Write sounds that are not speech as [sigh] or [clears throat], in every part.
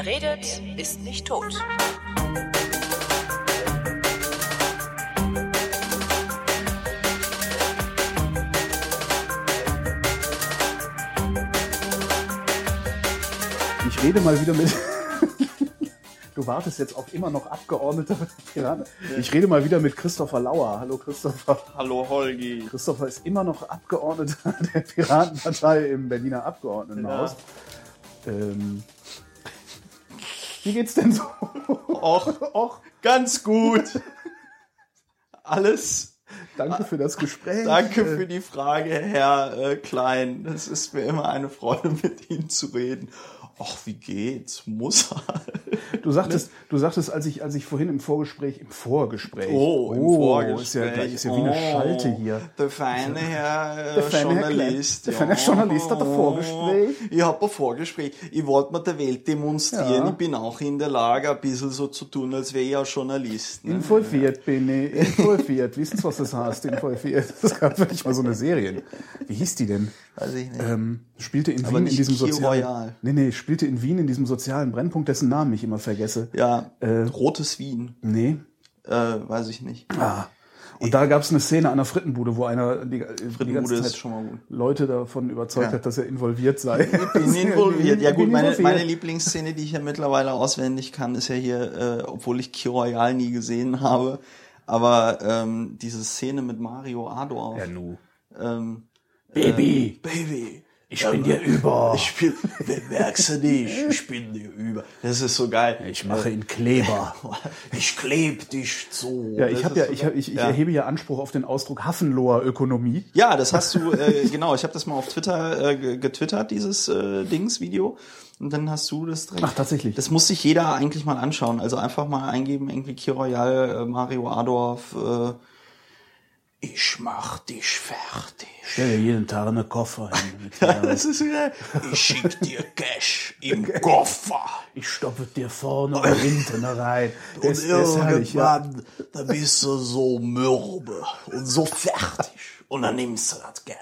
Wer redet, ist nicht tot. Ich rede mal wieder mit. [laughs] Du wartest jetzt auf immer noch Piraten. Ich rede mal wieder mit Christopher Lauer. Hallo Christopher. Hallo Holgi. Christopher ist immer noch Abgeordneter [laughs] der Piratenpartei im Berliner Abgeordnetenhaus. Ähm, wie geht's denn so? Och, Och, ganz gut. Alles. danke für das Gespräch. Danke für die Frage, Herr äh, Klein. Es ist mir immer eine Freude, mit Ihnen zu reden. Och, wie geht's? Muss halt. Du sagtest, du sagtest, als ich, als ich vorhin im Vorgespräch, im Vorgespräch. Oh, im Vorgespräch. Ist ja, ist ja wie eine Oh, Schalte hier. Der feine [laughs] Herr Der feine Herr Journalist. Klein. Der feine Journalist hat ein Vorgespräch. Ich habe ein Vorgespräch. Ich wollte mir der Welt demonstrieren. Ja. Ich bin auch in der Lage, ein bisschen so zu tun, als wäre ich ein Journalist. Ne? Involviert bin ich, involviert. Wissen Sie, was das heißt, involviert? Das gab wirklich mal so eine Serie. Wie hieß die denn? Weiß ich nicht. Ähm, spielte in Aber Wien in diesem sozialen... Royal. Nee, nee, spielte in Wien in diesem sozialen Brennpunkt, dessen Namen ich immer vergesse. Ja, Äh, Rotes Wien. Nee. Äh, weiß ich nicht. Ah. Und da gab es eine Szene an der Frittenbude, wo einer die, die ganze Frittenbude Zeit ist schon mal gut. Leute davon überzeugt Ja. hat, dass er involviert sei. Ich bin [laughs] involviert. Ja gut, meine, meine Lieblingsszene, die ich ja mittlerweile auswendig kann, ist ja hier, äh, obwohl ich Key Royal nie gesehen habe, aber ähm, diese Szene mit Mario Adorf. Ja, nu. Ähm, Baby, Baby, ich bin dir über. [laughs] ich bin, merkst du nicht, ich bin dir über. Das ist so geil. Ich mache ihn Kleber. [laughs] Ich kleb dich so. Ja, ich habe ja, so ich, ich, ich Ja. erhebe ja Anspruch auf den Ausdruck Hafenloher Ökonomie. Ja, das hast du, äh, [laughs] genau, ich habe das mal auf Twitter äh, ge- getwittert, dieses äh, Dings-Video. Und dann hast du das direkt. Ach, tatsächlich. Das muss sich jeder eigentlich mal anschauen. Also einfach mal eingeben, irgendwie Key Royal, äh, Mario Adorf, äh, ich mach dich fertig. Stell dir jeden Tag eine Koffer hin. Ja, [laughs] das ist wieder, ich schick dir Cash im [laughs] Koffer. ich stoppe dir vorne und hinten rein. Und Das ist herrlich, ja. irgendwann, da bist du so mürbe und so fertig. Und dann nimmst du das Geld.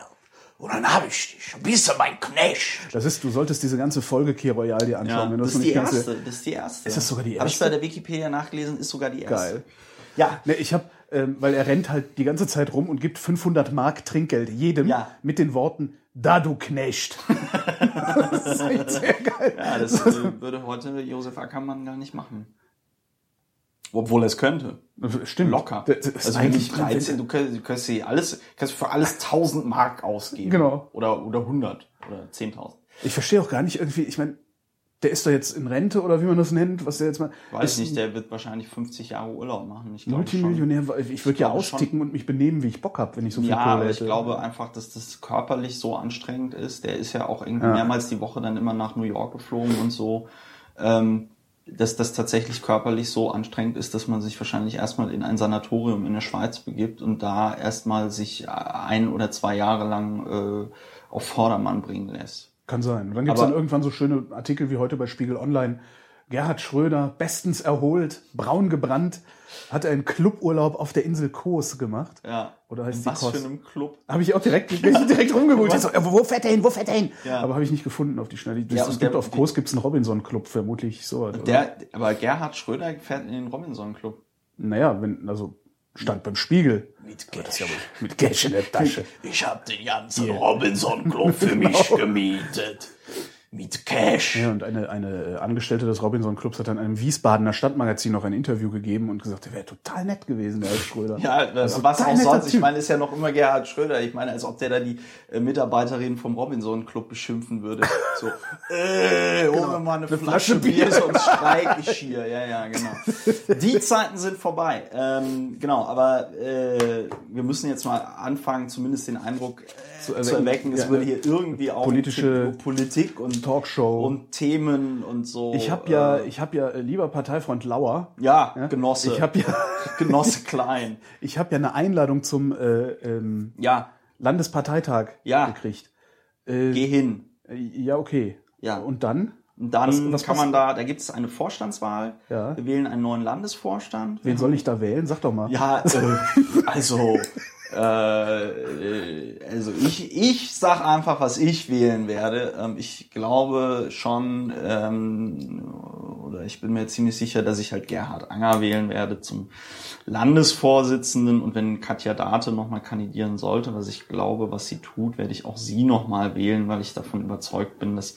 Und dann hab ich dich. Dann bist du mein Knecht. Das ist, du solltest diese ganze Folge Key Royal dir anschauen, wenn du das ist die erste. Das ist die erste. Ist das sogar die Habe ich erste? bei der Wikipedia nachgelesen, ist sogar die erste. Geil. Ja. Ne, ich habe, ähm, weil er rennt halt die ganze Zeit rum und gibt 500 Mark Trinkgeld jedem Ja. mit den Worten, da du Knecht. [laughs] das ist echt sehr geil. Ja, das äh, würde heute Josef Ackermann gar nicht machen. Obwohl er es könnte. Stimmt. Locker. Das, ist also eigentlich eigentlich 13, du kannst, du kannst dir alles, kannst für alles 1000 Mark ausgeben. Genau. Oder, oder 100 oder 10.000. Ich verstehe auch gar nicht irgendwie, ich meine, der ist doch jetzt in Rente oder wie man das nennt, was der jetzt mal. Weiß ist nicht, der wird wahrscheinlich 50 Jahre Urlaub machen. Ich glaube schon. Multimillionär, weil ich würde ja glaube schon. austicken und mich benehmen, wie ich Bock habe, wenn ich so viel Ja, Kohle aber hätte. ich glaube einfach, dass das körperlich so anstrengend ist. Der ist ja auch irgendwie mehrmals die Woche dann immer nach New York geflogen und so. Ähm, dass das tatsächlich körperlich so anstrengend ist, dass man sich wahrscheinlich erstmal in ein Sanatorium in der Schweiz begibt und da erstmal sich ein oder zwei Jahre lang äh, auf Vordermann bringen lässt. Kann sein. Und dann gibt's Aber- dann irgendwann so schöne Artikel wie heute bei Spiegel Online. Gerhard Schröder, bestens erholt, braun gebrannt, hat einen Cluburlaub auf der Insel Kos gemacht. Ja. Oder heißt In die was Kos? für einem Club? Habe ich auch direkt, [laughs] direkt rumgegoogelt. Ich so, ja, wo fährt er hin? Wo fährt er hin? Ja. Aber habe ich nicht gefunden auf die Schnelle. Ja, es gibt der- auf Kos gibt's einen Robinson-Club, vermutlich so. Der, aber Gerhard Schröder fährt in den Robinson Club. Naja, wenn, also stand beim Spiegel. Mit ist ja mit Cash in der Tasche. Ich habe den ganzen Robinson Club für mich gemietet. Mit Cash. Ja, und eine, eine äh, Angestellte des Robinson Clubs hat dann einem Wiesbadener Stadtmagazin noch ein Interview gegeben und gesagt, der wäre total nett gewesen, der Herr Schröder. Ja, Also was auch sonst. Ich meine, ist ja noch immer Gerhard Schröder. Ich meine, als ob der da die äh, Mitarbeiterin vom Robinson Club beschimpfen würde. [laughs] So, äh, hol mir mal eine, Flasche, Flasche Bier, Bier. sonst streik ich hier. Ja, ja, genau. Die Zeiten sind vorbei. Ähm, genau, aber äh, wir müssen jetzt mal anfangen, zumindest den Eindruck äh, zu erwecken. erwecken, es Ja. würde hier irgendwie auch Politische Politik und Talkshow. und Themen und so. ich habe ja, äh, ich habe ja, äh, lieber Parteifreund Lauer, ja, Genosse. ich habe ja, [laughs] Genosse Klein. [laughs] ich habe ja eine Einladung zum äh, ähm, Ja, Landesparteitag Ja. gekriegt. Äh, geh hin. äh, ja, okay. Ja. Und dann? Und dann Was- was kann man da, da gibt es eine Vorstandswahl. Ja. Wir wählen einen neuen Landesvorstand. Wen soll ich da wählen? Sag doch mal. Ja, äh, [laughs] also Äh, also ich, ich sag einfach, was ich wählen werde. Ähm, ich glaube schon, ähm, oder ich bin mir ziemlich sicher, dass ich halt Gerhard Anger wählen werde zum Landesvorsitzenden und wenn Katja Date nochmal kandidieren sollte, was ich glaube, was sie tut, werde ich auch sie nochmal wählen, weil ich davon überzeugt bin, dass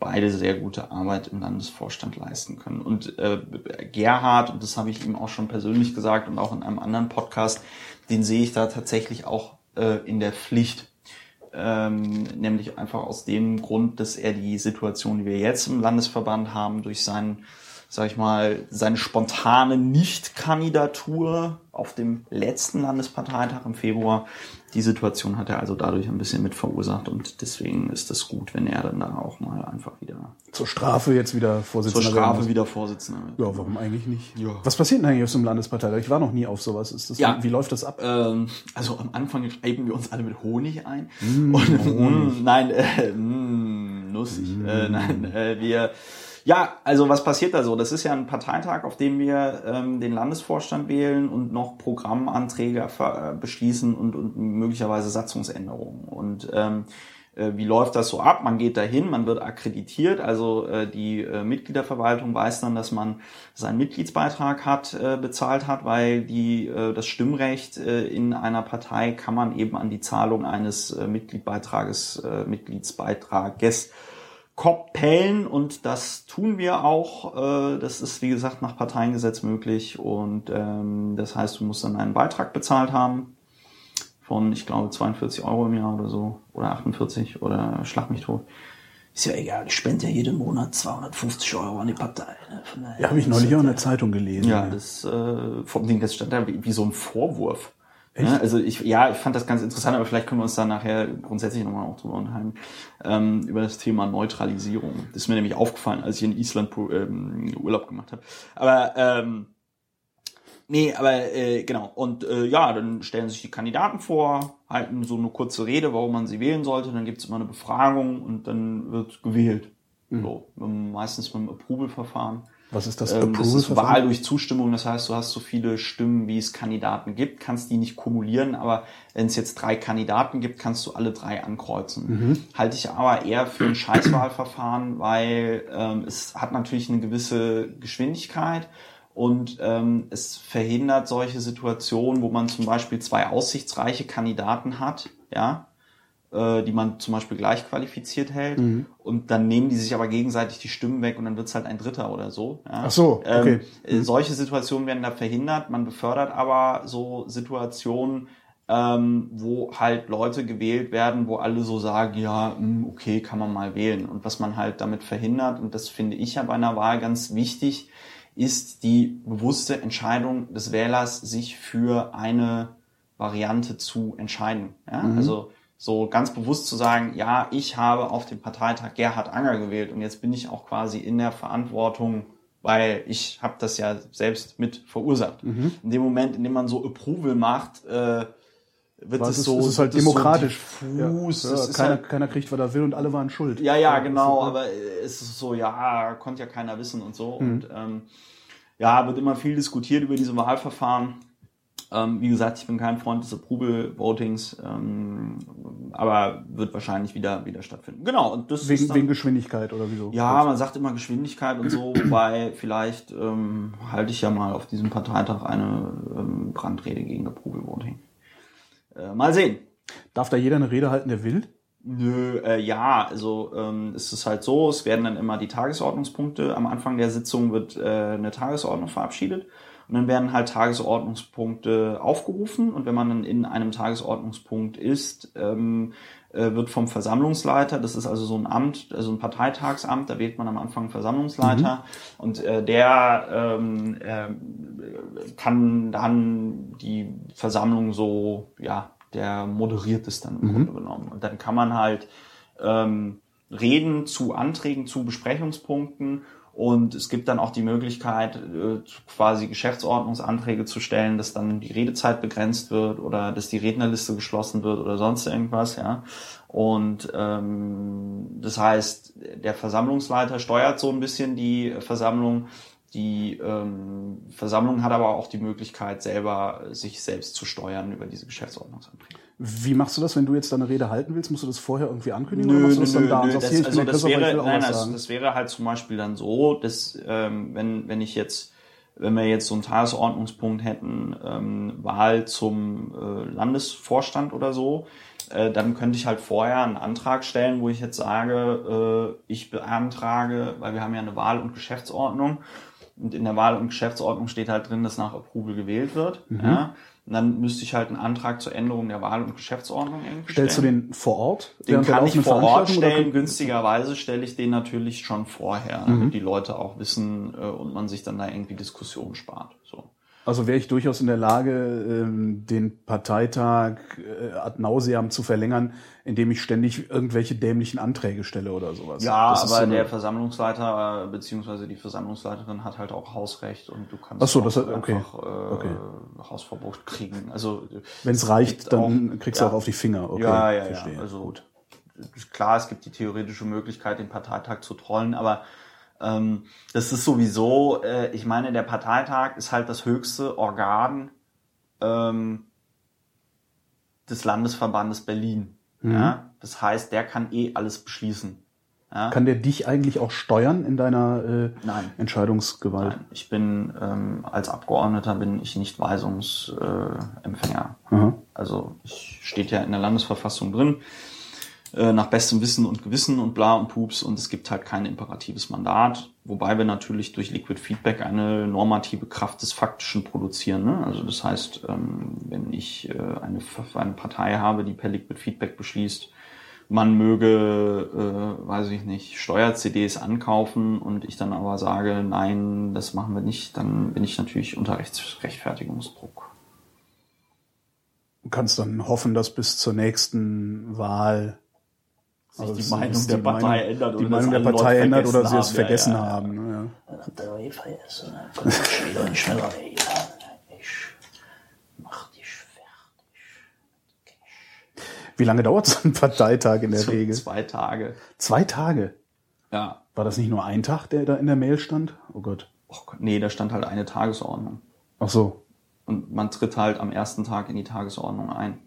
beide sehr gute Arbeit im Landesvorstand leisten können. Und äh, Gerhard, und das habe ich ihm auch schon persönlich gesagt und auch in einem anderen Podcast, den sehe ich da tatsächlich auch äh, in der Pflicht. Ähm, nämlich einfach aus dem Grund, dass er die Situation, die wir jetzt im Landesverband haben, durch seinen sag ich mal, seine spontane Nicht-Kandidatur auf dem letzten Landesparteitag im Februar. Die Situation hat er also dadurch ein bisschen mit verursacht und deswegen ist es gut, wenn er dann da auch mal einfach wieder zur Strafe jetzt wieder Vorsitzender zur Strafe wieder Vorsitzender. Ja, warum eigentlich nicht? Ja. Was passiert denn eigentlich auf so einem Landesparteitag? Ich war noch nie auf sowas. Ist das, ja. Wie läuft das ab? Ähm, also am Anfang schreiben wir uns alle mit Honig ein. Mm, und, Honig. nein, äh, mm, nussig. Mm. Äh, nein, äh, wir ja, also was passiert da so? Das ist ja ein Parteitag, auf dem wir ähm, den Landesvorstand wählen und noch Programmanträge äh, beschließen und, und möglicherweise Satzungsänderungen. Und ähm, äh, wie läuft das so ab? Man geht dahin, man wird akkreditiert, also äh, die äh, Mitgliederverwaltung weiß dann, dass man seinen Mitgliedsbeitrag hat, äh, bezahlt hat, weil die, äh, das Stimmrecht äh, in einer Partei kann man eben an die Zahlung eines äh, Mitgliedbeitrages, äh, Mitgliedsbeitrages koppeln und das tun wir auch. Äh, das ist wie gesagt nach Parteiengesetz möglich und ähm, das heißt, du musst dann einen Beitrag bezahlt haben von, ich glaube, 42 Euro im Jahr oder so oder 48 oder schlag mich tot. Ist ja egal, ich spende ja jeden Monat 250 Euro an die Partei. Ne? Ja, habe ich neulich auch in der Zeitung gelesen. Ja, das äh, vom Ding, das stand da wie, wie so ein Vorwurf. Ja, also ich, ja, ich fand das ganz interessant, aber vielleicht können wir uns da nachher grundsätzlich nochmal auch drüber unterhalten, ähm, über das Thema Neutralisierung. Das ist mir nämlich aufgefallen, als ich in Island ähm, Urlaub gemacht habe. Aber ähm, nee, aber äh, genau. Und äh, ja, dann stellen sich die Kandidaten vor, halten so eine kurze Rede, warum man sie wählen sollte. Dann gibt's immer eine Befragung und dann wird gewählt. Mhm. So, meistens mit einem Approval-Verfahren. Was ist das? Ähm, das ist Wahl durch Zustimmung. Das heißt, du hast so viele Stimmen, wie es Kandidaten gibt, kannst die nicht kumulieren. Aber wenn es jetzt drei Kandidaten gibt, kannst du alle drei ankreuzen. Mhm. Halte ich aber eher für ein Scheißwahlverfahren, weil ähm, es hat natürlich eine gewisse Geschwindigkeit und ähm, es verhindert solche Situationen, wo man zum Beispiel zwei aussichtsreiche Kandidaten hat, ja, äh, die man zum Beispiel gleich qualifiziert hält. Mhm. Und dann nehmen die sich aber gegenseitig die Stimmen weg und dann wird's halt ein Dritter oder so. Ja. Ach so, okay. Ähm, mhm. Solche Situationen werden da verhindert. Man befördert aber so Situationen, ähm, wo halt Leute gewählt werden, wo alle so sagen, ja, mh, hm, okay, kann man mal wählen. Und was man halt damit verhindert, und das finde ich ja bei einer Wahl ganz wichtig, ist die bewusste Entscheidung des Wählers, sich für eine Variante zu entscheiden. Ja? Mhm. Also so ganz bewusst zu sagen, ja, ich habe auf dem Parteitag Gerhard Anger gewählt und jetzt bin ich auch quasi in der Verantwortung, weil ich habe das ja selbst mit verursacht. Mhm. In dem Moment, in dem man so Approval macht, äh, wird was es so. Es ist halt demokratisch. So Fuß, ja, ja, keiner, halt, keiner kriegt, was er will und alle waren schuld. Ja, ja, genau, aber es ist so, ja, konnte ja keiner wissen und so. Mhm. Und ähm, ja, wird immer viel diskutiert über diese Wahlverfahren. Ähm, wie gesagt, ich bin kein Freund des Approval-Votings, ähm, aber wird wahrscheinlich wieder, wieder stattfinden. Genau. Und das wegen, dann, wegen Geschwindigkeit oder wieso? Ja, man sagt immer Geschwindigkeit und so, wobei vielleicht ähm, halte ich ja mal auf diesem Parteitag eine ähm, Brandrede gegen Approval-Voting. Äh, mal sehen. Darf da jeder eine Rede halten, der will? Nö, äh, ja, also ähm, es ist halt so, es werden dann immer die Tagesordnungspunkte, am Anfang der Sitzung wird äh, eine Tagesordnung verabschiedet und dann werden halt Tagesordnungspunkte aufgerufen und wenn man dann in einem Tagesordnungspunkt ist, ähm, äh, wird vom Versammlungsleiter, das ist also so ein Amt, also ein Parteitagsamt, da wählt man am Anfang Versammlungsleiter mhm. und äh, der ähm, äh, kann dann die Versammlung so, ja, der moderiert es dann im mhm. Grunde genommen. Und dann kann man halt ähm, reden zu Anträgen, zu Besprechungspunkten und es gibt dann auch die Möglichkeit, äh, quasi Geschäftsordnungsanträge zu stellen, dass dann die Redezeit begrenzt wird oder dass die Rednerliste geschlossen wird oder sonst irgendwas, ja. Und ähm, das heißt, der Versammlungsleiter steuert so ein bisschen die Versammlung die ähm, Versammlung hat aber auch die Möglichkeit, selber sich selbst zu steuern über diese Geschäftsordnungsanträge. Wie machst du das, wenn du jetzt deine Rede halten willst? Musst du das vorher irgendwie ankündigen? oder machst du das dann da und sagst, das, hier, ich bin also das wäre, nein, also das wäre halt zum Beispiel dann so, dass ähm, wenn wenn ich jetzt wenn wir jetzt so einen Tagesordnungspunkt hätten, ähm, Wahl zum äh, Landesvorstand oder so, äh, dann könnte ich halt vorher einen Antrag stellen, wo ich jetzt sage, äh, ich beantrage, weil wir haben ja eine Wahl- und Geschäftsordnung und in der Wahl- und Geschäftsordnung steht halt drin, dass nach Approval gewählt wird. Mhm. Ja. Und dann müsste ich halt einen Antrag zur Änderung der Wahl- und Geschäftsordnung irgendwie Stellst du stellen. den vor Ort? Den kann ich vor Ort stellen. Günstigerweise stelle ich den natürlich schon vorher, Mhm. damit die Leute auch wissen äh, und man sich dann da irgendwie Diskussion spart. So. Also wäre ich durchaus in der Lage, ähm, den Parteitag äh, ad nauseam zu verlängern, indem ich ständig irgendwelche dämlichen Anträge stelle oder sowas. Ja, Das aber so der Versammlungsleiter äh, beziehungsweise die Versammlungsleiterin hat halt auch Hausrecht und du kannst so, auch das hat- okay. einfach äh, Okay. Hausverbot kriegen. Also Wenn es reicht, dann auch- kriegst du ja. auch auf die Finger. Okay, ja, ja, verstehe. ja. Also ist klar, es gibt die theoretische Möglichkeit, den Parteitag zu trollen, aber ähm, das ist sowieso, äh, ich meine, der Parteitag ist halt das höchste Organ ähm, des Landesverbandes Berlin. Mhm. Ja? Das heißt, der kann eh alles beschließen. Ja? Kann der dich eigentlich auch steuern in deiner äh, Nein. Entscheidungsgewalt? Nein, ich bin ähm, als Abgeordneter bin ich nicht Weisungsempfänger. Äh. Aha. Also ich steht ja in der Landesverfassung drin, äh, nach bestem Wissen und Gewissen und bla und pups und es gibt halt kein imperatives Mandat, wobei wir natürlich durch Liquid Feedback eine normative Kraft des Faktischen produzieren. Ne? Also das heißt, ähm, wenn ich äh, eine, eine Partei habe, die per Liquid Feedback beschließt, man möge, äh, weiß ich nicht, Steuer-CDs ankaufen und ich dann aber sage, nein, das machen wir nicht, dann bin ich natürlich unter Rechts Rechtfertigungsdruck. Du kannst dann hoffen, dass bis zur nächsten Wahl Sich also die es- Meinung der die Partei Meinung- ändert die oder Meinung dass der Partei ändert oder sie es vergessen ja, ja. haben. ne, Ja. Vergessen. Dann kommt. Ich mach dich fertig. Wie lange dauert so ein Parteitag in der So Regel? Zwei Tage. Zwei Tage. Ja. War das nicht nur ein Tag, der da in der Mail stand? Oh Gott. Oh Gott, nee, da stand halt eine Tagesordnung. Ach so. Und man tritt halt am ersten Tag in die Tagesordnung ein.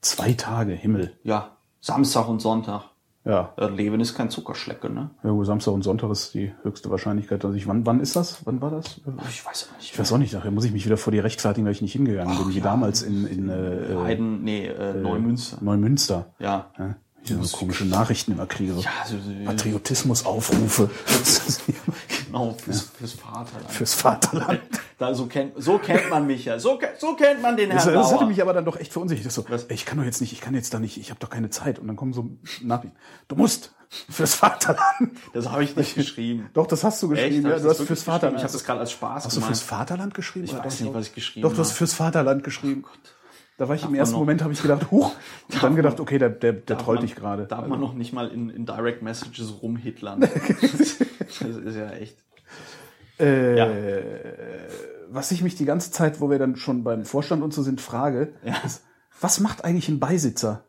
Zwei Tage, Himmel. Ja, Samstag und Sonntag. Ja. Äh, Leben ist kein Zuckerschlecke, ne? ja gut, Samstag und Sonntag ist die höchste Wahrscheinlichkeit, dass ich. Wann, wann ist das? Wann war das? Ich weiß auch nicht. Ich weiß auch nicht, nachher muss ich mich wieder vor dir rechtfertigen, weil ich nicht hingegangen bin, wie ja. damals in, in äh, äh, Heiden, nee, äh, Neumünster. Neumünster. Ja. Ja, ich so komische Nachrichten immer kriege. So Ja, also, Patriotismusaufrufe genau, [laughs] fürs, fürs Vaterland. fürs Vaterland. [laughs] Da, so, kennt, so kennt man mich ja. So, so kennt man den Das, Herrn das hatte Bauer. mich aber dann doch echt verunsichert. Das so, ey, ich kann doch jetzt nicht, ich kann jetzt da nicht, ich habe doch keine Zeit. Und dann kommen so Nachrichten. Du musst fürs Vaterland. Das habe ich nicht geschrieben. Doch, das hast du geschrieben. Hab Ja, ich du das hast fürs Vaterland. Ich habe das gerade als Spaß Hast du gemeint. fürs Vaterland geschrieben? Ich weiß nicht, was ich geschrieben Doch, du hast habe. fürs Vaterland geschrieben. Da war ich im man ersten noch- Moment, habe ich gedacht, huch. [laughs] Und dann gedacht, okay, der, der, der Darf trollt man- dich gerade. Darf man noch nicht mal in, in Direct Messages rumhitlern. [laughs] das ist ja echt. Äh, Ja. Was ich mich die ganze Zeit, wo wir dann schon beim Vorstand und so sind, frage, Ja. ist, was macht eigentlich ein Beisitzer?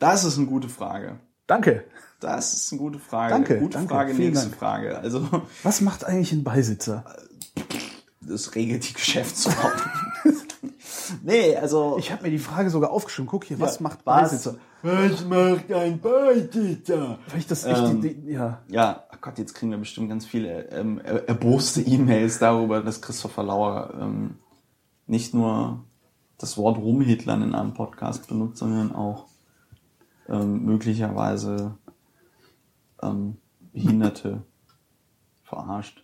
Das ist eine gute Frage. Danke. Das ist eine gute Frage. Danke, Gute danke, Frage, nächste Dank. Frage. Also, Was macht eigentlich ein Beisitzer? das regelt die Geschäftsordnung. Nee, also. Ich habe mir die Frage sogar aufgeschrieben. Guck hier, was Ja, macht? Beisitzer? Was macht ein Beisitzer? Weil ich das echt, Ähm, die, die, ja. Ja, ach Gott, jetzt kriegen wir bestimmt ganz viele ähm, er- erboste E-Mails darüber, dass Christopher Lauer ähm, nicht nur das Wort Rumhitlern in einem Podcast benutzt, sondern auch ähm, möglicherweise ähm, Behinderte verarscht.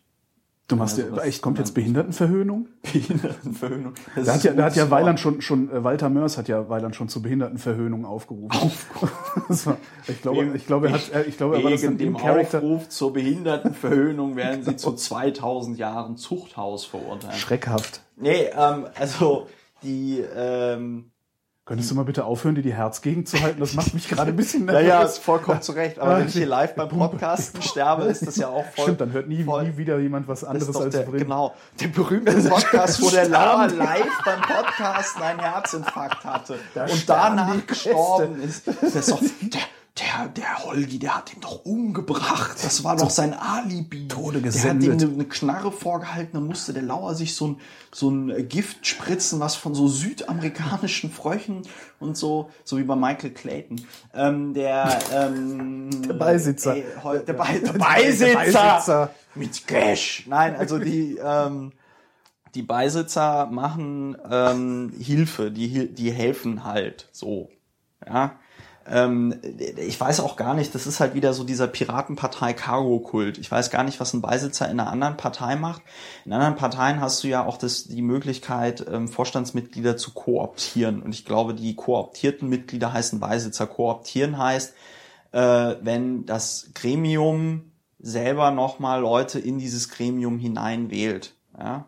Du machst Ja, sowas- echt, kommt jetzt Behindertenverhöhnung? [laughs] Behindertenverhöhnung. Das Da hat ja, da hat ja. Weiland schon, schon, äh, Walter Mörs hat ja Weiland schon zur Behindertenverhöhnung aufgerufen. [laughs] Das war, ich glaube, ich glaube, er hat, er- ich glaube, er war das im dem Charakter. Aufruf zur Behindertenverhöhnung werden [laughs] sie zu 2000 Jahren Zuchthaus verurteilt. Schreckhaft. Nee, ähm, also die, ähm, Könntest du mal bitte aufhören, dir die Herzgegend zu halten? Das macht mich gerade ein bisschen [laughs] nervös. ist vollkommen zu Recht. Aber wenn ich hier live beim Podcasten sterbe, ist das ja auch voll. Stimmt, dann hört nie, nie wieder jemand was anderes als der, Brin. genau, der berühmte [laughs] Podcast, wo der Lauer live beim Podcasten einen Herzinfarkt hatte und sterben danach gestorben ist. Das ist doch der, der Holgi, der hat ihn doch umgebracht. Das war doch sein Alibi. Tode Der hat ihm gesendet. eine, eine Knarre vorgehalten, dann musste der Lauer sich so ein, so ein Gift spritzen, was von so südamerikanischen Fröchen und so, so wie bei Michael Clayton. Ähm, der, ähm, der Beisitzer. der, Be der Der Beisitzer. Beisitzer. Mit Cash. Nein, also die, ähm, die Beisitzer machen ähm, Hilfe, die, die helfen halt so. Ja. Ähm, ich weiß auch gar nicht, das ist halt wieder so dieser Piratenpartei Cargo-Kult. Ich weiß gar nicht, was ein Beisitzer in einer anderen Partei macht. In anderen Parteien hast du ja auch das, die Möglichkeit, ähm, Vorstandsmitglieder zu kooptieren. Und ich glaube, die kooptierten Mitglieder heißen Beisitzer. Kooptieren heißt, äh, wenn das Gremium selber nochmal Leute in dieses Gremium hineinwählt. Ja?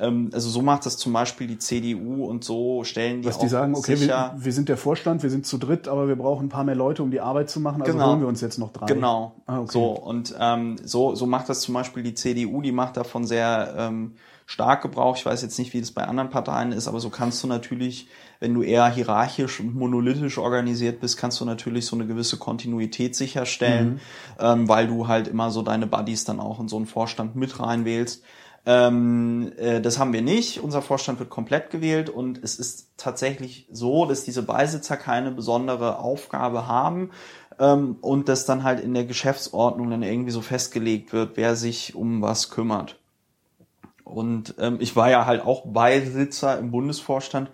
Ähm, also so macht das zum Beispiel die CDU und so stellen die Dass auch die sagen, okay, wir, wir sind der Vorstand, wir sind zu dritt, aber wir brauchen ein paar mehr Leute, um die Arbeit zu machen, also Genau. holen wir uns jetzt noch drei. Genau. Ah, okay. So und ähm, so so macht das zum Beispiel die CDU. Die macht davon sehr ähm, stark Gebrauch. Ich weiß jetzt nicht, wie das bei anderen Parteien ist, aber so kannst du natürlich, wenn du eher hierarchisch und monolithisch organisiert bist, kannst du natürlich so eine gewisse Kontinuität sicherstellen, Mhm. ähm, weil du halt immer so deine Buddies dann auch in so einen Vorstand mit reinwählst. Ähm, äh, das haben wir nicht. Unser Vorstand wird komplett gewählt und es ist tatsächlich so, dass diese Beisitzer keine besondere Aufgabe haben ähm, und dass dann halt in der Geschäftsordnung dann irgendwie so festgelegt wird, wer sich um was kümmert. Und ähm, ich war ja halt auch Beisitzer im Bundesvorstand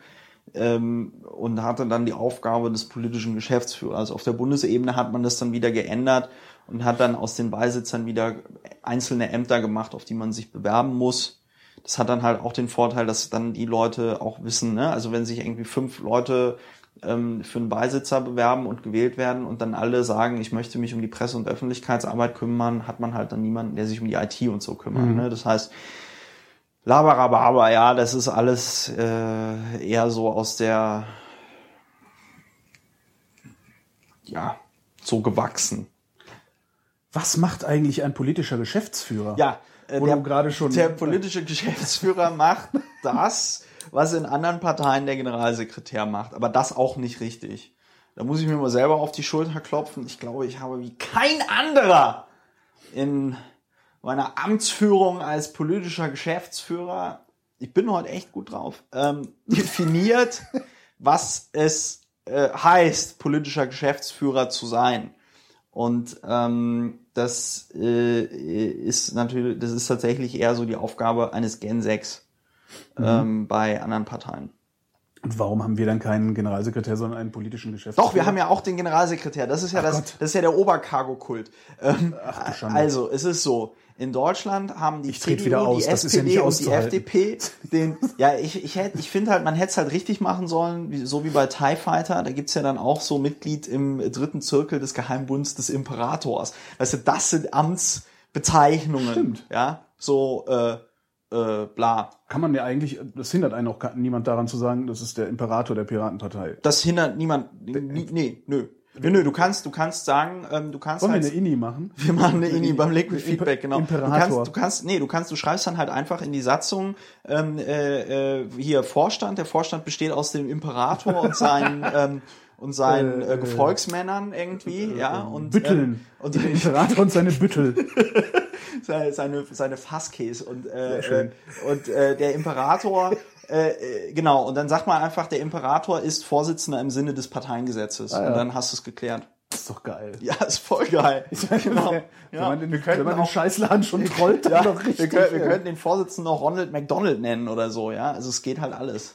ähm, und hatte dann die Aufgabe des politischen Geschäftsführers. Also auf der Bundesebene hat man das dann wieder geändert und hat dann aus den Beisitzern wieder einzelne Ämter gemacht, auf die man sich bewerben muss. Das hat dann halt auch den Vorteil, dass dann die Leute auch wissen, ne? also wenn sich irgendwie fünf Leute ähm, für einen Beisitzer bewerben und gewählt werden und dann alle sagen, ich möchte mich um die Presse- und Öffentlichkeitsarbeit kümmern, hat man halt dann niemanden, der sich um die IT und so kümmert. Ne? Das heißt, Labarababa, ja, das ist alles äh, eher so aus der, ja, so gewachsen. Was macht eigentlich ein politischer Geschäftsführer? Ja, äh, Wo du gerade schon- der politische Geschäftsführer macht [laughs] das, was in anderen Parteien der Generalsekretär macht, aber das auch nicht richtig. Da muss ich mir mal selber auf die Schulter klopfen. Ich glaube, ich habe wie kein anderer in meiner Amtsführung als politischer Geschäftsführer, ich bin heute echt gut drauf, ähm, [laughs] definiert, was es äh, heißt, politischer Geschäftsführer zu sein. Und ähm, das äh, ist natürlich, das ist tatsächlich eher so die Aufgabe eines Gen 6 ähm, bei anderen Parteien. Und warum haben wir dann keinen Generalsekretär, sondern einen politischen Geschäftsführer? Doch, wir haben ja auch den Generalsekretär. Das ist ja das, Gott. das ist ja der Obercargo-Kult. Ähm, Ach du Schande. also, es ist so. In Deutschland haben die Ich CDU, wieder aus, die das ist ja und die. FDP den, ja, ich, ich, hätt, ich finde halt, man hätte es halt richtig machen sollen, wie, so wie bei TIE Fighter. Da gibt's ja dann auch so Mitglied im dritten Zirkel des Geheimbunds des Imperators. Weißt du, das sind Amtsbezeichnungen. Stimmt. Ja, so, äh, äh, bla. Kann man ja eigentlich, das hindert einen auch niemand daran zu sagen, das ist der Imperator der Piratenpartei. Das hindert niemand, nie, nee, nö. Nö, nö, du kannst, du kannst sagen, ähm, du kannst Wollen wir halt, eine INI machen? Wir machen eine INI beim Liquid Feedback, genau. Du Imperator. kannst, du kannst, nee, du kannst, du schreibst dann halt einfach in die Satzung ähm, äh, äh, hier Vorstand. Der Vorstand besteht aus dem Imperator und seinen [laughs] ähm, und seinen äh, Äh, Gefolgsmännern irgendwie, ja und Bütteln. ähm, und der Imperator und seine Büttel. [laughs] seine seine, seine Fasskäse und äh, Sehr schön. äh, und äh, der Imperator äh, äh, genau und dann sagt man einfach der Imperator ist Vorsitzender im Sinne des Parteiengesetzes Ah, ja. und dann hast du es geklärt. Das ist doch geil. Ja, ist voll geil. genau. Wenn Ja. man den, Wir wenn man den Scheißladen schon trollt, dann Ja, doch wir, richtig. können, wir ja. könnten den Vorsitzenden auch Ronald McDonald nennen oder so, ja. Also es geht halt alles.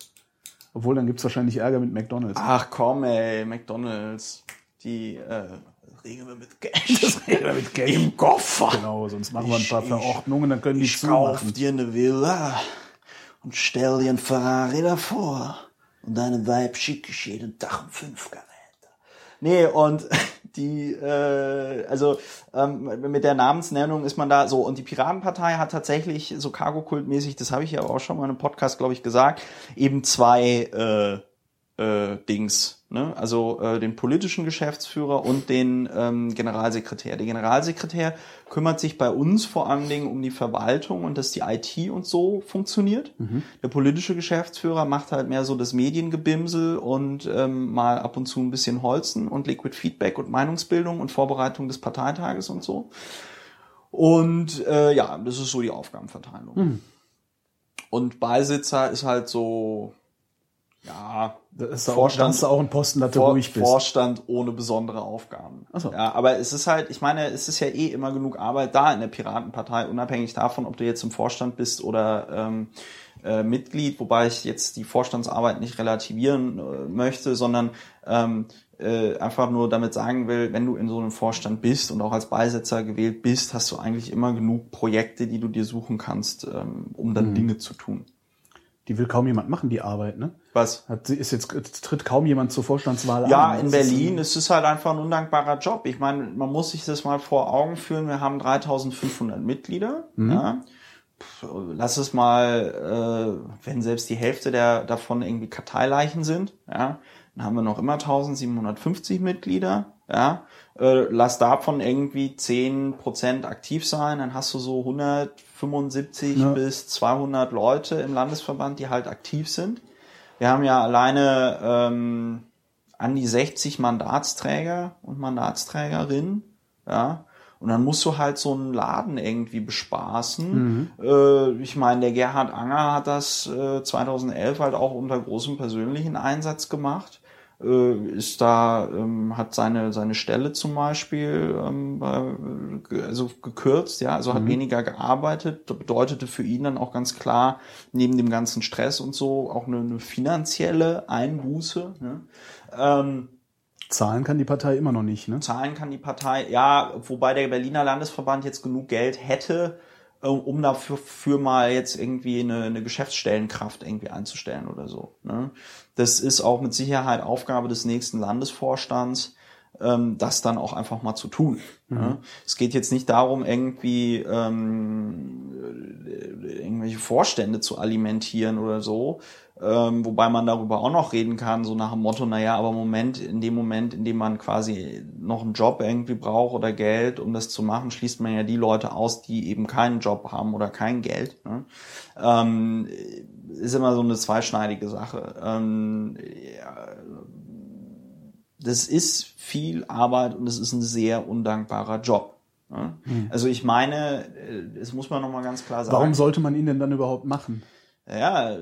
Obwohl, dann gibt's wahrscheinlich Ärger mit McDonalds. Ach komm, ey, McDonalds. Die äh, regeln wir mit Cash. [laughs] mit Geld. Im Koffer. Genau, sonst machen wir ein Ich- paar ich- Verordnungen, dann können die Ich kauf zumachen. dir eine Villa und stell dir einen Ferrari davor. Und deine Weib schicke ich jeden Tag um fünf Geräte. Nee, und [laughs] die, äh, also ähm, mit der Namensnennung ist man da so. Und die Piratenpartei hat tatsächlich so Cargo-Kultmäßig, das habe ich ja auch schon mal in einem Podcast, glaube ich, gesagt, eben zwei äh, äh, Dings, ne? also äh, den politischen Geschäftsführer und den ähm, Generalsekretär. Der Generalsekretär kümmert sich bei uns vor allen Dingen um die Verwaltung und dass die IT und so funktioniert. Mhm. Der politische Geschäftsführer macht halt mehr so das Mediengebimsel und ähm, mal ab und zu ein bisschen Holzen und Liquid Feedback und Meinungsbildung und Vorbereitung des Parteitages und so. Und äh, ja, das ist so die Aufgabenverteilung. Mhm. Und Beisitzer ist halt so, ja, Das ist auch, Vorstand- das ist auch ein Posten, dass du Vor ruhig bist. Vorstand ohne besondere Aufgaben. Ach so. Ja, aber es ist halt, ich meine, es ist ja eh immer genug Arbeit da in der Piratenpartei, unabhängig davon, ob du jetzt im Vorstand bist oder ähm, äh, Mitglied, wobei ich jetzt die Vorstandsarbeit nicht relativieren äh, möchte, sondern ähm, äh, einfach nur damit sagen will, wenn du in so einem Vorstand bist und auch als Beisitzer gewählt bist, hast du eigentlich immer genug Projekte, die du dir suchen kannst, ähm, um Mhm. dann Dinge zu tun. Die will kaum jemand machen, die Arbeit, ne? Was? Hat, sie- ist jetzt, tritt kaum jemand zur Vorstandswahl Ja, an. in Das Berlin ein- ist es halt einfach ein undankbarer Job. Ich meine, man muss sich das mal vor Augen führen. Wir haben 3500 Mitglieder. Ja. Pff, Lass es mal, äh, wenn selbst die Hälfte der davon irgendwie Karteileichen sind, ja, dann haben wir noch immer 1750 Mitglieder. Ja. Äh, lass davon irgendwie 10% aktiv sein, dann hast du so 175 Ja. bis 200 Leute im Landesverband, die halt aktiv sind. Wir haben ja alleine ähm, an die 60 Mandatsträger und Mandatsträgerinnen, ja. Und dann musst du halt so einen Laden irgendwie bespaßen. Äh, ich meine, der Gerhard Anger hat das äh, 2011 halt auch unter großem persönlichen Einsatz gemacht. Äh, ist da, ähm, hat seine, seine Stelle zum Beispiel ähm, also gekürzt, ja, also hat weniger gearbeitet. Das bedeutete für ihn dann auch ganz klar, neben dem ganzen Stress und so, auch eine, eine finanzielle Einbuße. Ne? Ähm, Zahlen kann die Partei immer noch nicht, ne? zahlen kann die Partei, ja, wobei der Berliner Landesverband jetzt genug Geld hätte, um dafür für mal jetzt irgendwie eine, eine Geschäftsstellenkraft irgendwie einzustellen oder so. Ne? Das ist auch mit Sicherheit Aufgabe des nächsten Landesvorstands, ähm, das dann auch einfach mal zu tun. Ne? Es geht jetzt nicht darum, irgendwie ähm, äh, irgendwelche Vorstände zu alimentieren oder so, ähm, wobei man darüber auch noch reden kann, so nach dem Motto, naja, aber Moment, in dem Moment, in dem man quasi noch einen Job irgendwie braucht oder Geld, um das zu machen, schließt man ja die Leute aus, die eben keinen Job haben oder kein Geld. Ne? Ähm, ist immer so eine zweischneidige Sache. Ähm, ja, das ist viel Arbeit und es ist ein sehr undankbarer Job. Ne? Also ich meine, äh, das muss man nochmal ganz klar sagen. Warum sollte man ihn denn dann überhaupt machen? Ja,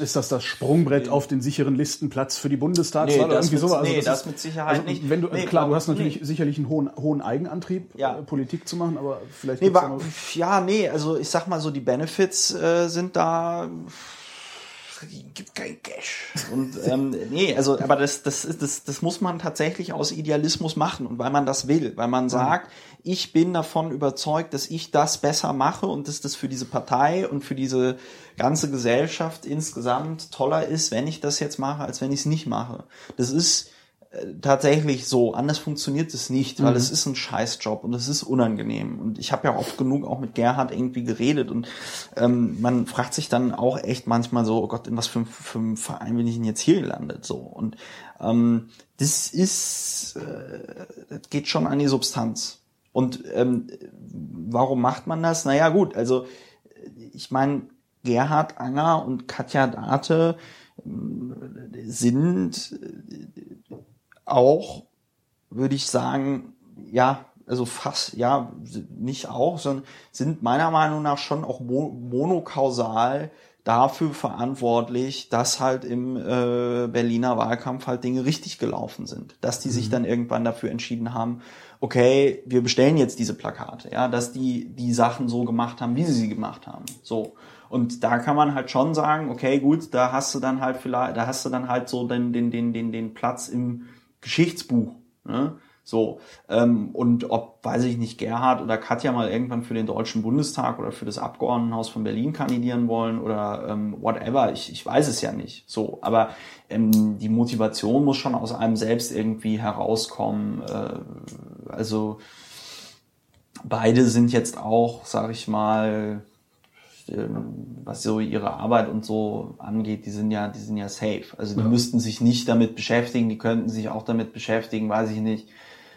Ist das das Sprungbrett auf den sicheren Listenplatz für die Bundestagswahl Nee, oder das irgendwie mit- sowas? Also nee, das ist- mit Sicherheit also nicht. Wenn du, Nee, klar, du hast natürlich nee. sicherlich einen hohen, hohen Eigenantrieb, Ja. äh, Politik zu machen, aber vielleicht nee, ja, nee, also ich sag mal so, die Benefits äh, sind da gibt kein Cash. Und ähm, nee, also aber das, das, das, das muss man tatsächlich aus Idealismus machen und weil man das will, weil man sagt, ich bin davon überzeugt, dass ich das besser mache und dass das für diese Partei und für diese ganze Gesellschaft insgesamt toller ist, wenn ich das jetzt mache, als wenn ich es nicht mache. Das ist tatsächlich so. Anders funktioniert es nicht, weil es ist ein Scheißjob und es ist unangenehm. Und ich habe ja oft genug auch mit Gerhard irgendwie geredet und ähm, man fragt sich dann auch echt manchmal so, oh Gott, in was für, für einem Verein bin ich denn jetzt hier gelandet? So und ähm, das ist, äh, das geht schon an die Substanz. Und ähm, warum macht man das? Naja, gut, also ich meine, Gerhard Anger und Katja Date ähm, sind äh, auch, würde ich sagen, ja, also fast, ja, nicht auch, sondern sind meiner Meinung nach schon auch mo monokausal dafür verantwortlich, dass halt im äh, Berliner Wahlkampf halt Dinge richtig gelaufen sind. Dass die sich dann irgendwann dafür entschieden haben, okay, wir bestellen jetzt diese Plakate, ja, dass die die Sachen so gemacht haben, wie sie sie gemacht haben. So. Und da kann man halt schon sagen, okay, gut, da hast du dann halt vielleicht, da hast du dann halt so den, den, den, den, den Platz im Geschichtsbuch. Ne? So, ähm, und ob, weiß ich nicht, Gerhard oder Katja mal irgendwann für den Deutschen Bundestag oder für das Abgeordnetenhaus von Berlin kandidieren wollen oder ähm, whatever, ich, ich weiß es ja nicht. So, aber ähm, die Motivation muss schon aus einem selbst irgendwie herauskommen. Äh, also beide sind jetzt auch, sag ich mal, ähm, was so ihre Arbeit und so angeht, die sind ja, die sind ja safe. Also die Ja. müssten sich nicht damit beschäftigen, die könnten sich auch damit beschäftigen, weiß ich nicht,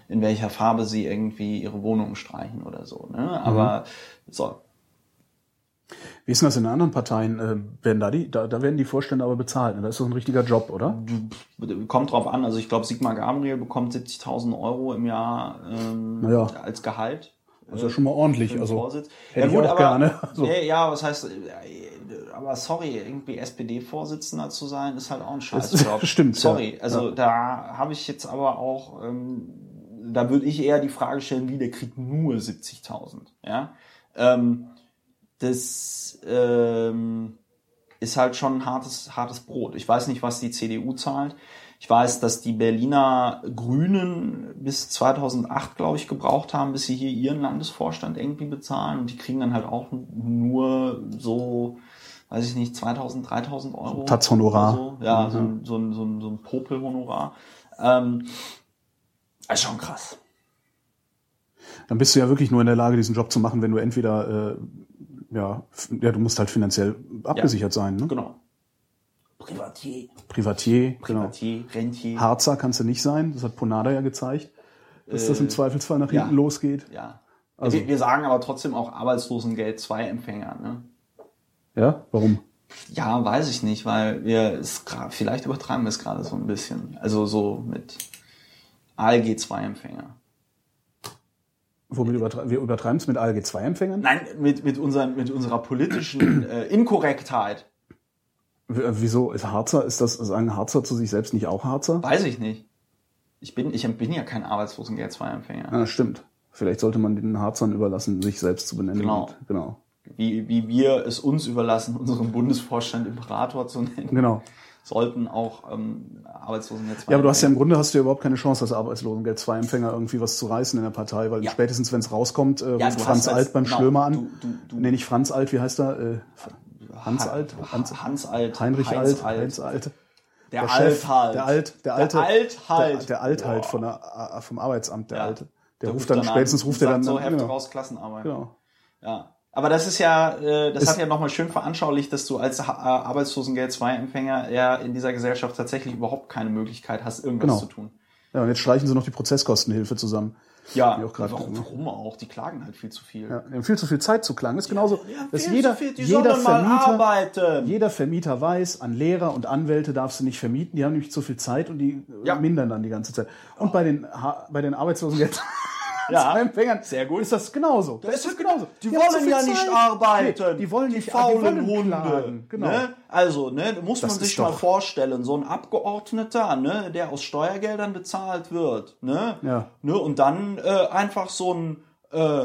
in welcher Farbe sie irgendwie ihre Wohnung streichen oder so. Ne? Aber so, Wie ist denn das in anderen Parteien? Äh, werden da, die, da, da werden die Vorstände aber bezahlt. Ne? Da ist das ein richtiger Job, oder? kommt drauf an. Also ich glaube, Sigmar Gabriel bekommt 70.000 Euro im Jahr ähm, Naja. als Gehalt. Ja schon mal ordentlich. Also, Vorsitz. hätte ich auch gerne. [laughs] Also. Nee, ja, was heißt, äh, aber sorry, irgendwie SPD-Vorsitzender zu sein, ist halt auch ein Scheißjob. Das [laughs] stimmt, Sorry, ja. also Ja. da habe ich jetzt aber auch, ähm, da würde ich eher die Frage stellen, wie, der kriegt nur 70.000, ja. Ähm, das ähm, ist halt schon ein hartes, hartes Brot. Ich weiß nicht, was die CDU zahlt. Ich weiß, dass die Berliner Grünen bis 2008, glaube ich, gebraucht haben, bis sie hier ihren Landesvorstand irgendwie bezahlen. Und die kriegen dann halt auch nur so, weiß ich nicht, 2000, 3000 Euro. Taz-Honorar. oder So. Ja, Mhm. so, ein- so, ein- so, ein- so ein Popel-Honorar. Ähm, ist schon krass. Dann bist du ja wirklich nur in der Lage, diesen Job zu machen, wenn du entweder, äh, ja, ja, du musst halt finanziell abgesichert sein. Ne? Genau. Privatier. Privatier, genau. Privatier, Rentier. Harzer kannst du nicht sein. Das hat Ponada ja gezeigt, dass das im Zweifelsfall nach hinten ja. losgeht. Ja. Also- wir, wir sagen aber trotzdem auch Arbeitslosengeld 2 Empfänger. Ne? Ja, warum? Ja, weiß ich nicht, weil wir es vielleicht übertreiben wir es gerade so ein bisschen. Also so mit ALG 2 Empfänger. Womit übertre wir übertreiben es mit ALG-2-Empfängern? Nein, mit, mit, unseren, mit unserer politischen äh, Inkorrektheit. Äh, Wieso ist Harzer, ist das, sagen Harzer zu sich selbst nicht auch Harzer? Weiß ich nicht. Ich bin, ich bin ja kein Arbeitslosengeld 2 Empfänger. Ja, stimmt. Vielleicht sollte man den Harzern überlassen, sich selbst zu benennen. Genau. Und- genau. Wie, wie wir es uns überlassen, unseren Bundesvorstand Imperator zu nennen, Genau. sollten auch ähm, Arbeitslosengeld 2 Ja, aber du hast ja im Grunde hast du ja überhaupt keine Chance, als Arbeitslosengeld zwei Empfänger irgendwie was zu reißen in der Partei, weil Ja. spätestens wenn es rauskommt, äh, Ja, ruft Franz Alt beim genau, Schlömer an. du- du- du- nee, nicht Franz Alt, wie heißt er? Äh, Hans Alt? Hans, Hans Alt. Heinrich Heinz Alt, Heinz Alt. Der, Chef, Alt halt. Der Alt, der alte, Der Alt halt. Der, der Alt halt von der, äh, vom Arbeitsamt, der Ja. Alte. Der, Der ruft dann, an spätestens ruft er dann, so Hefte genau, raus, Klassenarbeit. genau. Ja. Aber das ist ja, äh, das Ist- hat ja nochmal schön veranschaulicht, dass du als äh, Arbeitslosengeld 2 Empfänger ja in dieser Gesellschaft tatsächlich überhaupt keine Möglichkeit hast, irgendwas Genau. zu tun. Ja, und jetzt streichen sie noch die Prozesskostenhilfe zusammen. Ja, auch warum, warum auch? Die klagen halt viel zu viel. Ja, die haben viel zu viel Zeit zu klagen. Das ist genauso, dass viel jeder, jeder Vermieter, jeder Vermieter weiß, an Lehrer und Anwälte darfst du nicht vermieten, die haben nämlich zu viel Zeit und die äh, Ja. mindern dann die ganze Zeit. Und bei den, bei den [laughs] Ja. Empfängern Sehr gut. ist das genauso. Da ist das genauso. Die zu wollen ja nicht arbeiten. Nee, die wollen nicht, die faulen die wollen Hunde. Genau. Ne? Also, ne, da muss Das man sich ist mal vorstellen, so ein Abgeordneter, ne, der aus Steuergeldern bezahlt wird, ne, Ja. ne, und dann äh, einfach so ein äh,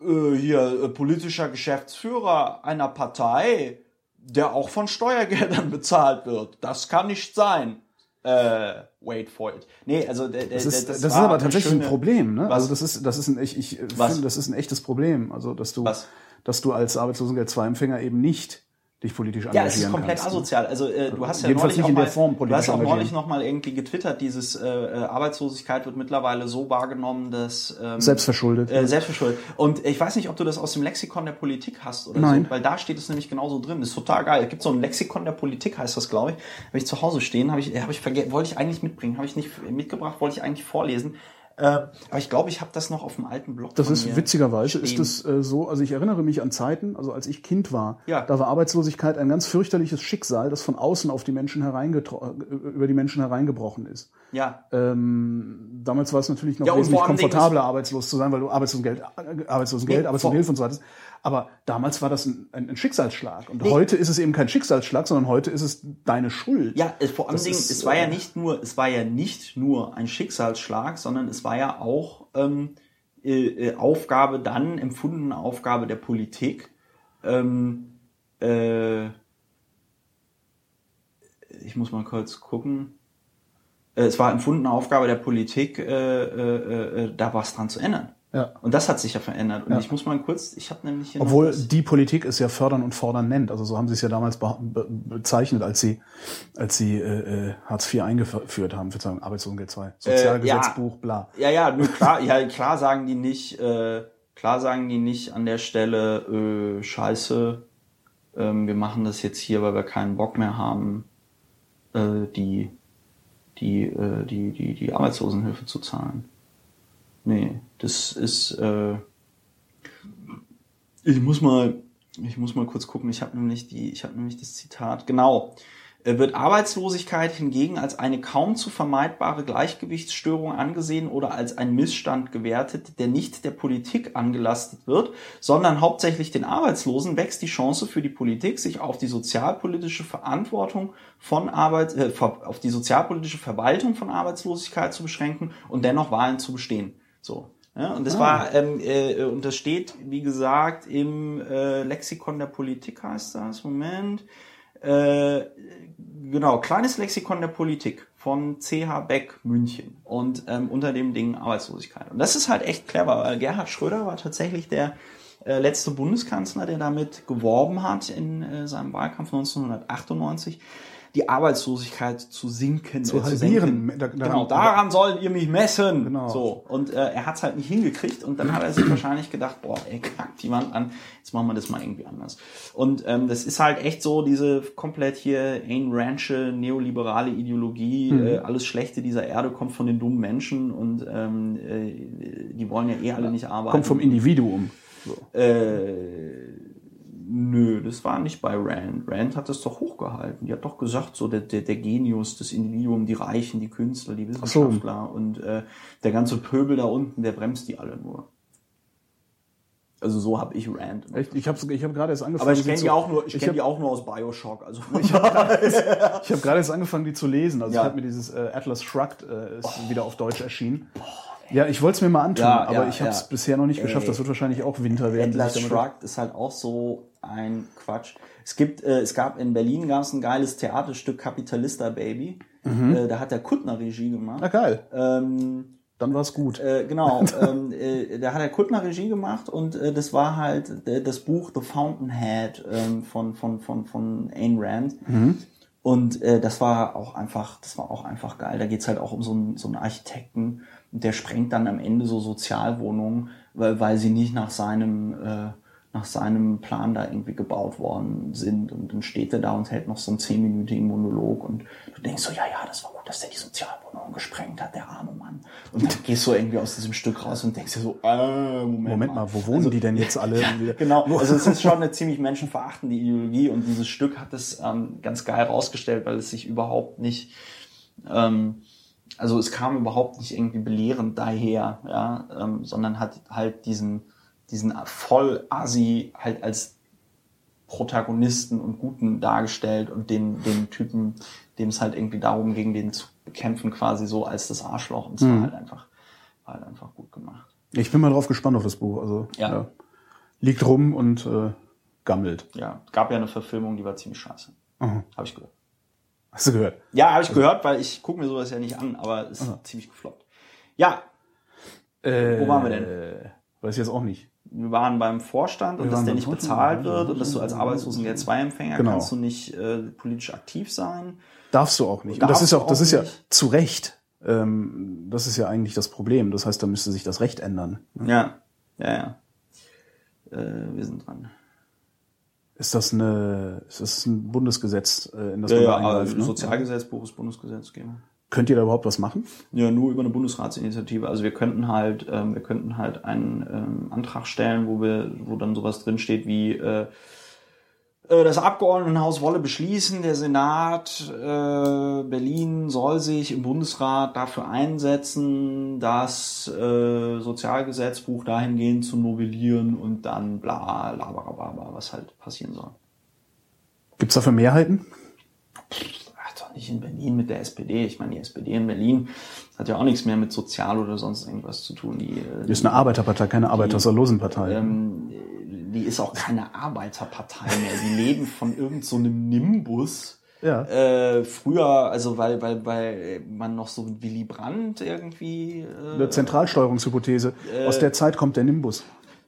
äh, hier äh, politischer Geschäftsführer einer Partei, der auch von Steuergeldern [laughs] bezahlt wird. Das kann nicht sein. Äh, wait for it. Nee, also der, der, Das ist, das war ist aber tatsächlich ein schöne- Problem. Ne? Was? Also das ist, das ist ein, ich, ich Was? finde, das ist ein echtes Problem. Also dass du, Was? dass du als Arbeitslosengeld 2 Empfänger eben nicht dich politisch Ja, engagieren es ist komplett kannst. ne? asozial. Also äh, du hast ja Jedenfalls neulich nicht in der mal, Form du hast auch neulich noch mal irgendwie getwittert, dieses äh, äh, Arbeitslosigkeit wird mittlerweile so wahrgenommen, dass ähm, Selbstverschuldet. Äh, selbstverschuldet. Und ich weiß nicht, ob du das aus dem Lexikon der Politik hast oder Nein. so, weil da steht es nämlich genauso drin. Das ist total geil. Es gibt so ein Lexikon der Politik, heißt das, glaube ich. Habe ich zu Hause stehen, habe ich, habe ich wollte ich eigentlich mitbringen, habe ich nicht mitgebracht, wollte ich eigentlich vorlesen. Äh, aber ich glaube, ich habe das noch auf dem alten Blog. Das ist witzigerweise stehen. ist es äh, so, also ich erinnere mich an Zeiten, also als ich Kind war, Ja. da war Arbeitslosigkeit ein ganz fürchterliches Schicksal, das von außen auf die Menschen hereingetro- äh, über die Menschen hereingebrochen ist. Ja, Ähm, damals war es natürlich noch Ja, wesentlich komfortabler, arbeitslos zu sein, weil du Arbeitslosengeld, äh, Arbeitslosengeld, Nee, Arbeitslosengehilfe und so weiter. Aber damals war das ein, ein, ein Schicksalsschlag. Und Nee. heute ist es eben kein Schicksalsschlag, sondern heute ist es deine Schuld. Ja, vor allen Das Dingen, ist, es war ja äh, nicht nur, es war ja nicht nur ein Schicksalsschlag, sondern es war ja auch ähm, äh, äh, Aufgabe dann, empfundene Aufgabe der Politik. Ähm, äh, ich muss mal kurz gucken. Äh, Es war empfundene Aufgabe der Politik, äh, äh, äh, da was dran zu ändern. Ja. Und das hat sich ja verändert. Und Ja. ich muss mal kurz, ich habe nämlich hier Obwohl die Politik es ja fördern und fordern nennt. Also so haben sie es ja damals be be bezeichnet, als sie, als sie äh, äh, Hartz IV eingeführt haben, Verzeihung, Arbeitslosengeld 2, Sozialgesetzbuch, bla. Ja, ja, nur klar, ja, klar sagen die nicht, äh, klar sagen die nicht an der Stelle, äh, scheiße, ähm, wir machen das jetzt hier, weil wir keinen Bock mehr haben, äh, die, die, äh, die, die, die Arbeitslosenhilfe zu zahlen. Nee, das ist, äh, ich muss mal, ich muss mal kurz gucken, ich habe nämlich die, ich habe nämlich das Zitat, genau. Äh, Wird Arbeitslosigkeit hingegen als eine kaum zu vermeidbare Gleichgewichtsstörung angesehen oder als ein Missstand gewertet, der nicht der Politik angelastet wird, sondern hauptsächlich den Arbeitslosen, wächst die Chance für die Politik, sich auf die sozialpolitische Verantwortung von Arbeit, äh, auf die sozialpolitische Verwaltung von Arbeitslosigkeit zu beschränken und dennoch Wahlen zu bestehen. So. Ja, und das Ah. war, ähm, äh, und das steht, wie gesagt, im äh, Lexikon der Politik heißt das. Moment. Äh, genau, kleines Lexikon der Politik von CH Beck München und ähm, unter dem Ding Arbeitslosigkeit. Und das ist halt echt clever, weil Gerhard Schröder war tatsächlich der äh, letzte Bundeskanzler, der damit geworben hat in äh, seinem Wahlkampf 1998, die Arbeitslosigkeit zu sinken, Zu äh, halbieren. senken. Da- daran- genau, daran sollt ihr mich messen. Genau. So. Und äh, er hat es halt nicht hingekriegt und dann hat er sich [clears throat] wahrscheinlich gedacht, boah, ey, kackt die Wand an, jetzt machen wir das mal irgendwie anders. Und ähm, das ist halt echt so diese komplett hier Ayn Ranche, neoliberale Ideologie, Mhm. äh, alles Schlechte dieser Erde kommt von den dummen Menschen und ähm, äh, die wollen ja eh alle nicht arbeiten. Kommt vom Individuum. Äh, nö, das war nicht bei Rand. Rand hat das doch hochgehalten. Die hat doch gesagt, so der, der, der Genius, das Individuum, die Reichen, die Künstler, die Wissenschaftler und äh, der ganze Pöbel da unten, der bremst die alle nur. Also so habe ich Rand. Echt? Ich habe ich hab gerade erst angefangen. Aber ich kenne die auch nur, ich, ich kenne hab- die auch nur aus Bioshock. Also [laughs] Ich habe [laughs] gerade erst angefangen, die zu lesen. Also Ja. ich habe mir dieses äh, Atlas Shrugged äh, ist wieder auf Deutsch erschienen. Ja, ich wollte es mir mal antun, Ja, aber ja, ich habe es ja. bisher noch nicht geschafft. Ey. Das wird wahrscheinlich auch Winter werden. Atlas Shrugged ist halt auch so ein Quatsch. Es gibt, äh, es gab in Berlin gab es ein geiles Theaterstück Kapitalista Baby. Äh, da hat der Kuttner Regie gemacht. Na geil, Ähm, dann war's gut. Äh, genau, [laughs] ähm, äh, da hat der Kuttner Regie gemacht und äh, das war halt äh, das Buch The Fountainhead ähm, von, von, von, von Ayn Rand. Und äh, das war auch einfach, das war auch einfach geil. Da geht's halt auch um so einen, so einen Architekten, der sprengt dann am Ende so Sozialwohnungen, weil, weil sie nicht nach seinem äh, nach seinem Plan da irgendwie gebaut worden sind. Und dann steht er da und hält noch so einen zehnminütigen Monolog und du denkst so, ja, ja, das war gut, dass der die Sozialwohnung gesprengt hat, der arme Mann. Und dann gehst du irgendwie aus diesem Stück raus und denkst dir so, äh, Moment, Moment mal, wo wohnen die denn jetzt alle? [laughs] Genau, also es ist schon eine ziemlich menschenverachtende Ideologie und dieses Stück hat es ähm, ganz geil rausgestellt, weil es sich überhaupt nicht, ähm, also es kam überhaupt nicht irgendwie belehrend daher, ja, ähm, sondern hat halt diesen, diesen voll Asi halt als Protagonisten und Guten dargestellt und den, den Typen, dem es halt irgendwie darum ging, den zu bekämpfen, quasi so als das Arschloch. Und es war halt einfach, war halt einfach gut gemacht. Ich bin mal drauf gespannt auf das Buch. Also Ja. liegt rum und äh, gammelt. Ja, gab ja eine Verfilmung, die war ziemlich scheiße. Aha. Habe ich gehört. Hast du gehört? Ja, habe ich gehört, weil ich gucke mir sowas ja nicht an, aber es ist ziemlich gefloppt. Ja, Äh, Wo waren wir denn? Weiß ich jetzt auch nicht. Wir waren beim Vorstand und Wir dass waren der nicht Vorstand, bezahlt ja, wird und dass du als Arbeitslosengeld 2-Empfänger Genau. kannst du nicht äh, politisch aktiv sein. Darfst du auch nicht. Und das ist ja auch, das ist ja nicht. zu Recht. Ähm, das ist ja eigentlich das Problem. Das heißt, da müsste sich das Recht ändern. Ja, ja, ja. Äh, wir sind dran. Ist das eine, ist das ein Bundesgesetz, äh, in das Ja, man ja, da aber eingreift? Ne? Sozialgesetzbuch ist Bundesgesetzgeber. Könnt ihr da überhaupt was machen? Ja, nur über eine Bundesratsinitiative. Also wir könnten halt, ähm, wir könnten halt einen ähm, Antrag stellen, wo wir, wo dann sowas drinsteht wie äh, äh, das Abgeordnetenhaus wolle beschließen, der Senat äh, Berlin soll sich im Bundesrat dafür einsetzen, das äh, Sozialgesetzbuch dahingehend zu novellieren und dann bla, laberababa, was halt passieren soll. Gibt's dafür Mehrheiten? Nicht in Berlin mit der SPD. Ich meine, die SPD in Berlin hat ja auch nichts mehr mit Sozial oder sonst irgendwas zu tun. Die, äh, Die ist eine Arbeiterpartei, keine Arbeiterlosenpartei. ähm, die ist auch keine Arbeiterpartei mehr. Die leben von irgend so einem Nimbus. ja. Äh, früher, also weil, weil, weil man noch so Willy Brandt irgendwie äh, Eine Zentralsteuerungshypothese. Aus der Zeit kommt der Nimbus.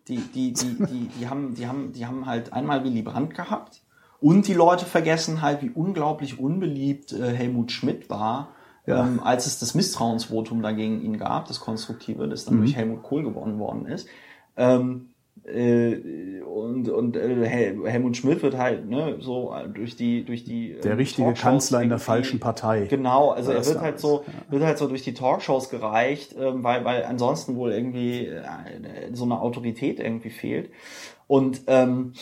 die, die, die, die, die, haben, die, haben, die haben halt einmal Willy Brandt gehabt und die Leute vergessen halt, wie unglaublich unbeliebt äh, Helmut Schmidt war, Ja. ähm, als es das Misstrauensvotum dagegen ihn gab, das Konstruktive, das dann durch Helmut Kohl gewonnen worden ist. Ähm, äh, und und äh, Hel Helmut Schmidt wird halt ne so äh, durch die durch die der ähm, richtige Talkshows Kanzler in der falschen Partei. Genau, also er wird halt so wird halt so durch die Talkshows gereicht, ähm, weil weil ansonsten wohl irgendwie äh, so eine Autorität irgendwie fehlt. Und ähm,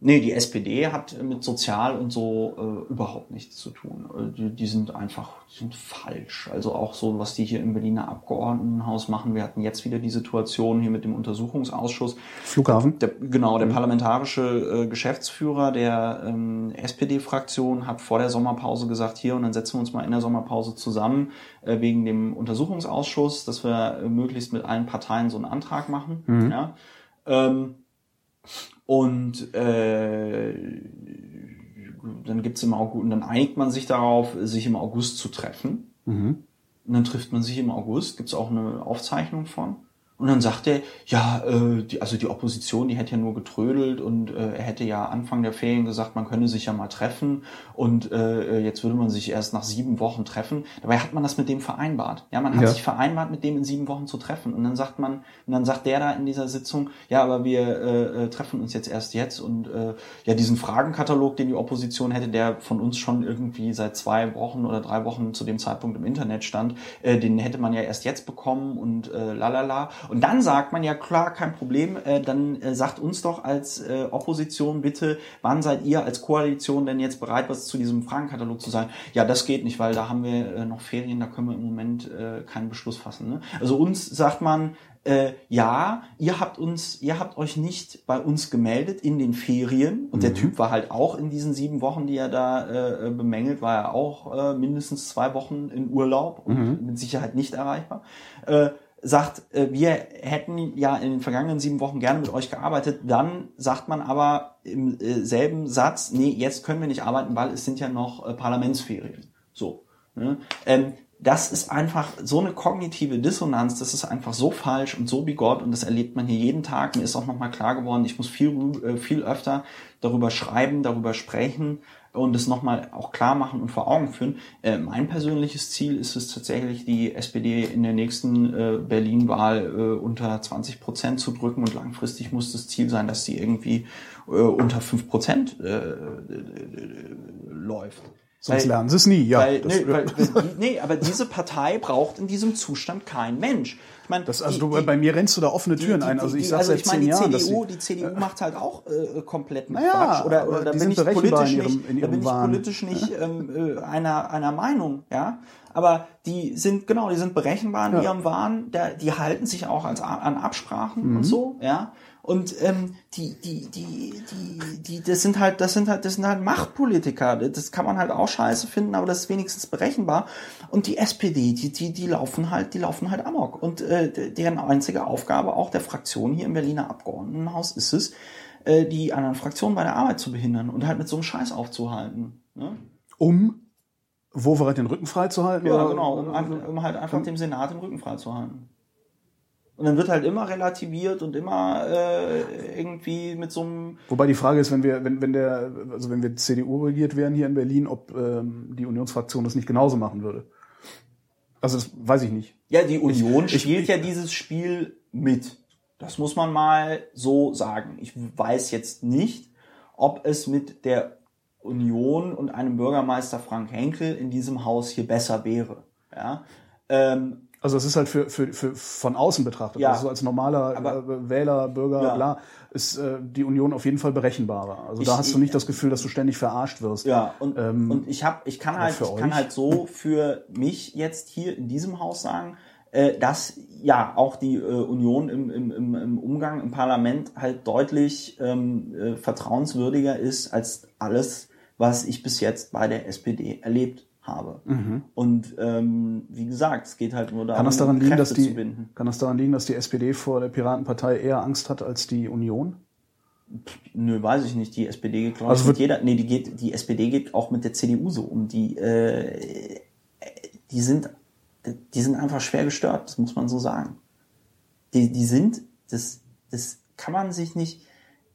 nee, die SPD hat mit sozial und so äh, überhaupt nichts zu tun. Äh, Die, die sind einfach die sind falsch. Also auch so, was die hier im Berliner Abgeordnetenhaus machen. Wir hatten jetzt wieder die Situation hier mit dem Untersuchungsausschuss. Flughafen. Der, genau, der parlamentarische äh, Geschäftsführer der ähm, SPD-Fraktion hat vor der Sommerpause gesagt, hier, und dann setzen wir uns mal in der Sommerpause zusammen äh, wegen dem Untersuchungsausschuss, dass wir möglichst mit allen Parteien so einen Antrag machen. Ja? Ähm, und äh, dann gibt's im August, und dann einigt man sich darauf, sich im August zu treffen. Und dann trifft man sich im August, gibt's auch eine Aufzeichnung von. Und dann sagt er, ja, äh, die, also die Opposition, die hätte ja nur getrödelt und äh, er hätte ja Anfang der Ferien gesagt, man könne sich ja mal treffen und äh, jetzt würde man sich erst nach sieben Wochen treffen. Dabei hat man das mit dem vereinbart. Ja, man hat Ja. sich vereinbart, mit dem in sieben Wochen zu treffen. Und dann sagt man, und dann sagt der da in dieser Sitzung, ja, aber wir äh, äh, treffen uns jetzt erst jetzt und äh, ja, diesen Fragenkatalog, den die Opposition hätte, der von uns schon irgendwie seit zwei Wochen oder drei Wochen zu dem Zeitpunkt im Internet stand, äh, den hätte man ja erst jetzt bekommen und äh, lalala. Und dann sagt man ja klar, kein Problem, äh, dann äh, sagt uns doch als äh, Opposition bitte, wann seid ihr als Koalition denn jetzt bereit, was zu diesem Fragenkatalog zu sagen? Ja, das geht nicht, weil da haben wir äh, noch Ferien, da können wir im Moment äh, keinen Beschluss fassen. Ne? Also uns sagt man, äh, ja, ihr habt uns, ihr habt euch nicht bei uns gemeldet in den Ferien und der Typ war halt auch in diesen sieben Wochen, die er da äh, bemängelt, war er auch äh, mindestens zwei Wochen in Urlaub und mit Sicherheit nicht erreichbar. Äh, sagt, äh, wir hätten ja in den vergangenen sieben Wochen gerne mit euch gearbeitet, dann sagt man aber im äh, selben Satz, nee, jetzt können wir nicht arbeiten, weil es sind ja noch äh, Parlamentsferien. So. Ne? Ähm, das ist einfach so eine kognitive Dissonanz, das ist einfach so falsch und so bigott und das erlebt man hier jeden Tag. Mir ist auch nochmal klar geworden, ich muss viel, viel öfter darüber schreiben, darüber sprechen und es nochmal auch klar machen und vor Augen führen. Äh, mein persönliches Ziel ist es tatsächlich, die SPD in der nächsten äh, Berlin-Wahl äh, unter 20 Prozent zu drücken und langfristig muss das Ziel sein, dass sie irgendwie äh, unter 5 Prozent äh, läuft. Sonst Weil- lernen sie es nie. Ja, weil, das, nee, weil, nee, aber diese Partei braucht in diesem Zustand kein Mensch. Ich meine, das, also die- du, die- bei mir rennst du da offene Türen die, ein. Also die, ich die- sag also seit zehn die Jahren, dass CDU, die, die CDU macht halt auch äh, kompletten Naja, Quatsch. Oder, oder da die bin ich politisch in ihrem- nicht, in da bin ich Wahn. politisch nicht ähm, äh, einer, einer Meinung, ja. Aber die sind, genau, die sind berechenbar in Ja. ihrem Wahn, der, die halten sich auch als, an Absprachen Mhm. und so, ja. Und ähm, die, die, die, die, die, das sind halt, das sind halt, das sind halt Machtpolitiker. Das kann man halt auch scheiße finden, aber das ist wenigstens berechenbar. Und die SPD, die, die, die laufen halt, die laufen halt amok. Und äh, deren einzige Aufgabe auch der Fraktion hier im Berliner Abgeordnetenhaus ist es, äh, die anderen Fraktionen bei der Arbeit zu behindern und halt mit so einem Scheiß aufzuhalten. Ne? um Wowereit den Rücken frei zu halten? Ja, oder- genau, um, ein- um halt einfach dem Senat den Rücken frei zu halten. Und dann wird halt immer relativiert und immer äh, irgendwie mit so einem Wobei die Frage ist, wenn wir, wenn, wenn der, also wenn wir CDU regiert wären hier in Berlin, ob ähm, die Unionsfraktion das nicht genauso machen würde. Also das weiß ich nicht. Ja, die Union ich- spielt ich- ja dieses Spiel mit. Das muss man mal so sagen. Ich weiß jetzt nicht, ob es mit der Union und einem Bürgermeister Frank Henkel in diesem Haus hier besser wäre. Ja. Ähm, Also es ist halt für, für, für von außen betrachtet. Ja. Also als normaler Aber- äh, Wähler, Bürger, Ja. bla, ist äh, die Union auf jeden Fall berechenbarer. Also Ich- da hast du nicht das Gefühl, dass du ständig verarscht wirst. Ja, und, Ähm, und ich hab, ich kann halt, ich kann halt so für mich jetzt hier in diesem Haus sagen, äh, dass ja auch die äh, Union im, im, im, im Umgang im Parlament halt deutlich ähm, äh, vertrauenswürdiger ist als alles, was ich bis jetzt bei der SPD erlebt habe. Und ähm, wie gesagt, es geht halt nur darum, Kann das daran liegen, Kräfte dass zu die, binden. kann das daran liegen, dass die SPD vor der Piratenpartei eher Angst hat als die Union? Nö, weiß ich nicht. Die SPD geht, glaube Also ich, jeder. Nee, die geht, die SPD geht auch mit der CDU so um. Die, äh, die sind, die sind einfach schwer gestört, das muss man so sagen. Die, die sind, das, das kann man sich nicht.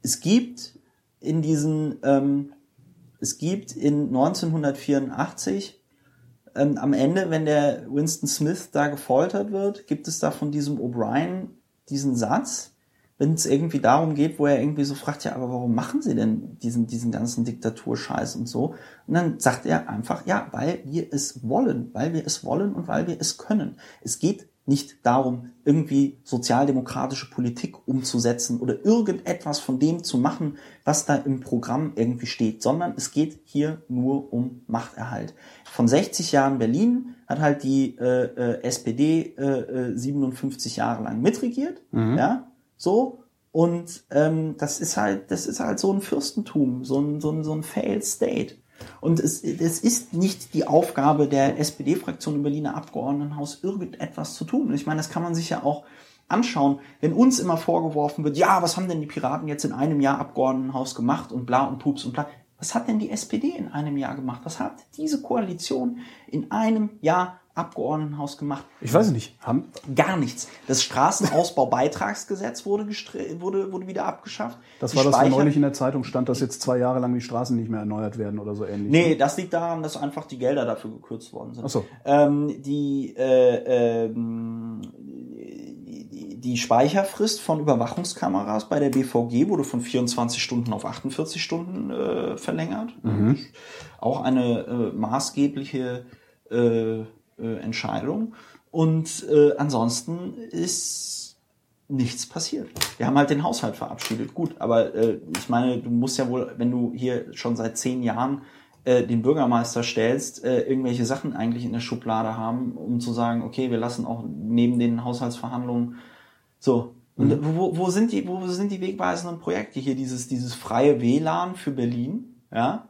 Es gibt in diesen, ähm, es gibt in 1984 ähm, am Ende, wenn der Winston Smith da gefoltert wird, gibt es da von diesem O'Brien diesen Satz, wenn es irgendwie darum geht, wo er irgendwie so fragt, ja, aber warum machen sie denn diesen, diesen ganzen Diktaturscheiß und so? Und dann sagt er einfach, ja, weil wir es wollen, weil wir es wollen und weil wir es können. Es geht nicht darum, irgendwie sozialdemokratische Politik umzusetzen oder irgendetwas von dem zu machen, was da im Programm irgendwie steht, sondern es geht hier nur um Machterhalt. Von 60 Jahren Berlin hat halt die äh, äh, SPD äh, 57 äh, Jahre lang mitregiert, mhm. ja, so. Und ähm, das ist halt, das ist halt so ein Fürstentum, so ein, so ein, so ein Failed State. Und es, es ist nicht die Aufgabe der SPD-Fraktion im Berliner Abgeordnetenhaus, irgendetwas zu tun. Und ich meine, das kann man sich ja auch anschauen, wenn uns immer vorgeworfen wird, ja, was haben denn die Piraten jetzt in einem Jahr Abgeordnetenhaus gemacht und bla und pups und bla. Was hat denn die SPD in einem Jahr gemacht? Was hat diese Koalition in einem Jahr Abgeordnetenhaus gemacht? Ich weiß nicht. Haben Gar nichts. Das Straßenausbaubeitragsgesetz wurde, wurde, wurde wieder abgeschafft. Das war das, was neulich in der Zeitung stand, dass jetzt zwei Jahre lang die Straßen nicht mehr erneuert werden oder so ähnlich. Nee, ne? das liegt daran, dass einfach die Gelder dafür gekürzt worden sind. Ach so. Ähm, die, äh, ähm, die Speicherfrist von Überwachungskameras bei der BVG wurde von 24 Stunden auf 48 Stunden äh, verlängert. Mhm. Auch eine äh, maßgebliche äh, äh, Entscheidung. Und äh, ansonsten ist nichts passiert. Wir haben halt den Haushalt verabschiedet. Gut, aber äh, ich meine, du musst ja wohl, wenn du hier schon seit zehn Jahren äh, den Bürgermeister stellst, äh, irgendwelche Sachen eigentlich in der Schublade haben, um zu sagen, okay, wir lassen auch neben den Haushaltsverhandlungen so. Und mhm. wo, wo sind die, wo sind die wegweisenden Projekte hier? Dieses, dieses freie WLAN für Berlin, ja?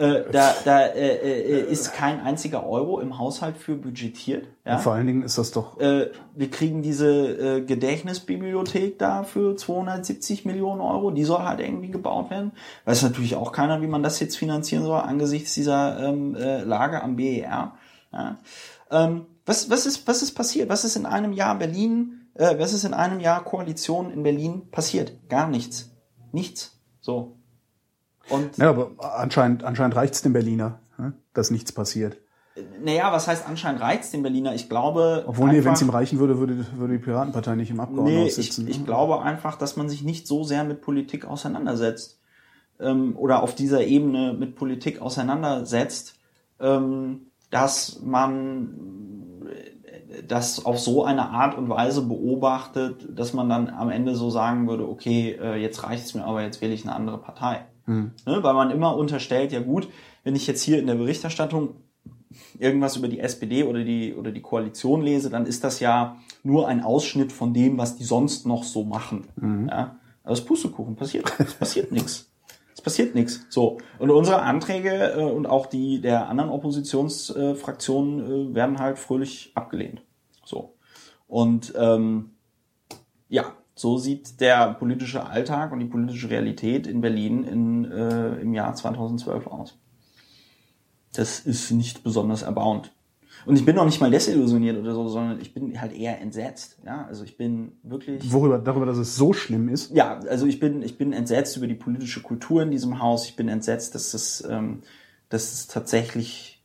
Äh, da da äh, äh, ist kein einziger Euro im Haushalt für budgetiert. Ja? Und vor allen Dingen ist das doch. Äh, wir kriegen diese äh, Gedächtnisbibliothek da für 270 Millionen Euro. Die soll halt irgendwie gebaut werden. Weiß natürlich auch keiner, wie man das jetzt finanzieren soll angesichts dieser ähm, äh, Lage am BER. Ja? Ähm, was, was, ist, was ist passiert? Was ist in einem Jahr Berlin äh, was ist in einem Jahr Koalition in Berlin passiert? Gar nichts. Nichts. So. Und ja, aber anscheinend, anscheinend reicht es dem Berliner, ne, dass nichts passiert. Naja, was heißt anscheinend reizt den Berliner? Ich glaube. Obwohl, wenn es ihm reichen würde, würde, würde die Piratenpartei nicht im Abgeordnetenhaus nee, sitzen. Ich, ich glaube einfach, dass man sich nicht so sehr mit Politik auseinandersetzt ähm, oder auf dieser Ebene mit Politik auseinandersetzt, ähm, dass man das auf so eine Art und Weise beobachtet, dass man dann am Ende so sagen würde, okay, äh, jetzt reicht es mir, aber jetzt wähle ich eine andere Partei. Mhm. Ne? Weil man immer unterstellt, ja gut, wenn ich jetzt hier in der Berichterstattung irgendwas über die SPD oder die, oder die Koalition lese, dann ist das ja nur ein Ausschnitt von dem, was die sonst noch so machen. Mhm. Ja? Aber das Pustekuchen passiert, es passiert [laughs] nichts. Es passiert nichts. So. Und unsere Anträge äh, und auch die der anderen Oppositionsfraktionen äh, werden halt fröhlich abgelehnt. So. Und ähm, ja, so sieht der politische Alltag und die politische Realität in Berlin in, äh, im Jahr 2012 aus. Das ist nicht besonders erbauend. Und ich bin noch nicht mal desillusioniert oder so, sondern ich bin halt eher entsetzt. Ja, also ich bin wirklich. Worüber, darüber, dass es so schlimm ist? Ja, also ich bin, ich bin entsetzt über die politische Kultur in diesem Haus. Ich bin entsetzt, dass es, ähm, dass es tatsächlich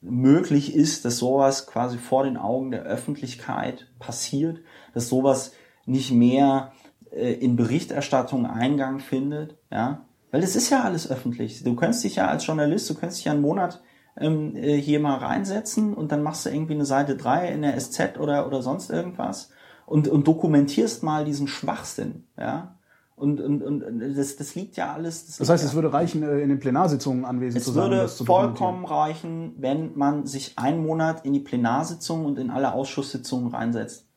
möglich ist, dass sowas quasi vor den Augen der Öffentlichkeit passiert, dass sowas nicht mehr äh, in Berichterstattung Eingang findet, ja, weil es ist ja alles öffentlich. Du könntest dich ja als Journalist, du könntest dich ja einen Monat ähm, äh, hier mal reinsetzen und dann machst du irgendwie eine Seite 3 in der SZ oder, oder sonst irgendwas und, und dokumentierst mal diesen Schwachsinn, ja. Und, und, und das, das liegt ja alles. Das, das heißt, ja. es würde reichen, äh, in den Plenarsitzungen anwesend zu sein. Es würde vollkommen reichen, wenn man sich einen Monat in die Plenarsitzungen und in alle Ausschusssitzungen reinsetzt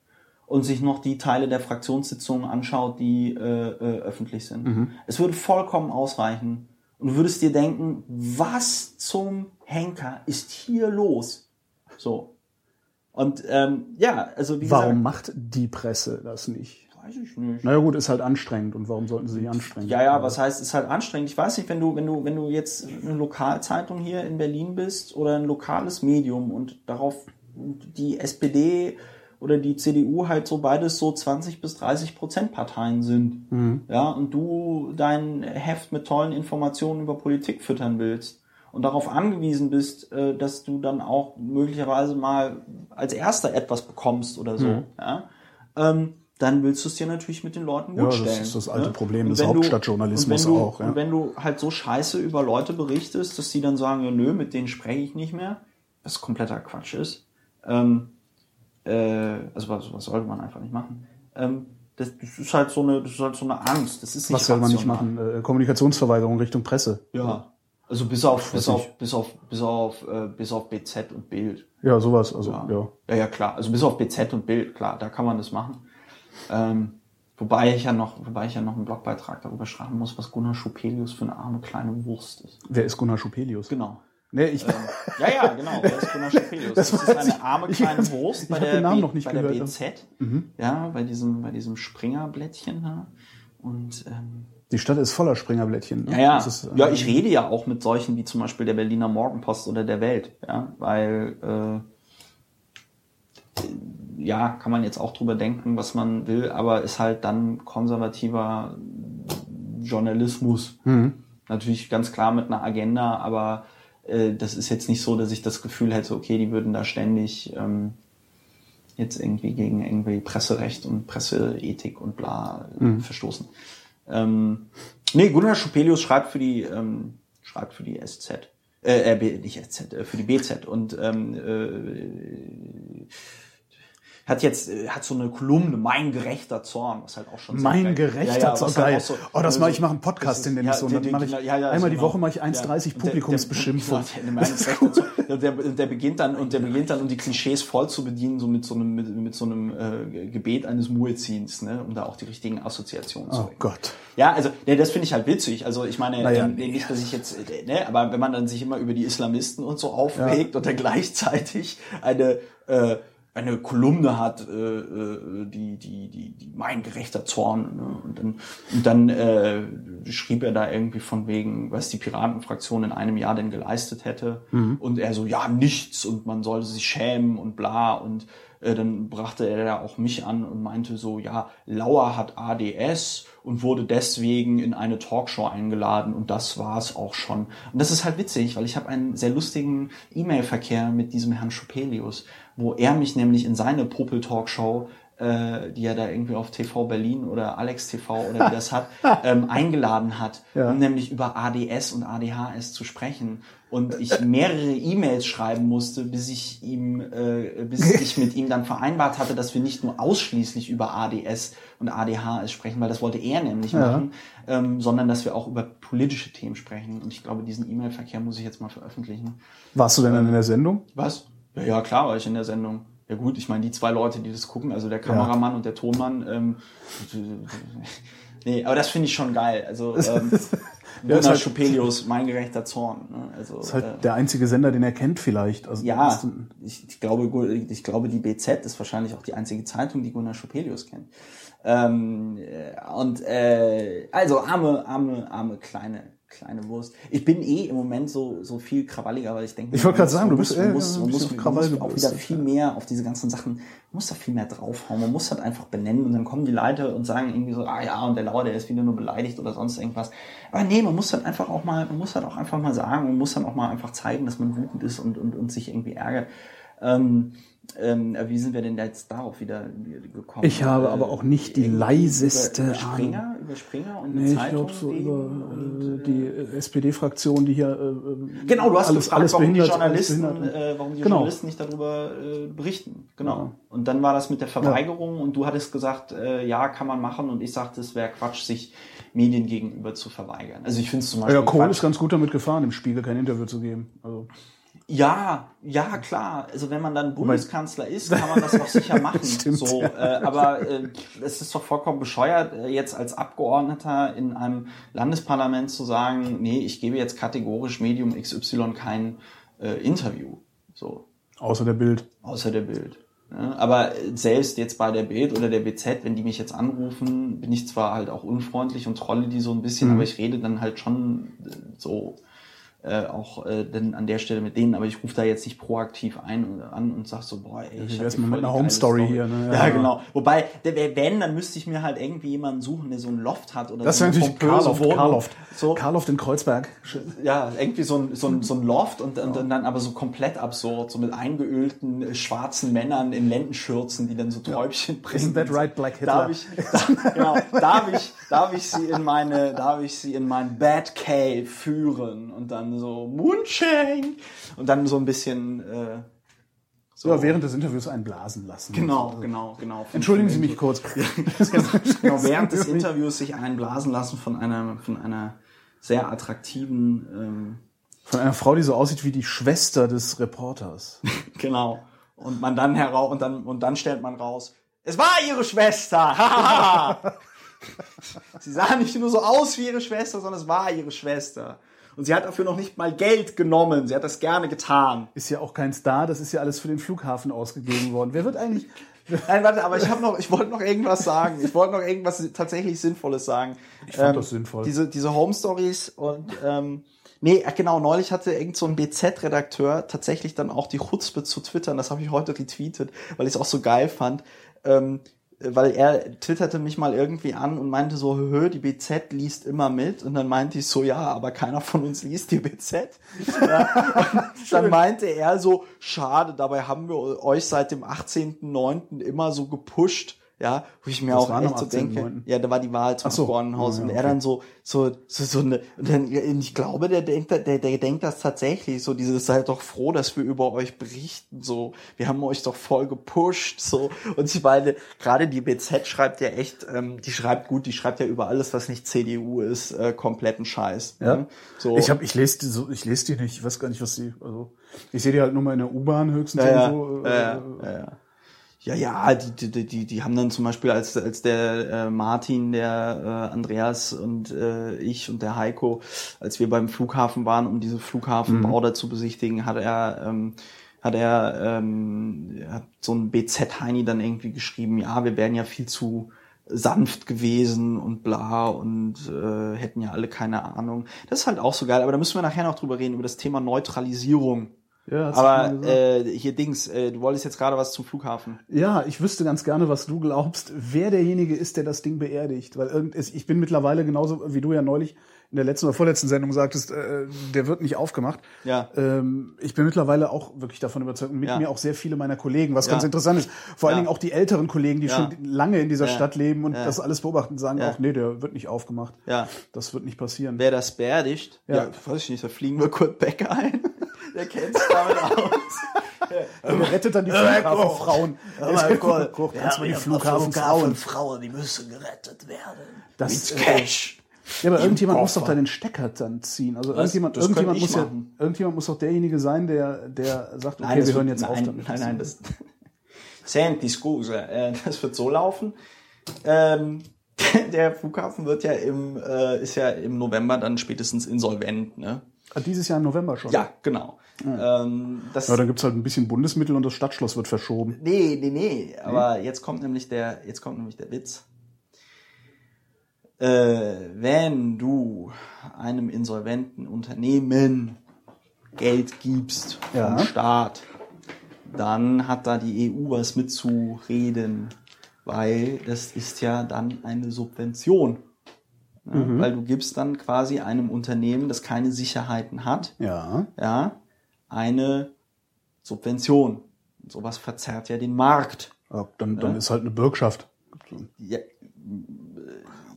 und sich noch die Teile der Fraktionssitzungen anschaut, die äh, äh, öffentlich sind. Mhm. Es würde vollkommen ausreichen. Und du würdest dir denken, was zum Henker ist hier los? So. Und ähm, ja, also wie Warum gesagt, macht die Presse das nicht? Weiß ich nicht. Naja gut, ist halt anstrengend. Und warum sollten sie sich anstrengen? Ja, ja, was heißt, ist halt anstrengend. Ich weiß nicht, wenn du, wenn du, wenn du jetzt eine Lokalzeitung hier in Berlin bist oder ein lokales Medium und darauf die SPD oder die CDU halt so beides so 20 bis 30 Prozent Parteien sind. Mhm. Ja, und du dein Heft mit tollen Informationen über Politik füttern willst und darauf angewiesen bist, äh, dass du dann auch möglicherweise mal als erster etwas bekommst oder so. Mhm. Ja? Ähm, dann willst du es dir natürlich mit den Leuten gut Ja, das stellen. ist das alte ne? Problem des Hauptstadtjournalismus du, auch, ja. Und wenn du halt so scheiße über Leute berichtest, dass die dann sagen, ja, nö, mit denen spreche ich nicht mehr, was kompletter Quatsch ist, ähm, äh, also was, was sollte man einfach nicht machen. Ähm, das, das ist halt so eine, das ist halt so eine Angst. Das ist nicht Was soll man nicht machen? Äh, Kommunikationsverweigerung Richtung Presse. Ja. Also bis auf, bis Weiß auf, bis auf, bis auf, äh, bis auf BZ und Bild. Ja, sowas. Also, Ja. ja. ja, ja, klar. Also bis auf BZ und Bild, klar, da kann man das machen. Ähm, wobei ich ja noch, wobei ich ja noch einen Blogbeitrag darüber schreiben muss, was Gunnar Schupelius für eine arme kleine Wurst ist. Wer ist Gunnar Schupelius? Genau. Nee, ich, Ähm, ja, ja, genau. Wer ist Gunnar Schupelius? Das, Das ist eine ich. arme Ich kleine hab- Wurst ich bei der, B- noch nicht bei der BZ. Ja, bei diesem, bei diesem Springerblättchen da. Und ähm, die Stadt ist voller Springerblättchen. Ne? Ja, ja. Das ist, ja, äh, ich rede ja auch mit solchen wie zum Beispiel der Berliner Morgenpost oder der Welt, ja, weil äh, ja, kann man jetzt auch drüber denken, was man will, aber ist halt dann konservativer Journalismus. Natürlich ganz klar mit einer Agenda, aber äh, das ist jetzt nicht so, dass ich das Gefühl hätte, okay, die würden da ständig ähm, jetzt irgendwie gegen irgendwie Presserecht und Presseethik und bla äh, verstoßen. Ähm, nee, Gunnar Schupelius schreibt für die ähm, schreibt für die SZ. Äh, äh, nicht SZ, äh, für die BZ und ähm, äh, hat jetzt äh, hat so eine Kolumne mein gerechter Zorn, was halt auch schon Mein gerechter Ja, ja, Zorn, halt geil. auch so- Oh, das so- mache ich, mache einen Podcast, den nenne ich so. Und dann mache ich, ja, ja, einmal die genau. Woche mache ich 1,30 Ja. Und der- Publikumsbeschimpfung. Der, [laughs] der, der, beginnt dann und der beginnt dann, um die Klischees voll zu bedienen, so mit so einem, mit, mit so einem äh, Gebet eines Muezzins, ne, um da auch die richtigen Assoziationen zu Oh Gott. ja, also ne, das finde ich halt witzig. Also ich meine, Naja, ähm, nee. nicht, dass ich jetzt, äh, ne, aber wenn man dann sich immer über die Islamisten und so aufregt und dann gleichzeitig eine äh, eine Kolumne hat, äh, äh, die, die, die, die mein gerechter Zorn. Ne? Und dann, und dann äh, schrieb er da irgendwie von wegen, was die Piratenfraktion in einem Jahr denn geleistet hätte. Und er so, ja, nichts und man sollte sich schämen und bla. Und äh, dann brachte er da auch mich an und meinte so, ja, Lauer hat ADS und wurde deswegen in eine Talkshow eingeladen und das war's auch schon. Und das ist halt witzig, weil ich habe einen sehr lustigen E-Mail-Verkehr mit diesem Herrn Schupelius, wo er mich nämlich in seine Popel-Talkshow äh, die er da irgendwie auf TV Berlin oder Alex TV oder wie das hat, [laughs] ähm, eingeladen hat, Ja. um nämlich über ADS und ADHS zu sprechen. Und ich mehrere E-Mails schreiben musste, bis ich ihm, äh, bis [laughs] ich mit ihm dann vereinbart hatte, dass wir nicht nur ausschließlich über ADS und ADHS sprechen, weil das wollte er nämlich Ja. machen, ähm, sondern dass wir auch über politische Themen sprechen. Und ich glaube, diesen E-Mail-Verkehr muss ich jetzt mal veröffentlichen. Warst du denn dann in der Sendung? Was? Ja, ja, klar war ich in der Sendung. Ja gut, ich meine, die zwei Leute, die das gucken, also der Kameramann und der Tonmann, ähm, nee, aber das finde ich schon geil. Also [laughs] ähm, ist Gunnar halt- Schupelius, mein gerechter Zorn. Ne? Also, Das ist halt äh, der einzige Sender, den er kennt vielleicht. Also, ja, ich, ich glaube, ich glaube, die BZ ist wahrscheinlich auch die einzige Zeitung, die Gunnar Schupelius kennt. Ähm, äh, und äh, also arme, arme, arme kleine kleine Wurst. Ich bin eh im Moment so so viel krawalliger, weil ich denke, Ich wollte gerade sagen, man du bist, muss, man muss, man muss, man muss auch wieder viel mehr auf diese ganzen Sachen, man muss da viel mehr draufhauen. Man muss halt einfach benennen und dann kommen die Leute und sagen irgendwie so, ah ja, und der Lauer, der ist wieder nur beleidigt oder sonst irgendwas. Aber nee, man muss halt einfach auch mal, man muss halt auch einfach mal sagen, man muss dann auch mal einfach zeigen, dass man wütend ist und, und, und sich irgendwie ärgert. Ähm, ähm, wie sind wir denn jetzt darauf wieder gekommen? Ich habe Äh, aber auch nicht die leiseste über, über Ahnung. Springer, über Springer und eine Nee, ich glaube so über und, äh, die äh, SPD-Fraktion, die hier äh, Genau, du hast alles, gefragt, alles warum, die Journalisten, äh, warum die Genau. Journalisten nicht darüber äh, berichten. Genau. Ja. Und dann war das mit der Verweigerung und du hattest gesagt, äh, ja, kann man machen und ich sagte, es wäre Quatsch, sich Medien gegenüber zu verweigern. Also ich finde es zum Beispiel Ja, Kohl Quatsch. ist ganz gut damit gefahren, im Spiegel kein Interview zu geben. Also, Ja, ja, klar. Also wenn man dann Bundeskanzler ist, kann man das auch sicher [laughs] machen. Stimmt, so, äh, aber äh, es ist doch vollkommen bescheuert, äh, jetzt als Abgeordneter in einem Landesparlament zu sagen, nee, ich gebe jetzt kategorisch Medium XY kein äh, Interview. So, außer der Bild. außer der Bild. Ja, aber selbst jetzt bei der Bild oder der BZ, wenn die mich jetzt anrufen, bin ich zwar halt auch unfreundlich und trolle die so ein bisschen, Mhm. aber ich rede dann halt schon äh, so äh, auch äh, dann an der Stelle mit denen, aber ich rufe da jetzt nicht proaktiv ein an und sag so, boah, ey, ich Wie wär's hab hier mal mit einer Home Story hier, ne? Ja, Ja. genau. Wobei, der, wenn, dann müsste ich mir halt irgendwie jemanden suchen, der so ein Loft hat oder Das so wäre natürlich Karloft, Wohnung. Karloft. So, Karloft in Kreuzberg. ja, irgendwie so ein, so ein, so ein Loft und, und, und dann aber so komplett absurd, so mit eingeölten äh, schwarzen Männern in Lendenschürzen, die dann so Träubchen bringen. Isn't that right, Black Hitler? Darf ich, da, [laughs] genau, darf ich, darf ich sie in meine, darf ich sie in mein Bad Cave führen und dann so Moonshine und dann so ein bisschen, äh, so. Ja, während des Interviews einblasen lassen. Genau, genau, genau. Entschuldigen Sie mich kurz. genau, während des Interviews sich einblasen lassen von einer, von einer sehr attraktiven, ähm, Von einer Frau, die so aussieht wie die Schwester des Reporters. [laughs] Genau. Und man dann heraus und dann und dann stellt man raus, es war ihre Schwester. Sie sah nicht nur so aus wie ihre Schwester, sondern es war ihre Schwester. Und sie hat dafür noch nicht mal Geld genommen. Sie hat das gerne getan. Ist ja auch kein Star, das ist ja alles für den Flughafen ausgegeben worden. Wer wird eigentlich. [laughs] Nein, warte, aber ich habe noch, ich wollte noch irgendwas sagen. Ich wollte noch irgendwas tatsächlich Sinnvolles sagen. Ich fand das sinnvoll. Diese, diese Home Stories und ähm, nee, genau, neulich hatte irgend so ein BZ-Redakteur tatsächlich dann auch die Chutzpe zu twittern. Das habe ich heute retweetet, weil ich es auch so geil fand. Ähm, weil er twitterte mich mal irgendwie an und meinte so, hö, die BZ liest immer mit. Und dann meinte ich so, ja, aber keiner von uns liest die BZ. Ja, dann meinte er so, schade, dabei haben wir euch seit dem 18.09. immer so gepusht. Ja, wo ich mir Das auch echt so denke, 18.09.. ja, da war die Wahl zum so. Ja, und er okay. dann so, so, so, so eine, und dann, ich glaube, der denkt, der, der denkt das tatsächlich, so dieses, seid doch froh, dass wir über euch berichten, so, wir haben euch doch voll gepusht, so, und sie beide, gerade die BZ schreibt ja echt, ähm, die schreibt gut, die schreibt ja über alles, was nicht CDU ist, äh, kompletten Scheiß. Ja. Ne? So. Ich, hab, ich lese die, so, ich lese die nicht, ich weiß gar nicht, was die. Also, ich sehe die halt nur mal in der U-Bahn höchstens ja, irgendwo. äh, ja, ja, ja. Ja, die, die, die, die haben dann zum Beispiel, als, als der äh, Martin, der äh, Andreas und äh, ich und der Heiko, als wir beim Flughafen waren, um diese Flughafenbau da zu besichtigen, hat er, ähm, hat er ähm, hat so ein BZ-Heini dann irgendwie geschrieben, ja, wir wären ja viel zu sanft gewesen und bla und äh, hätten ja alle keine Ahnung. Das ist halt auch so geil, aber da müssen wir nachher noch drüber reden, über das Thema Neutralisierung. Ja, Aber äh, hier Dings, äh, du wolltest jetzt gerade was zum Flughafen. Ja, ich wüsste ganz gerne, was du glaubst, wer derjenige ist, der das Ding beerdigt. Weil irgend, ich bin mittlerweile genauso, wie du ja neulich in der letzten oder vorletzten Sendung sagtest, äh, der wird nicht aufgemacht. Ja. Ähm, ich bin mittlerweile auch wirklich davon überzeugt, und mit Ja. mir auch sehr viele meiner Kollegen, was Ja. ganz interessant ist. Vor allen. Dingen auch die älteren Kollegen, die schon lange in dieser. Stadt leben und das alles beobachten, sagen auch, nee, der wird nicht aufgemacht. Ja. Das wird nicht passieren. Wer das beerdigt, ja. Ja. weiß ich nicht, da fliegen wir Kurt Becker ein. Der kennt sich damit aus. [laughs] Der rettet dann die Flughafenfrauen. Kohl, Koch, wir kannst mal die Flughafenfrauen. Flughafenfrauen, die müssen gerettet werden. Das, Mit äh, Cash. Ja, aber irgendjemand muss doch da den Stecker dann ziehen. Also Was? irgendjemand, Das irgendjemand muss ja, irgendjemand muss doch derjenige sein, der, der sagt, okay, das wir hören jetzt auf nein, damit. Nein, nein, das. Senti, scusa. Äh, das wird so laufen. Ähm, [laughs] der Flughafen wird ja im, äh, ist ja im November dann spätestens insolvent, ne? Ah, Dieses Jahr im November schon. Ja, genau. Ähm, das, Ja, dann gibt's halt ein bisschen Bundesmittel und das Stadtschloss wird verschoben. Nee, nee, nee. Aber jetzt kommt nämlich der, jetzt kommt nämlich der Witz. Äh, wenn du einem insolventen Unternehmen Geld gibst Ja. vom Staat, dann hat da die EU was mitzureden, weil das ist ja dann eine Subvention. Ne? Weil du gibst dann quasi einem Unternehmen, das keine Sicherheiten hat, Ja. ja, eine Subvention. Und sowas verzerrt ja den Markt. ja dann dann ist halt eine Bürgschaft. Ja,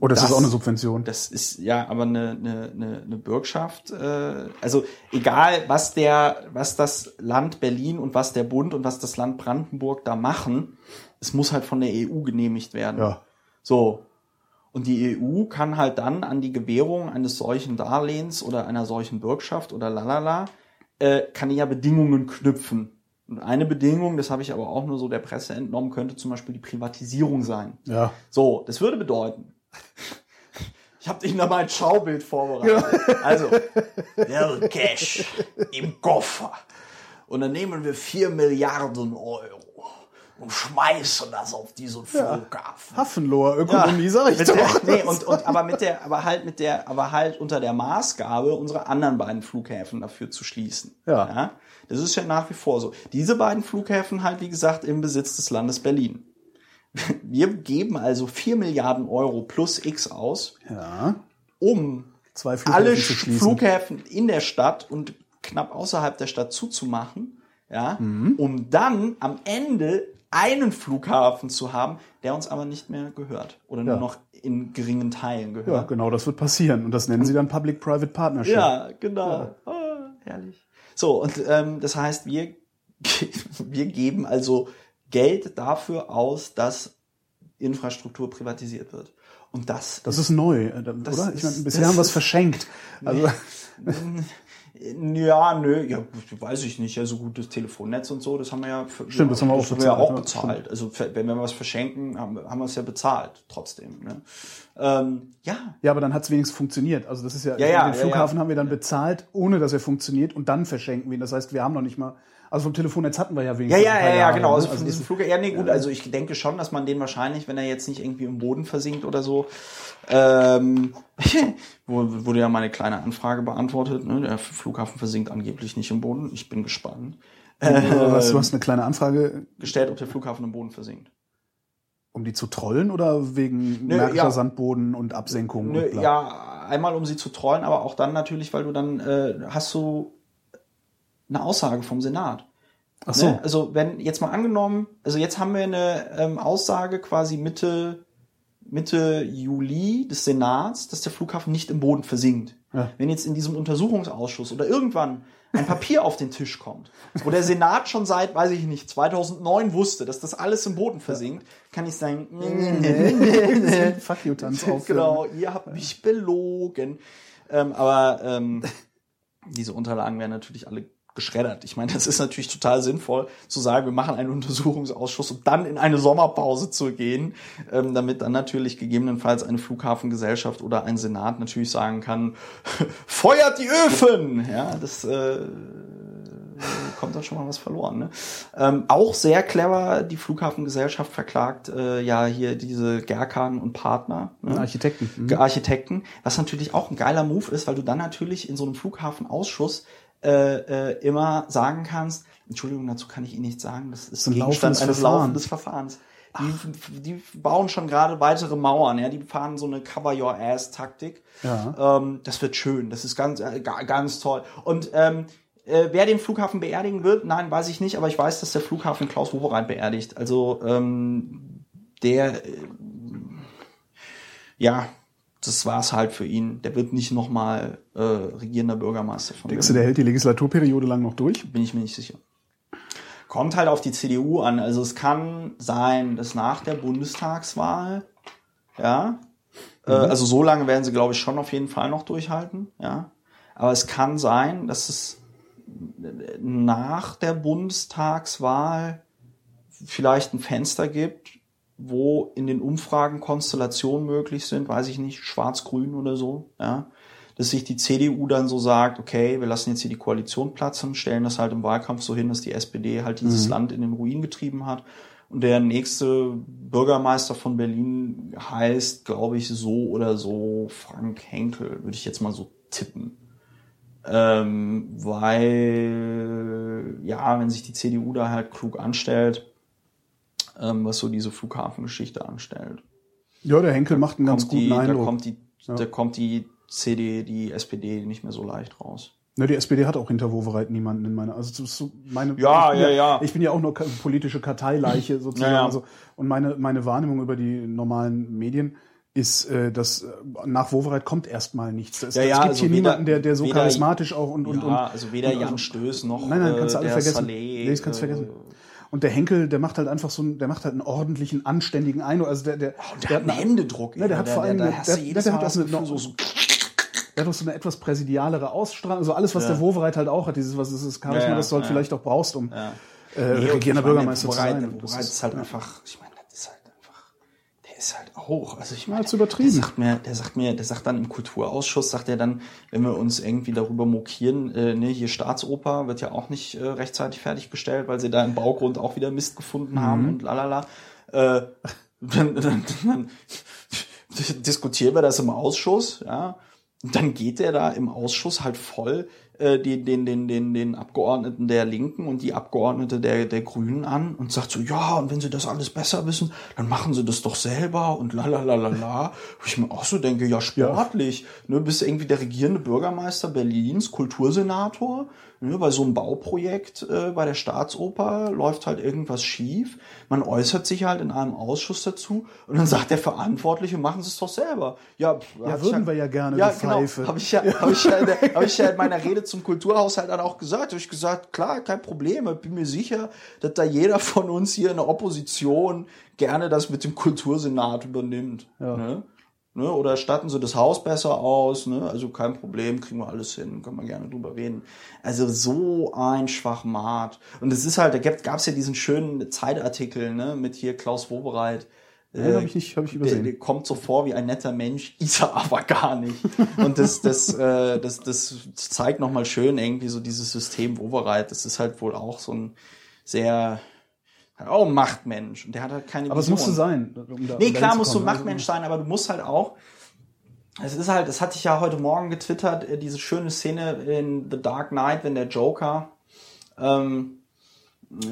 Oder ist das, Das- auch eine Subvention? das ist ja aber eine, eine, eine, eine Bürgschaft. Äh, also egal, was der, was das Land Berlin und was der Bund und was das Land Brandenburg da machen, es muss halt von der EU genehmigt werden. Ja. So. Und die EU kann halt dann an die Gewährung eines solchen Darlehens oder einer solchen Bürgschaft oder lalala, äh, kann die ja Bedingungen knüpfen. Und eine Bedingung, das habe ich aber auch nur so der Presse entnommen, könnte zum Beispiel die Privatisierung sein. Ja. So, das würde bedeuten, [laughs] ich habe Ihnen da mal ein Schaubild vorbereitet. [laughs] Also, Der Cash im Koffer. und dann nehmen wir 4 Milliarden Euro. Und schmeißen das auf diesen Flughafen. Hafenloher Ökonomie, sag ich mit doch. der, nee, und, und aber mit der, aber halt mit der, aber halt unter der Maßgabe, unsere anderen beiden Flughäfen dafür zu schließen. Ja. Das ist ja nach wie vor so. Diese beiden Flughäfen halt, wie gesagt, im Besitz des Landes Berlin. Wir geben also 4 Milliarden Euro plus X aus, ja. um Zwei Flughäfen alle. Flughäfen in der Stadt und knapp außerhalb der Stadt zuzumachen, ja, Mhm. um dann am Ende einen Flughafen zu haben, der uns aber nicht mehr gehört oder nur Ja. noch in geringen Teilen Ja, gehört. genau, das wird passieren. Und das nennen sie dann Public-Private Partnership. Ja, genau. Ah, herrlich. So, und ähm, das heißt, wir, [laughs] wir geben also Geld dafür aus, dass Infrastruktur privatisiert wird. Und das, Das ist neu, äh, oder? Ich meine, ist- bisher haben wir es ist- [laughs] verschenkt. Also, [laughs] Ja, nö, ja, gut, weiß ich nicht. Ja, so gutes Telefonnetz und so, das haben wir ja, für, Stimmt, das haben wir auch ja bezahlt, auch ja, bezahlt. Also wenn wir was verschenken, haben, haben wir es ja bezahlt, trotzdem. Ne? Ähm, ja, ja, aber dann hat es wenigstens funktioniert. Also das ist ja, Ja, ja, den ja, Flughafen ja. haben wir dann bezahlt, ohne dass er funktioniert und dann verschenken wir ihn. Das heißt, wir haben noch nicht mal, also vom Telefonnetz hatten wir ja ja, wenigstens ja, ja, ja, Jahre, genau. ne? Also von das diesem Flug, ja, nee, gut. Also ich denke schon, dass man den wahrscheinlich, wenn er jetzt nicht irgendwie im Boden versinkt oder so, ähm, [laughs] wurde ja meine kleine Anfrage beantwortet. Ne? Der Flughafen versinkt angeblich nicht im Boden. Ich bin gespannt. was, du hast eine kleine Anfrage, Gestellt, ob der Flughafen im Boden versinkt. um die zu trollen oder wegen Nö, ja. Sandboden und Absenkung? Nö, und ja, einmal um sie zu trollen, aber auch dann natürlich, weil du dann äh, hast du eine Aussage vom Senat. Ach so. Ne? Also wenn jetzt mal angenommen, also jetzt haben wir eine ähm, Aussage quasi Mitte Mitte Juli des Senats, dass der Flughafen nicht im Boden versinkt. Ja. Wenn jetzt in diesem Untersuchungsausschuss oder irgendwann ein Papier auf den Tisch kommt, wo der Senat schon seit, weiß ich nicht, 2009 wusste, dass das alles im Boden versinkt, kann ich sagen, [laughs] Fuck you, Tanz [laughs] auf. genau, ihr habt mich belogen. Ähm, aber ähm, [laughs] diese Unterlagen werden natürlich alle geschreddert. Ich meine, das ist natürlich total sinnvoll zu sagen, wir machen einen Untersuchungsausschuss, um dann in eine Sommerpause zu gehen, ähm, damit dann natürlich gegebenenfalls eine Flughafengesellschaft oder ein Senat natürlich sagen kann, [laughs] feuert die Öfen! Ja, das äh, kommt dann schon mal was verloren. Ne? Ähm, auch sehr clever, die Flughafengesellschaft verklagt äh, ja hier diese Gerkan und Partner. Ne? Architekten. Mhm. Architekten, was natürlich auch ein geiler Move ist, weil du dann natürlich in so einem Flughafenausschuss äh, äh, immer sagen kannst, Entschuldigung, dazu kann ich Ihnen nichts sagen, das ist ein Gegenstand laufendes eines Verfahren. laufendes Verfahrens. Die, die bauen schon gerade weitere Mauern, ja, die fahren so eine Cover-Your-Ass-Taktik. Ja. Ähm, das wird schön, das ist ganz, äh, ga- ganz toll. Und ähm, äh, wer den Flughafen beerdigen wird, nein, weiß ich nicht, aber ich weiß, dass der Flughafen Klaus Wowereit beerdigt. Also ähm, der, äh, ja, das war's halt für ihn. Der wird nicht nochmal äh, regierender Bürgermeister von Denkst du, der hält die Legislaturperiode lang noch durch? bin ich mir nicht sicher. Kommt halt auf die CDU an. Also es kann sein, dass nach der Bundestagswahl, ja, äh, also so lange werden sie, glaube ich, schon auf jeden Fall noch durchhalten, ja. Aber es kann sein, dass es nach der Bundestagswahl vielleicht ein Fenster gibt, wo in den Umfragen Konstellationen möglich sind, weiß ich nicht, schwarz-grün oder so, ja, dass sich die CDU dann so sagt, okay, wir lassen jetzt hier die Koalition platzen, stellen das halt im Wahlkampf so hin, dass die SPD halt dieses Land in den Ruin getrieben hat. Und der nächste Bürgermeister von Berlin heißt, glaube ich, so oder so Frank Henkel, würde ich jetzt mal so tippen. Ähm, weil, ja, wenn sich die CDU da halt klug anstellt, ähm, was so diese Flughafengeschichte anstellt, Ja, der Henkel macht einen ganz guten die, da Eindruck. kommt die, da kommt die CD, die SPD nicht mehr so leicht raus. Ne, die SPD hat auch hinter Wowereit niemanden in meiner, also so meine, Ja, ich bin ja, ja. Ich bin ja auch nur politische Karteileiche sozusagen. [laughs] Ja, ja. Also, und meine, meine Wahrnehmung über die normalen Medien ist, äh, dass äh, nach Wowereit kommt erstmal nichts. Es, Ja, es ja, gibt also hier weder- niemanden, der, der so weder- charismatisch auch und, und, ja, und also weder und, Jan Stöß noch Nein, nein, kannst du äh, alle der vergessen. Saleh, nee, das kannst du äh, vergessen. Und der Henkel, der macht halt einfach so, einen, der macht halt einen ordentlichen, anständigen Eindruck. Also der, der, Oh, Der, hat einen Händedruck. Ne, der hat vor allem, der, eine- der, der, hat auch eine, so, so, der hat auch so eine etwas präsidialere Ausstrahlung. Also alles, was Ja. der Wowereit halt auch hat, dieses, was ist das Charisma, Ja, ja, das du halt ja. vielleicht auch brauchst, um Ja. äh, Nee, regierender ich meine, Bürgermeister zu sein. Das Wowereit ist- halt einfach, ich meine, ist halt auch, also ich meine, ist übertrieben. Der sagt mir, der sagt mir, der sagt dann im Kulturausschuss, sagt er dann, wenn wir uns irgendwie darüber mokieren, äh, ne, hier Staatsoper wird ja auch nicht äh, rechtzeitig fertiggestellt, weil sie da im Baugrund auch wieder Mist gefunden haben und lalala. Äh, dann, dann, dann diskutieren wir das im Ausschuss, ja. Und dann geht der da im Ausschuss halt voll äh, den, den, den, den, den Abgeordneten der Linken und die Abgeordnete der, der Grünen an und sagt so, ja, und wenn sie das alles besser wissen, dann machen sie das doch selber und la la la la la. Wo ich mir auch so denke, ja, sportlich. Ne, bist irgendwie der regierende Bürgermeister Berlins, Kultursenator. Ne, bei so einem Bauprojekt äh, bei der Staatsoper läuft halt irgendwas schief. Man äußert sich halt in einem Ausschuss dazu und dann sagt der Verantwortliche, machen Sie es doch selber. Ja, Ja, würden wir ja gerne, Ja, genau. Habe ich, ja, hab ich, ja in der- hab ich ja in meiner Rede zum Kulturhaushalt dann auch gesagt. Habe ich gesagt, klar, kein Problem. Ich bin mir sicher, dass da jeder von uns hier in der Opposition gerne das mit dem Kultursenat übernimmt. Ne? Ne? Oder statten sie das Haus besser aus. Ne? Also kein Problem, kriegen wir alles hin, können wir gerne drüber reden. Also so ein Schwachmat. Und es ist halt, da gab es ja diesen schönen Zeitartikel ne? mit hier Klaus Wobereit. Nee, hab ich nicht- hab ich der, übersehen. der kommt so vor wie ein netter Mensch, [laughs] ist er aber gar nicht. Und das, das, äh, das, das zeigt nochmal schön irgendwie so dieses System Wobereit. Das ist halt wohl auch so ein sehr, auch ein Machtmensch. Und der hat halt keine Aber es Vision. musste sein. Um da, Nee, um klar musst du ein kommen. Machtmensch sein, aber du musst halt auch. Es ist halt, das hatte ich ja heute Morgen getwittert, äh, diese schöne Szene in The Dark Knight, wenn der Joker ähm,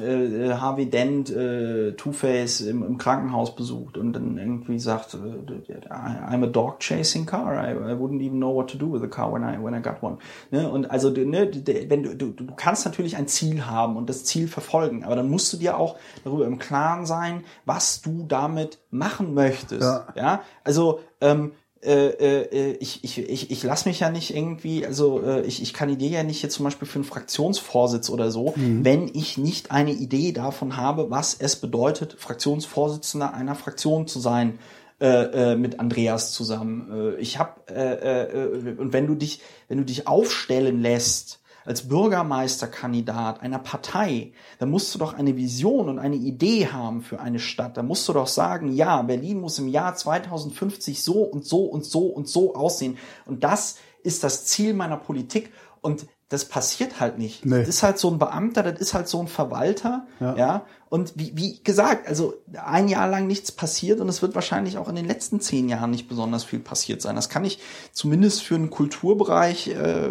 äh, Harvey Dent äh, Two-Face im, im Krankenhaus besucht und dann irgendwie sagt, äh, I'm a dog chasing car, I, I wouldn't even know what to do with a car when I when I got one. Ne? Und also ne, wenn du, du du kannst natürlich ein Ziel haben und das Ziel verfolgen, aber dann musst du dir auch darüber im Klaren sein, was du damit machen möchtest. Ja. Ja, also ähm, äh, äh, ich, ich, ich, ich lasse mich ja nicht irgendwie, also äh, ich, ich kandidiere ja nicht jetzt zum Beispiel für einen Fraktionsvorsitz oder so, wenn ich nicht eine Idee davon habe, was es bedeutet, Fraktionsvorsitzender einer Fraktion zu sein äh, äh, mit Andreas zusammen. Äh, ich habe äh, äh, und wenn du dich, wenn du dich aufstellen lässt als Bürgermeisterkandidat einer Partei, dann musst du doch eine Vision und eine Idee haben für eine Stadt. Da musst du doch sagen, ja, Berlin muss im Jahr 2050 so und so und so und so aussehen. Und das ist das Ziel meiner Politik. Und das passiert halt nicht. Nee. Das ist halt so ein Beamter, das ist halt so ein Verwalter, ja. Und wie, wie gesagt, also ein Jahr lang nichts passiert und es wird wahrscheinlich auch in den letzten zehn Jahren nicht besonders viel passiert sein. Das kann ich zumindest für einen Kulturbereich äh,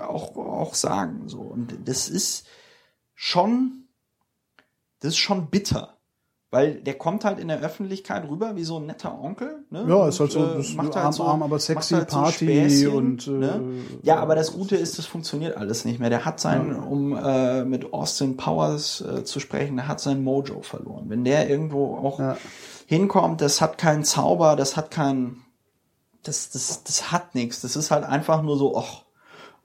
auch, auch sagen. So. Und das ist schon, das ist schon bitter. Weil der kommt halt in der Öffentlichkeit rüber wie so ein netter Onkel. Ne? Ja, ist halt so- Und, das macht arm, arm, aber sexy halt Party Späßchen, und, äh, ne? Ja, aber das Gute ist, das funktioniert alles nicht mehr. Der hat sein, um äh, mit Austin Powers äh, zu sprechen, der hat sein Mojo verloren. Wenn der irgendwo auch Ja. hinkommt, das hat keinen Zauber, das hat keinen, das, das, das hat nichts. Das ist halt einfach nur so, och,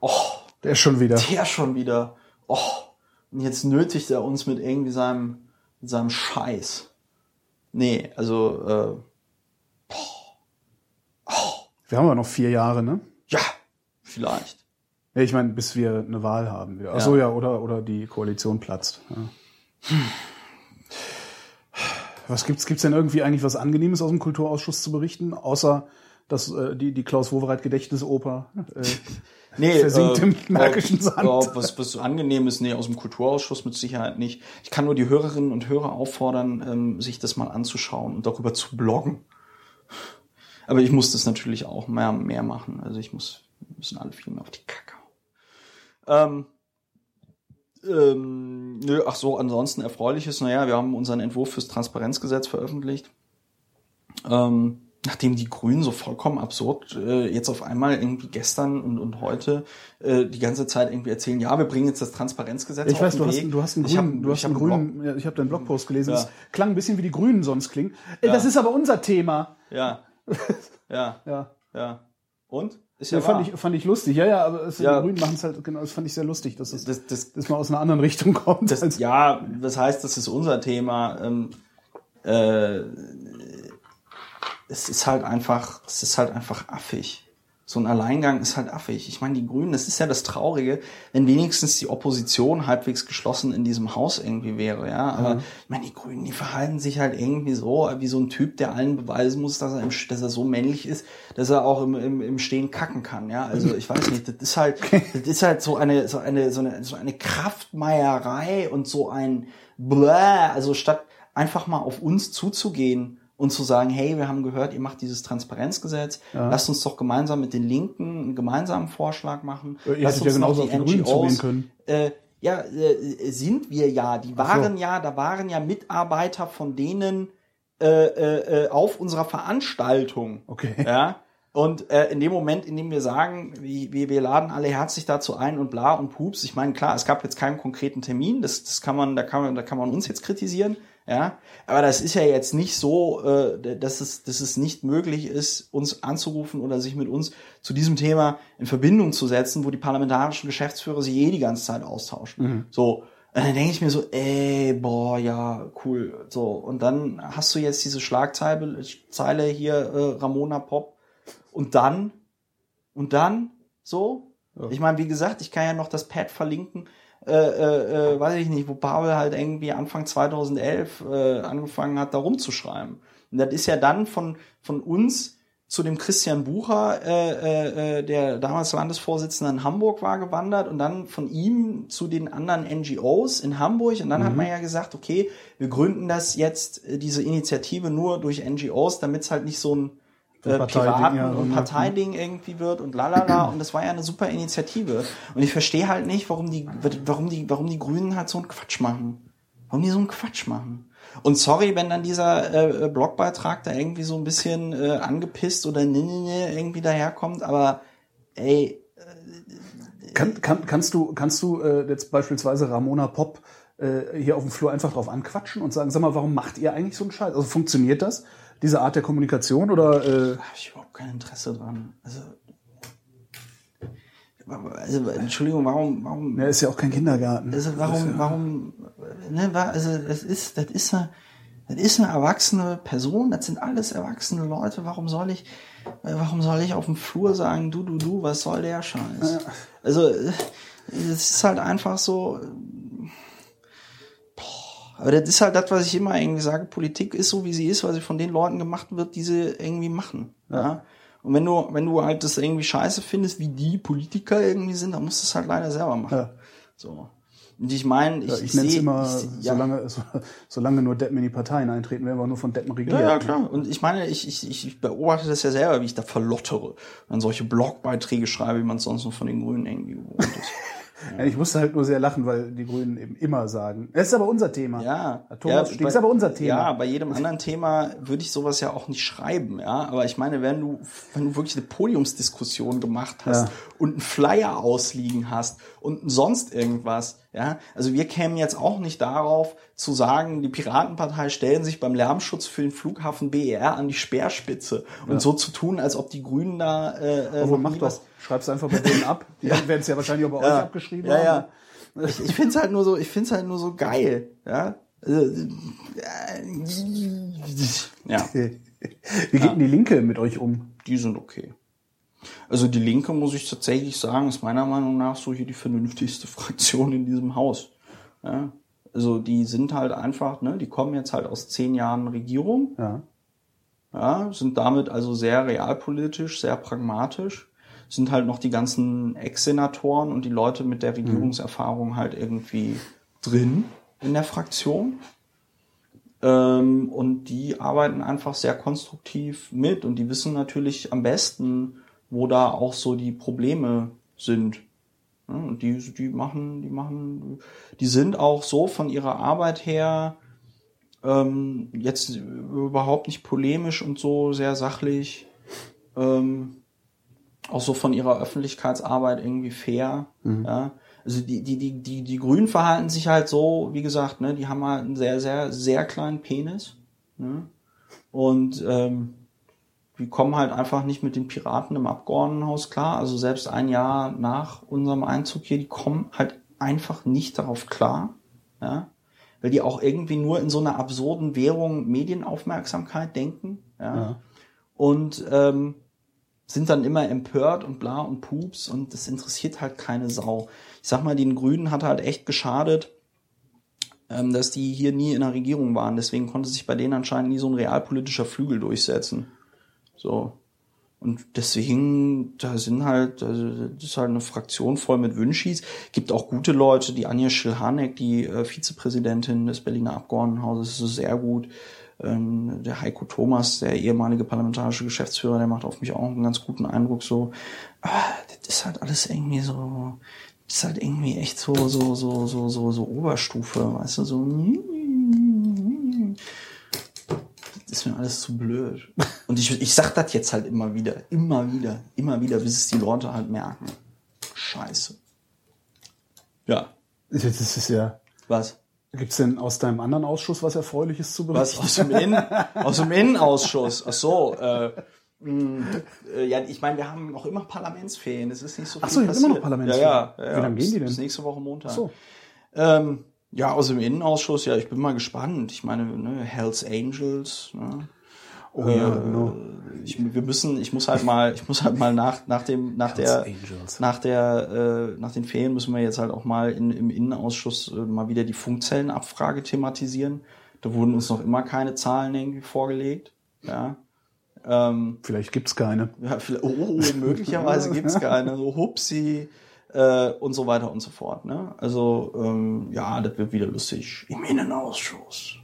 och, Der schon wieder. der schon wieder, och, und jetzt nötigt er uns mit irgendwie seinem, mit seinem Scheiß. Nee, also, äh, Wir haben ja noch vier Jahre, ne? ja, vielleicht. Ja, ich meine, bis wir eine Wahl haben. Ach so, ja, oder, oder die Koalition platzt. Ja. Was gibt's, gibt's denn irgendwie eigentlich was Angenehmes aus dem Kulturausschuss zu berichten, außer dass äh, die, die Klaus Wowereit Gedächtnisoper äh, [laughs] Nee, versinkt äh, im märkischen äh, Sand? äh, was, was angenehm ist, nee, aus dem Kulturausschuss mit Sicherheit nicht. Ich kann nur die Hörerinnen und Hörer auffordern, ähm, sich das mal anzuschauen und darüber zu bloggen. Aber ich muss das natürlich auch mehr, mehr machen. Also ich muss, wir müssen alle viel mehr auf die Kacke. Ähm, ähm, nö, ach so, ansonsten erfreuliches, naja, wir haben unseren Entwurf fürs Transparenzgesetz veröffentlicht. Ähm, nachdem die Grünen so vollkommen absurd äh, jetzt auf einmal irgendwie gestern und, und heute äh, die ganze Zeit irgendwie erzählen, ja, wir bringen jetzt das Transparenzgesetz Ich auf weiß, den du hast, Weg. du hast einen Ich hab- grünen, du ich hast hab einen grünen, ja, ich habe deinen Blogpost gelesen. Ja. Das klang ein bisschen wie die Grünen sonst klingen. Ey, Das ist aber unser Thema. Ja, ja, [laughs] Ja. ja. Und? Ist Ja, ja, fand ich, fand ich lustig. Ja, ja, aber es, Ja. die Grünen machen es halt, genau, das fand ich sehr lustig, dass es, Das- das- dass mal aus einer anderen Richtung kommt. Das, ja, das heißt, das ist unser Thema. Ähm, äh, es ist halt einfach, es ist halt einfach affig. So ein Alleingang ist halt affig. Ich meine, die Grünen, das ist ja das Traurige, wenn wenigstens die Opposition halbwegs geschlossen in diesem Haus irgendwie wäre, ja. Aber ich meine, die Grünen, die verhalten sich halt irgendwie so, wie so ein Typ, der allen beweisen muss, dass er, im, dass er so männlich ist, dass er auch im, im, im Stehen kacken kann, ja. Also ich weiß nicht, das ist halt, das ist halt so eine, so eine, so eine, so eine Kraftmeierei und so ein Bläh, also statt einfach mal auf uns zuzugehen und zu sagen, hey, wir haben gehört, ihr macht dieses Transparenzgesetz, lasst uns doch gemeinsam mit den Linken einen gemeinsamen Vorschlag machen. Ihr lasst hättet ja genauso auf die zugehen können. Äh, ja, äh, sind wir ja. Die waren ja, da waren ja Mitarbeiter von denen äh, äh, äh, auf unserer Veranstaltung. Okay. Ja. Und äh, in dem Moment, in dem wir sagen, wir, wir wir laden alle herzlich dazu ein und bla und pups, ich meine, klar, es gab jetzt keinen konkreten Termin, das, das kann man, da kann man, da kann man uns jetzt kritisieren, ja. Aber das ist ja jetzt nicht so, äh, dass es, dass es nicht möglich ist, uns anzurufen oder sich mit uns zu diesem Thema in Verbindung zu setzen, wo die parlamentarischen Geschäftsführer sich eh die ganze Zeit austauschen. So. Und dann denke ich mir so, ey, boah, ja, cool. So, und dann hast du jetzt diese Schlagzeile Zeile hier, äh, Ramona Pop. Und dann, und dann, so. Ich meine, wie gesagt, ich kann ja noch das Pad verlinken, äh, äh, äh, weiß ich nicht, wo Pavel halt irgendwie Anfang 2011 äh, angefangen hat, da rumzuschreiben. Und das ist ja dann von, von uns zu dem Christian Bucher, äh, äh, äh, der damals Landesvorsitzender in Hamburg war, gewandert und dann von ihm zu den anderen NGOs in Hamburg. Und dann hat man ja gesagt, okay, wir gründen das jetzt, äh, diese Initiative nur durch NGOs, damit es halt nicht so ein äh, Piraten- ja, und ja. Parteiding irgendwie wird und lalala. Und das war ja eine super Initiative. Und ich verstehe halt nicht, warum die, warum die, warum die Grünen halt so einen Quatsch machen. Warum die so einen Quatsch machen. Und sorry, wenn dann dieser äh, Blogbeitrag da irgendwie so ein bisschen äh, angepisst oder ne, ne, ne irgendwie daherkommt, aber ey, Kann, kann, kannst du, kannst du äh, jetzt beispielsweise Ramona Pop äh, hier auf dem Flur einfach drauf anquatschen und sagen, sag mal, warum macht ihr eigentlich so einen Scheiß? Also funktioniert das, diese Art der Kommunikation oder äh, habe ich überhaupt kein Interesse dran. Also, also Entschuldigung, warum, warum, ja, ist ja auch kein Kindergarten. Also warum, warum, ne, also das ist, das ist eine, das ist eine erwachsene Person, das sind alles erwachsene Leute. Warum soll ich, warum soll ich auf dem Flur sagen, du, du, du, was soll der Scheiß? Also äh, es ist halt einfach so. Aber das ist halt das, was ich immer irgendwie sage. Politik ist so, wie sie ist, weil sie von den Leuten gemacht wird, die sie irgendwie machen. Ja. Und wenn du, wenn du halt das irgendwie scheiße findest, wie die Politiker irgendwie sind, dann musst du es halt leider selber machen. Ja. So. Und ich meine, ich, Ja, ich nenne es immer, ich, ja, solange, so, solange nur Deppen in die Parteien eintreten, werden wir nur von Deppen regiert. ja, ja, klar. Und ich meine, ich, ich, ich ich beobachte das ja selber, wie ich da verlottere. Dann solche Blogbeiträge schreibe, wie man es sonst nur von den Grünen irgendwie gewohnt ist. [laughs] Ja, Ich musste halt nur sehr lachen, weil die Grünen eben immer sagen, es ist aber unser Thema. Ja, Thomas ja, ist aber unser Thema. Ja, bei jedem anderen Thema würde ich sowas ja auch nicht schreiben, ja. Aber ich meine, wenn du, wenn du wirklich eine Podiumsdiskussion gemacht hast Ja. und einen Flyer ausliegen hast und sonst irgendwas, ja. Also wir kämen jetzt auch nicht darauf zu sagen, die Piratenpartei stellen sich beim Lärmschutz für den Flughafen BER an die Speerspitze und so zu tun, als ob die Grünen da äh, äh, Aber mach doch, was- schreib's einfach bei denen ab. [laughs] Die werden es ja wahrscheinlich auch bei euch abgeschrieben ja, haben. ja. Ich, ich finde es halt nur so, ich finde es halt nur so geil, ja. Also, [laughs] Ja, Wie geht denn die Linke mit euch um? die sind okay. Also die Linke, muss ich tatsächlich sagen, ist meiner Meinung nach so hier die vernünftigste [laughs] Fraktion in diesem Haus. Ja. Also die sind halt einfach, ne, die kommen jetzt halt aus zehn Jahren Regierung, Ja. ja, sind damit also sehr realpolitisch, sehr pragmatisch, sind halt noch die ganzen Ex-Senatoren und die Leute mit der Regierungserfahrung halt irgendwie drin in der Fraktion. Ähm, und die arbeiten einfach sehr konstruktiv mit und die wissen natürlich am besten, wo da auch so die Probleme sind. Und die, die machen, die machen, die sind auch so von ihrer Arbeit her ähm, jetzt überhaupt nicht polemisch und so sehr sachlich. Ähm, auch so von ihrer Öffentlichkeitsarbeit irgendwie fair. Ja. Also die, die, die, die, die Grünen verhalten sich halt so, wie gesagt, ne, die haben halt einen sehr, sehr, sehr kleinen Penis. Ne? Und ähm, die kommen halt einfach nicht mit den Piraten im Abgeordnetenhaus klar. Also selbst ein Jahr nach unserem Einzug hier, die kommen halt einfach nicht darauf klar. Ja? Weil die auch irgendwie nur in so einer absurden Währung Medienaufmerksamkeit denken. Ja. Ja. Und ähm, sind dann immer empört und bla und pups und das interessiert halt keine Sau. Ich sag mal, den Grünen hat halt echt geschadet, ähm, dass die hier nie in der Regierung waren. Deswegen konnte sich bei denen anscheinend nie so ein realpolitischer Flügel durchsetzen. So. Und deswegen, da sind halt, also das ist halt eine Fraktion voll mit Wünschis. Gibt auch gute Leute, die Anja Schilhanek, die äh, Vizepräsidentin des Berliner Abgeordnetenhauses, ist sehr gut. Ähm, der Heiko Thomas, der ehemalige parlamentarische Geschäftsführer, der macht auf mich auch einen ganz guten Eindruck. So, ah, das ist halt alles irgendwie so, das ist halt irgendwie echt so, so, so, so, so, so Oberstufe, weißt du, so. Das ist mir alles zu blöd. Und ich, ich sag das jetzt halt immer wieder, immer wieder, immer wieder, bis es die Leute halt merken. Scheiße. Ja. Das ist ja. Was? Gibt's denn aus deinem anderen Ausschuss was Erfreuliches zu berichten? Was aus dem, Innen, aus dem Innenausschuss? Ach so. Äh, mh, äh, ja, ich meine, wir haben noch immer Parlamentsferien. Es ist nicht so viel Ach so, habt immer noch passiert. Parlamentsferien. Ja, ja, ja. Wie lange gehen die denn? Bis nächste Woche Montag. Ach so. Ähm, ja, aus dem Innenausschuss, ja, ich bin mal gespannt. Ich meine, ne, Hells Angels, ne? Oh ja, genau. Ich, wir müssen, ich muss halt mal, ich muss halt mal nach, nach dem, nach der, Angels. nach der, äh, nach den Ferien müssen wir jetzt halt auch mal in, im Innenausschuss äh, mal wieder die Funkzellenabfrage thematisieren. Da wurden uns noch immer keine Zahlen irgendwie vorgelegt, ja. Ähm, Vielleicht gibt's keine. ja, vielleicht, oh, möglicherweise [laughs] gibt's keine, so hupsi äh, und so weiter und so fort. Ne? Also ähm, ja, das wird wieder lustig. Im Innenausschuss.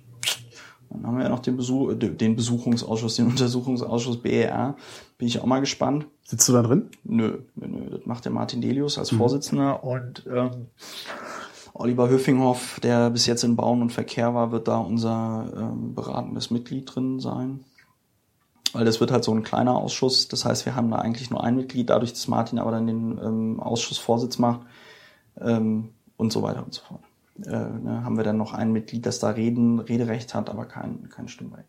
Dann haben wir ja noch den, Besuch, den Besuchungsausschuss, den [laughs] Untersuchungsausschuss BER. Bin ich auch mal gespannt. Sitzt du da drin? Nö, nö, nö. Das macht der Martin Delius als Vorsitzender und ähm, Oliver Höfinghoff, der bis jetzt in Bauen und Verkehr war, wird da unser ähm, beratendes Mitglied drin sein. Weil das wird halt so ein kleiner Ausschuss. Das heißt, wir haben da eigentlich nur ein Mitglied, dadurch, dass Martin aber dann den ähm, Ausschussvorsitz macht ähm, und so weiter und so fort. Äh, ne, haben wir dann noch ein Mitglied, das da Reden, Rederecht hat, aber kein, kein Stimmrecht.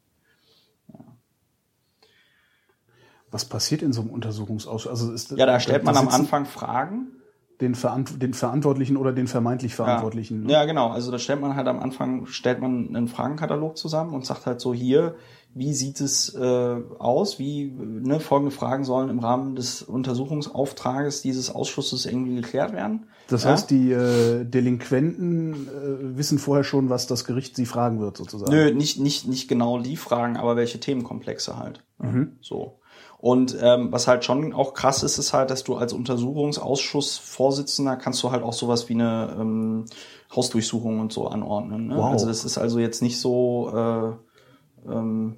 Was passiert in so einem Untersuchungsausschuss? Also ist, Ja, da stellt man am Anfang Fragen. den, Verant den Verantwortlichen oder den vermeintlich Verantwortlichen. ne? Ja, genau. Also da stellt man halt am Anfang, stellt man einen Fragenkatalog zusammen und sagt halt so hier, wie sieht es äh, aus? Wie ne, folgende Fragen sollen im Rahmen des Untersuchungsauftrages dieses Ausschusses irgendwie geklärt werden? Das Ja? heißt, die äh, Delinquenten äh, wissen vorher schon, was das Gericht sie fragen wird, sozusagen. Nö, nicht, nicht, nicht genau die Fragen, aber welche Themenkomplexe halt. Mhm. So. Und ähm, was halt schon auch krass ist, ist halt, dass du als Untersuchungsausschussvorsitzender kannst du halt auch sowas wie eine ähm, Hausdurchsuchung und so anordnen. Ne? Wow. Also das ist also jetzt nicht so äh, ähm,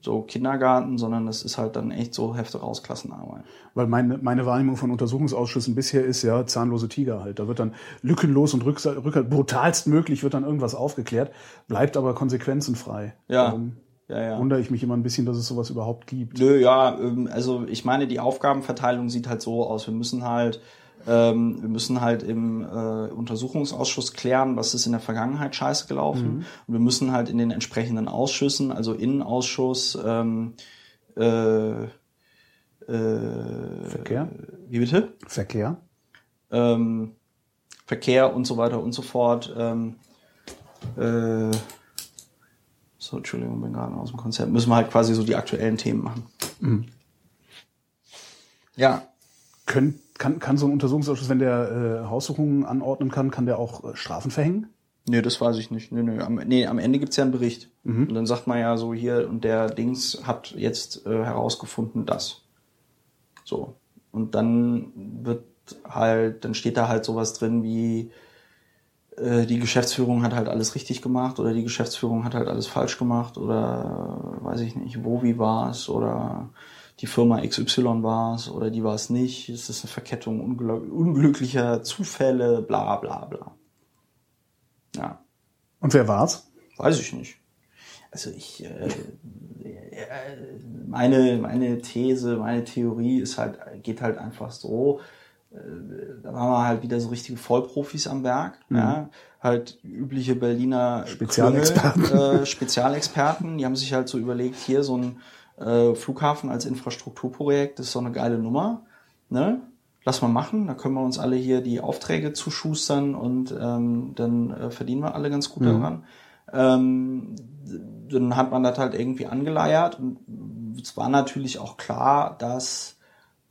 so Kindergarten, sondern das ist halt dann echt so Hefte raus Klassenarbeit. Weil meine, meine Wahrnehmung von Untersuchungsausschüssen bisher ist ja zahnlose Tiger halt. Da wird dann lückenlos und rücksa- rück, brutalst möglich wird dann irgendwas aufgeklärt, bleibt aber konsequenzenfrei. Ja. Darum Ja, ja. wundere ich mich immer ein bisschen, dass es sowas überhaupt gibt. Nö, ja, ähm, also ich meine, die Aufgabenverteilung sieht halt so aus. Wir müssen halt, ähm, wir müssen halt im äh, Untersuchungsausschuss klären, was ist in der Vergangenheit scheiße gelaufen. Und wir müssen halt in den entsprechenden Ausschüssen, also Innenausschuss, ähm, äh, äh, Verkehr? wie bitte? Verkehr? ähm, Verkehr und so weiter und so fort. Ähm, äh, so, Entschuldigung, bin gerade aus dem Konzert. Müssen wir halt quasi so die aktuellen Themen machen. Ja, Können, kann, kann so ein Untersuchungsausschuss, wenn der äh, Haussuchungen anordnen kann, kann der auch äh, Strafen verhängen? nee, das weiß ich nicht. Nee, nee, am, nee, am Ende gibt's ja einen Bericht. Und dann sagt man ja so hier, und der Dings hat jetzt äh, herausgefunden, das. So. Und dann wird halt, dann steht da halt sowas drin wie, äh, die Geschäftsführung hat halt alles richtig gemacht oder die Geschäftsführung hat halt alles falsch gemacht oder weiß ich nicht, wo wie war es oder die Firma XY war es oder die war es nicht. Es ist eine Verkettung unglück unglücklicher Zufälle, bla bla bla. Ja, Und wer war's? weiß ich nicht. Also ich, äh, äh, meine, meine These, meine Theorie ist halt, geht halt einfach so, äh, da waren wir halt wieder so richtige Vollprofis am Werk, ja, halt übliche Berliner Spezialexperten. Klüngel, äh, Spezialexperten, die haben sich halt so überlegt, hier so ein äh, Flughafen als Infrastrukturprojekt, das ist so eine geile Nummer, ne? Lass mal machen, da können wir uns alle hier die Aufträge zuschustern und ähm, dann äh, verdienen wir alle ganz gut daran. Ähm, dann hat man das halt irgendwie angeleiert und es war natürlich auch klar, dass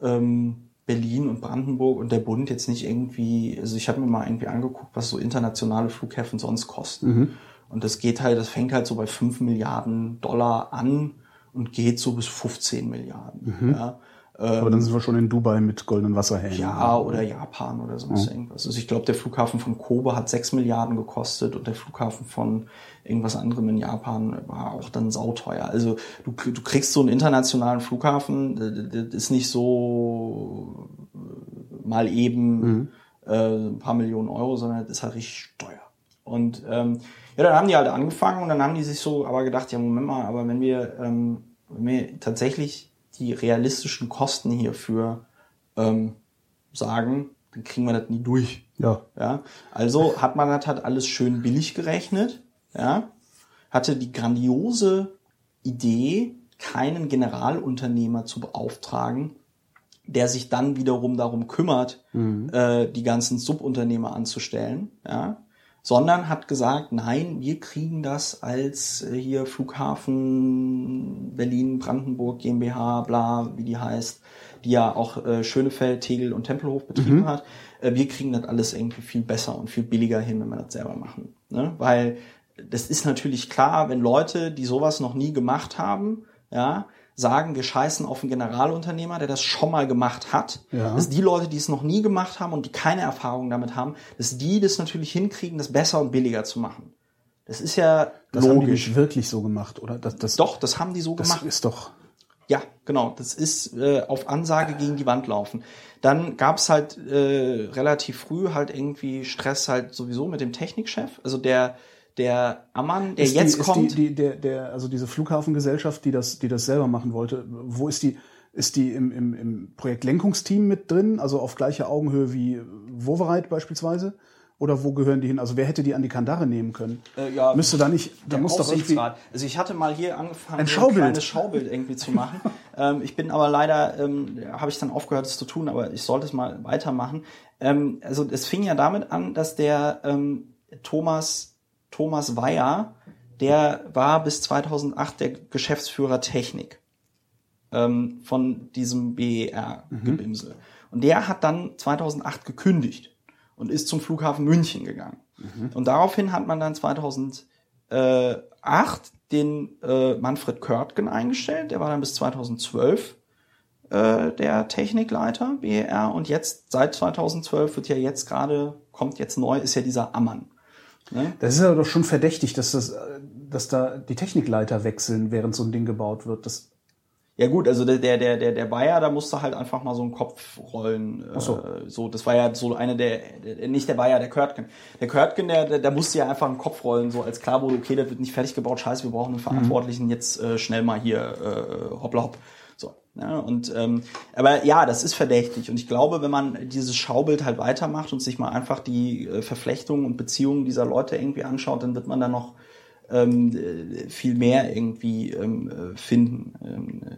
ähm, Berlin und Brandenburg und der Bund jetzt nicht irgendwie, also ich habe mir mal irgendwie angeguckt, was so internationale Flughäfen sonst kosten. Mhm. Und das geht halt, das fängt halt so bei 5 Milliarden Dollar an und geht so bis 15 Milliarden. Ja. Aber dann sind wir schon in Dubai mit goldenen Wasserhähnen. Ja, oder Japan oder sonst irgendwas. Also ich glaube, der Flughafen von Kobe hat 6 Milliarden gekostet und der Flughafen von irgendwas anderem in Japan war auch dann sauteuer. Also du, du kriegst so einen internationalen Flughafen, das ist nicht so äh, mal eben äh, ein paar Millionen Euro, sondern das ist halt richtig teuer. Und ähm, ja, dann haben die halt angefangen und dann haben die sich so aber gedacht, ja, Moment mal, aber wenn wir, ähm, wenn wir tatsächlich die realistischen Kosten hierfür ähm, sagen, dann kriegen wir das nie durch. Ja. Ja, also hat man das halt alles schön billig gerechnet, ja, hatte die grandiose Idee, keinen Generalunternehmer zu beauftragen, der sich dann wiederum darum kümmert, äh, die ganzen Subunternehmer anzustellen, ja, sondern hat gesagt, nein, wir kriegen das als äh, hier Flughafen Berlin, Brandenburg, GmbH, bla, wie die heißt, die ja auch äh, Schönefeld, Tegel und Tempelhof betrieben hat. Äh, wir kriegen das alles irgendwie viel besser und viel billiger hin, wenn wir das selber machen. Ne? Weil das ist natürlich klar, wenn Leute, die sowas noch nie gemacht haben, ja, sagen, wir scheißen auf einen Generalunternehmer, der das schon mal gemacht hat, Ja. dass die Leute, die es noch nie gemacht haben und die keine Erfahrung damit haben, dass die das natürlich hinkriegen, das besser und billiger zu machen. Das ist ja Das haben die logisch. nicht wirklich so gemacht, oder? Das, das, Doch, das haben die so das gemacht. ist doch. Ja, genau. Das ist äh, auf Ansage gegen die Wand laufen. Dann gab's halt äh, relativ früh halt irgendwie Stress halt sowieso mit dem Technikchef. Also der der Ammann, der ist jetzt die, kommt. Die, die, der, der, also diese Flughafengesellschaft, die das, die das selber machen wollte, wo ist die? Ist die im, im, im Projektlenkungsteam mit drin, also auf gleicher Augenhöhe wie Wovereit beispielsweise? Oder wo gehören die hin? Also wer hätte die an die Kandare nehmen können? Äh, ja, Müsste da nicht, da muss doch irgendwie. Also ich hatte mal hier angefangen, Ein so Schaubild. kleines Schaubild irgendwie zu machen. [laughs] ähm, ich bin aber leider, ähm, habe ich dann aufgehört, es zu tun, aber ich sollte es mal weitermachen. Ähm, also es fing ja damit an, dass der ähm, Thomas Thomas Weyer, der war bis 2008 der Geschäftsführer Technik ähm, von diesem BER-Gebimsel. Und der hat dann 2008 gekündigt und ist zum Flughafen München gegangen. Und daraufhin hat man dann 2008 den äh, Manfred Körtgen eingestellt. Der war dann bis 2012 äh, der Technikleiter BER und jetzt seit 2012 wird ja jetzt gerade kommt jetzt neu ist ja dieser Ammann. Ne? Das ist ja doch schon verdächtig, dass das, äh, dass da die Technikleiter wechseln, während so ein Ding gebaut wird. Das, Ja gut, also der der der der Bayer, da musste halt einfach mal so einen Kopf rollen. Äh, so. so, das war ja so eine der, der nicht der Bayer, der Körtgen. Der Körtgen, der, der der musste ja einfach einen Kopf rollen, so als klar wurde, okay, das wird nicht fertig gebaut, scheiße, wir brauchen einen Verantwortlichen jetzt äh, schnell mal hier äh, hoppla hopp. Ja, und ähm, aber ja, das ist verdächtig und ich glaube, wenn man dieses Schaubild halt weitermacht und sich mal einfach die äh, Verflechtungen und Beziehungen dieser Leute irgendwie anschaut, dann wird man da noch ähm, äh, viel mehr irgendwie ähm, äh, finden. Ähm, äh,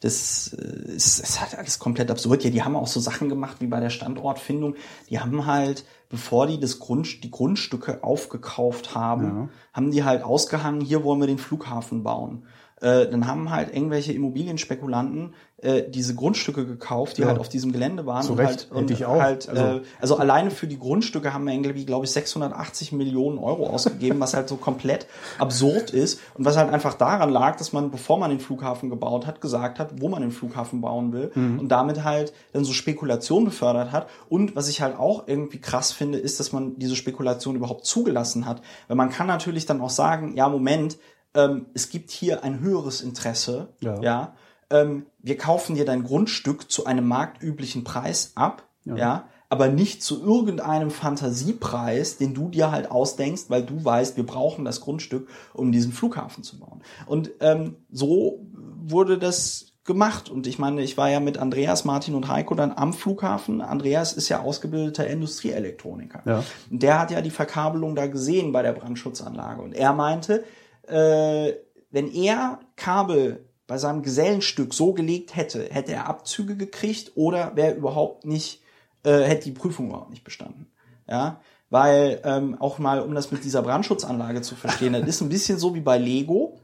das äh, ist, ist halt alles komplett absurd. Ja, die haben auch so Sachen gemacht wie bei der Standortfindung. Die haben halt, bevor die das Grund, die Grundstücke aufgekauft haben, haben die halt ausgehangen, hier wollen wir den Flughafen bauen. Äh, dann haben halt irgendwelche Immobilienspekulanten äh, diese Grundstücke gekauft, die Ja. halt auf diesem Gelände waren. Zu und Recht, halt, und ich auch. Halt, Also- äh, also alleine für die Grundstücke haben wir irgendwie, glaube ich, 680 Millionen Euro ausgegeben, was halt so komplett absurd ist und was halt einfach daran lag, dass man, bevor man den Flughafen gebaut hat, gesagt hat, wo man den Flughafen bauen will Mhm. und damit halt dann so Spekulation befördert hat. Und was ich halt auch irgendwie krass finde, ist, dass man diese Spekulation überhaupt zugelassen hat. Weil man kann natürlich dann auch sagen, ja, Moment, ähm, es gibt hier ein höheres Interesse, Ja. ja ähm, wir kaufen dir dein Grundstück zu einem marktüblichen Preis ab, ja. aber nicht zu irgendeinem Fantasiepreis, den du dir halt ausdenkst, weil du weißt, wir brauchen das Grundstück, um diesen Flughafen zu bauen. Und ähm, so wurde das gemacht. Und ich meine, ich war ja mit Andreas, Martin und Heiko dann am Flughafen. Andreas ist ja ausgebildeter Industrieelektroniker. Ja. Und der hat ja die Verkabelung da gesehen bei der Brandschutzanlage. Und er meinte, äh, wenn er Kabel bei seinem Gesellenstück so gelegt hätte, hätte er Abzüge gekriegt oder wäre überhaupt nicht, äh, hätte die Prüfung überhaupt nicht bestanden. Ja, weil ähm, auch mal, um das mit dieser Brandschutzanlage zu verstehen, das ist ein bisschen so wie bei Lego.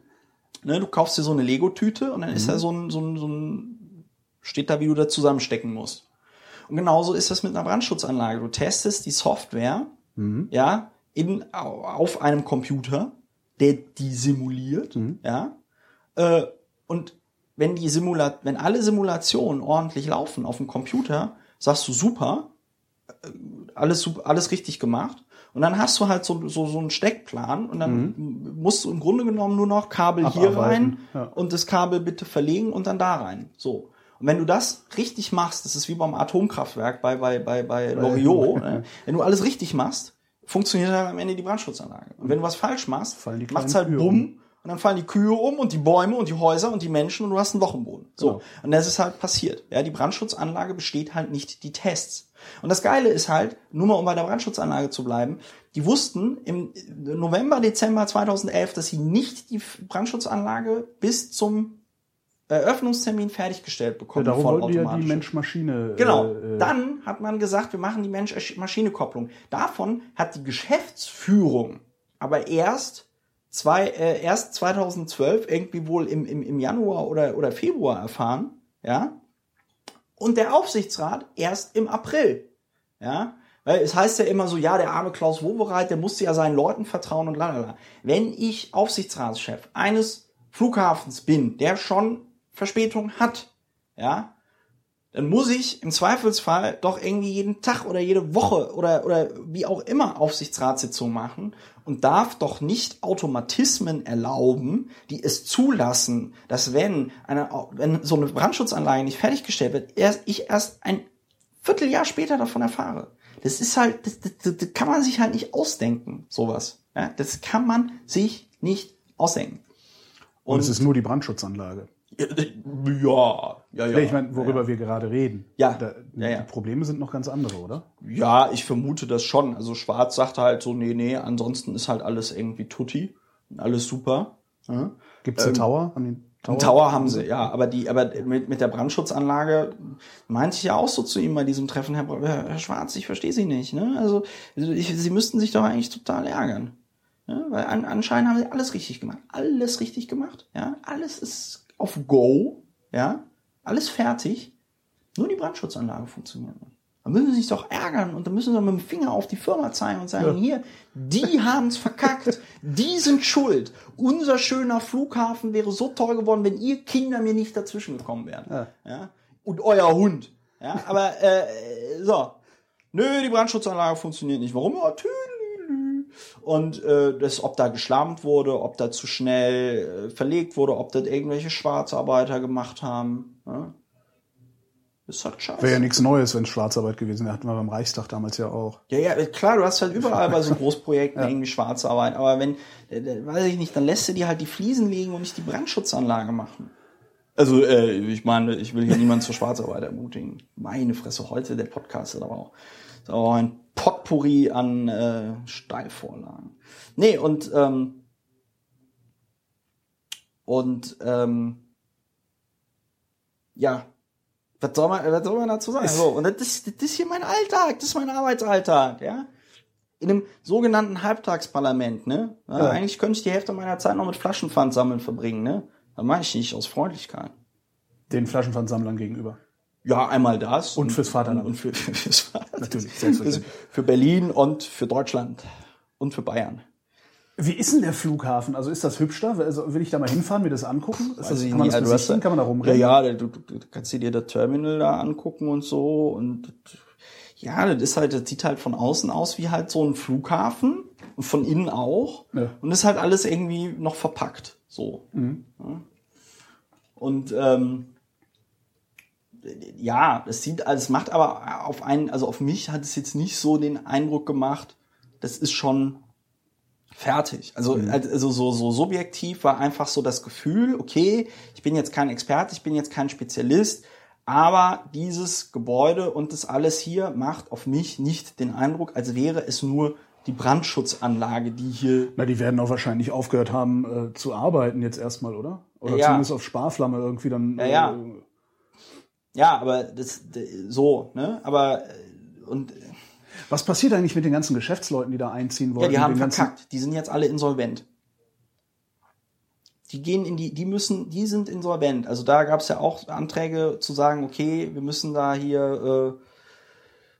Ne, du kaufst dir so eine Lego-Tüte und dann ist da so ein, so ein, so ein, steht da, wie du da zusammenstecken musst. Und genauso ist das mit einer Brandschutzanlage. Du testest die Software, ja, in, auf einem Computer, der die simuliert, ja, äh, und wenn die Simula wenn alle Simulationen ordentlich laufen auf dem Computer, sagst du super, äh, alles super, alles richtig gemacht. Und dann hast du halt so, so, so einen Steckplan und dann musst du im Grunde genommen nur noch Kabel hier Abarbeiten, rein ja. und das Kabel bitte verlegen und dann da rein. So. Und wenn du das richtig machst, das ist wie beim Atomkraftwerk bei, bei, bei, bei Loriot, ne? wenn du alles richtig machst, funktioniert dann am Ende die Brandschutzanlage. Und wenn du was falsch machst, macht's halt Kühe bumm um. und dann fallen die Kühe um und die Bäume und die Häuser und die Menschen und du hast ein Loch im Boden. So. Genau. Und das ist halt passiert. Ja, die Brandschutzanlage besteht halt nicht die Tests. Und das Geile ist halt, nur mal um bei der Brandschutzanlage zu bleiben, die wussten im November, Dezember 2011, dass sie nicht die Brandschutzanlage bis zum Eröffnungstermin fertiggestellt Ja, bekommen. darum wollten ja die. Mensch-Maschine. Genau. Äh, äh, Dann hat man gesagt, wir machen die Mensch-Maschine-Kopplung. Davon hat die Geschäftsführung aber erst zwei, äh, erst 2012 irgendwie wohl im, im, im Januar oder, oder Februar erfahren, ja. Und der Aufsichtsrat erst im April, ja. Weil es heißt ja immer so, ja, der arme Klaus Wowereit, der musste ja seinen Leuten vertrauen und lalala. Wenn ich Aufsichtsratschef eines Flughafens bin, der schon Verspätung hat, ja, dann muss ich im Zweifelsfall doch irgendwie jeden Tag oder jede Woche oder, oder wie auch immer Aufsichtsratssitzung machen und darf doch nicht Automatismen erlauben, die es zulassen, dass wenn eine, wenn so eine Brandschutzanlage nicht fertiggestellt wird, erst, ich erst ein Vierteljahr später davon erfahre. Das ist halt, das, das, das kann man sich halt nicht ausdenken, sowas. Ja, das kann man sich nicht ausdenken. und es ist nur die Brandschutzanlage. Ja, ja, ja. Ja, ich meine, worüber wir gerade reden. Ja. Da, Ja, ja. Die Probleme sind noch ganz andere, oder? Ja, ich vermute das schon. Also Schwarz sagt halt so, nee, nee, ansonsten ist halt alles irgendwie tutti, alles super. Ja. Gibt es einen Tower an den Tower? Einen Tower haben sie, ja, aber die, aber mit, mit der Brandschutzanlage meinte ich ja auch so zu ihm bei diesem Treffen, Herr, Herr, Herr Schwarz, ich verstehe Sie nicht, ne? Also ich, Sie müssten sich doch eigentlich total ärgern. Ja, weil an, anscheinend haben sie alles richtig gemacht. Alles richtig gemacht. Ja, alles ist auf Go. Ja, alles fertig. Nur die Brandschutzanlage funktioniert nicht. Da müssen sie sich doch ärgern und dann müssen sie mit dem Finger auf die Firma zeigen und sagen, hier, die [laughs] haben's verkackt, die sind schuld. Unser schöner Flughafen wäre so toll geworden, wenn ihr Kinder mir nicht dazwischen gekommen wären. Ja. Und euer Hund. Ja, aber äh, so. Nö, die Brandschutzanlage funktioniert nicht. Warum? Ja, tüdelü. Und äh, das, ob da geschlammt wurde, ob da zu schnell äh, verlegt wurde, ob das irgendwelche Schwarzarbeiter gemacht haben. Ja? Ist halt scheiße. Wäre ja nichts Neues, wenn es Schwarzarbeit gewesen wäre. Hatten wir beim Reichstag damals ja auch. Ja, ja, klar, du hast halt überall bei so [laughs] Großprojekten irgendwie Schwarzarbeit, aber wenn, äh, äh, weiß ich nicht, dann lässt du dir halt die Fliesen legen und nicht die Brandschutzanlage machen. Also, äh, ich meine, ich will hier niemanden zur Schwarzarbeit ermutigen. Meine Fresse, heute der Podcast ist aber auch, aber auch ein Potpourri an äh, Steilvorlagen. Nee, und ähm, und ähm, ja, was soll man, was soll man dazu sagen? So, und das ist, das ist hier mein Alltag, das ist mein Arbeitsalltag, ja. In einem sogenannten Halbtagsparlament, ne? Ja. Eigentlich könnte ich die Hälfte meiner Zeit noch mit Flaschenpfand sammeln verbringen, ne? Das mache ich nicht aus Freundlichkeit. Den Flaschenpfandsammlern gegenüber. Ja, einmal das. Und fürs Vaterland. Und für, [laughs] fürs Vaterland. Natürlich, Für, selbstverständlich. für Berlin und für Deutschland. Und für Bayern. Wie ist denn der Flughafen? Also ist das hübsch da? Also will ich da mal hinfahren, mir das angucken? Ist das, kann man das besichtigen? Kann man da Ja, rumrennen? ja, du, du, du kannst dir das Terminal da angucken und so und ja, das ist halt, das sieht halt von außen aus wie halt so ein Flughafen und von innen auch Ja. und ist halt alles irgendwie noch verpackt, so. Ja. Und ähm, ja, es sieht, also es macht aber auf einen, also auf mich hat es jetzt nicht so den Eindruck gemacht, das ist schon fertig. Also, also so, so subjektiv war einfach so das Gefühl, okay, ich bin jetzt kein Experte, ich bin jetzt kein Spezialist, aber dieses Gebäude und das alles hier macht auf mich nicht den Eindruck, als wäre es nur die Brandschutzanlage, die hier Na, die werden auch wahrscheinlich aufgehört haben äh, zu arbeiten jetzt erstmal, oder? Oder Ja. zumindest auf Sparflamme irgendwie dann. Ja, ja. Äh, Ja, aber das so, ne? Aber äh, und äh, Was passiert eigentlich mit den ganzen Geschäftsleuten, die da einziehen wollen? Ja, die haben verkackt. Die sind jetzt alle insolvent. Die gehen in die, die müssen, die sind insolvent. Also da gab es ja auch Anträge zu sagen, okay, wir müssen da hier, äh,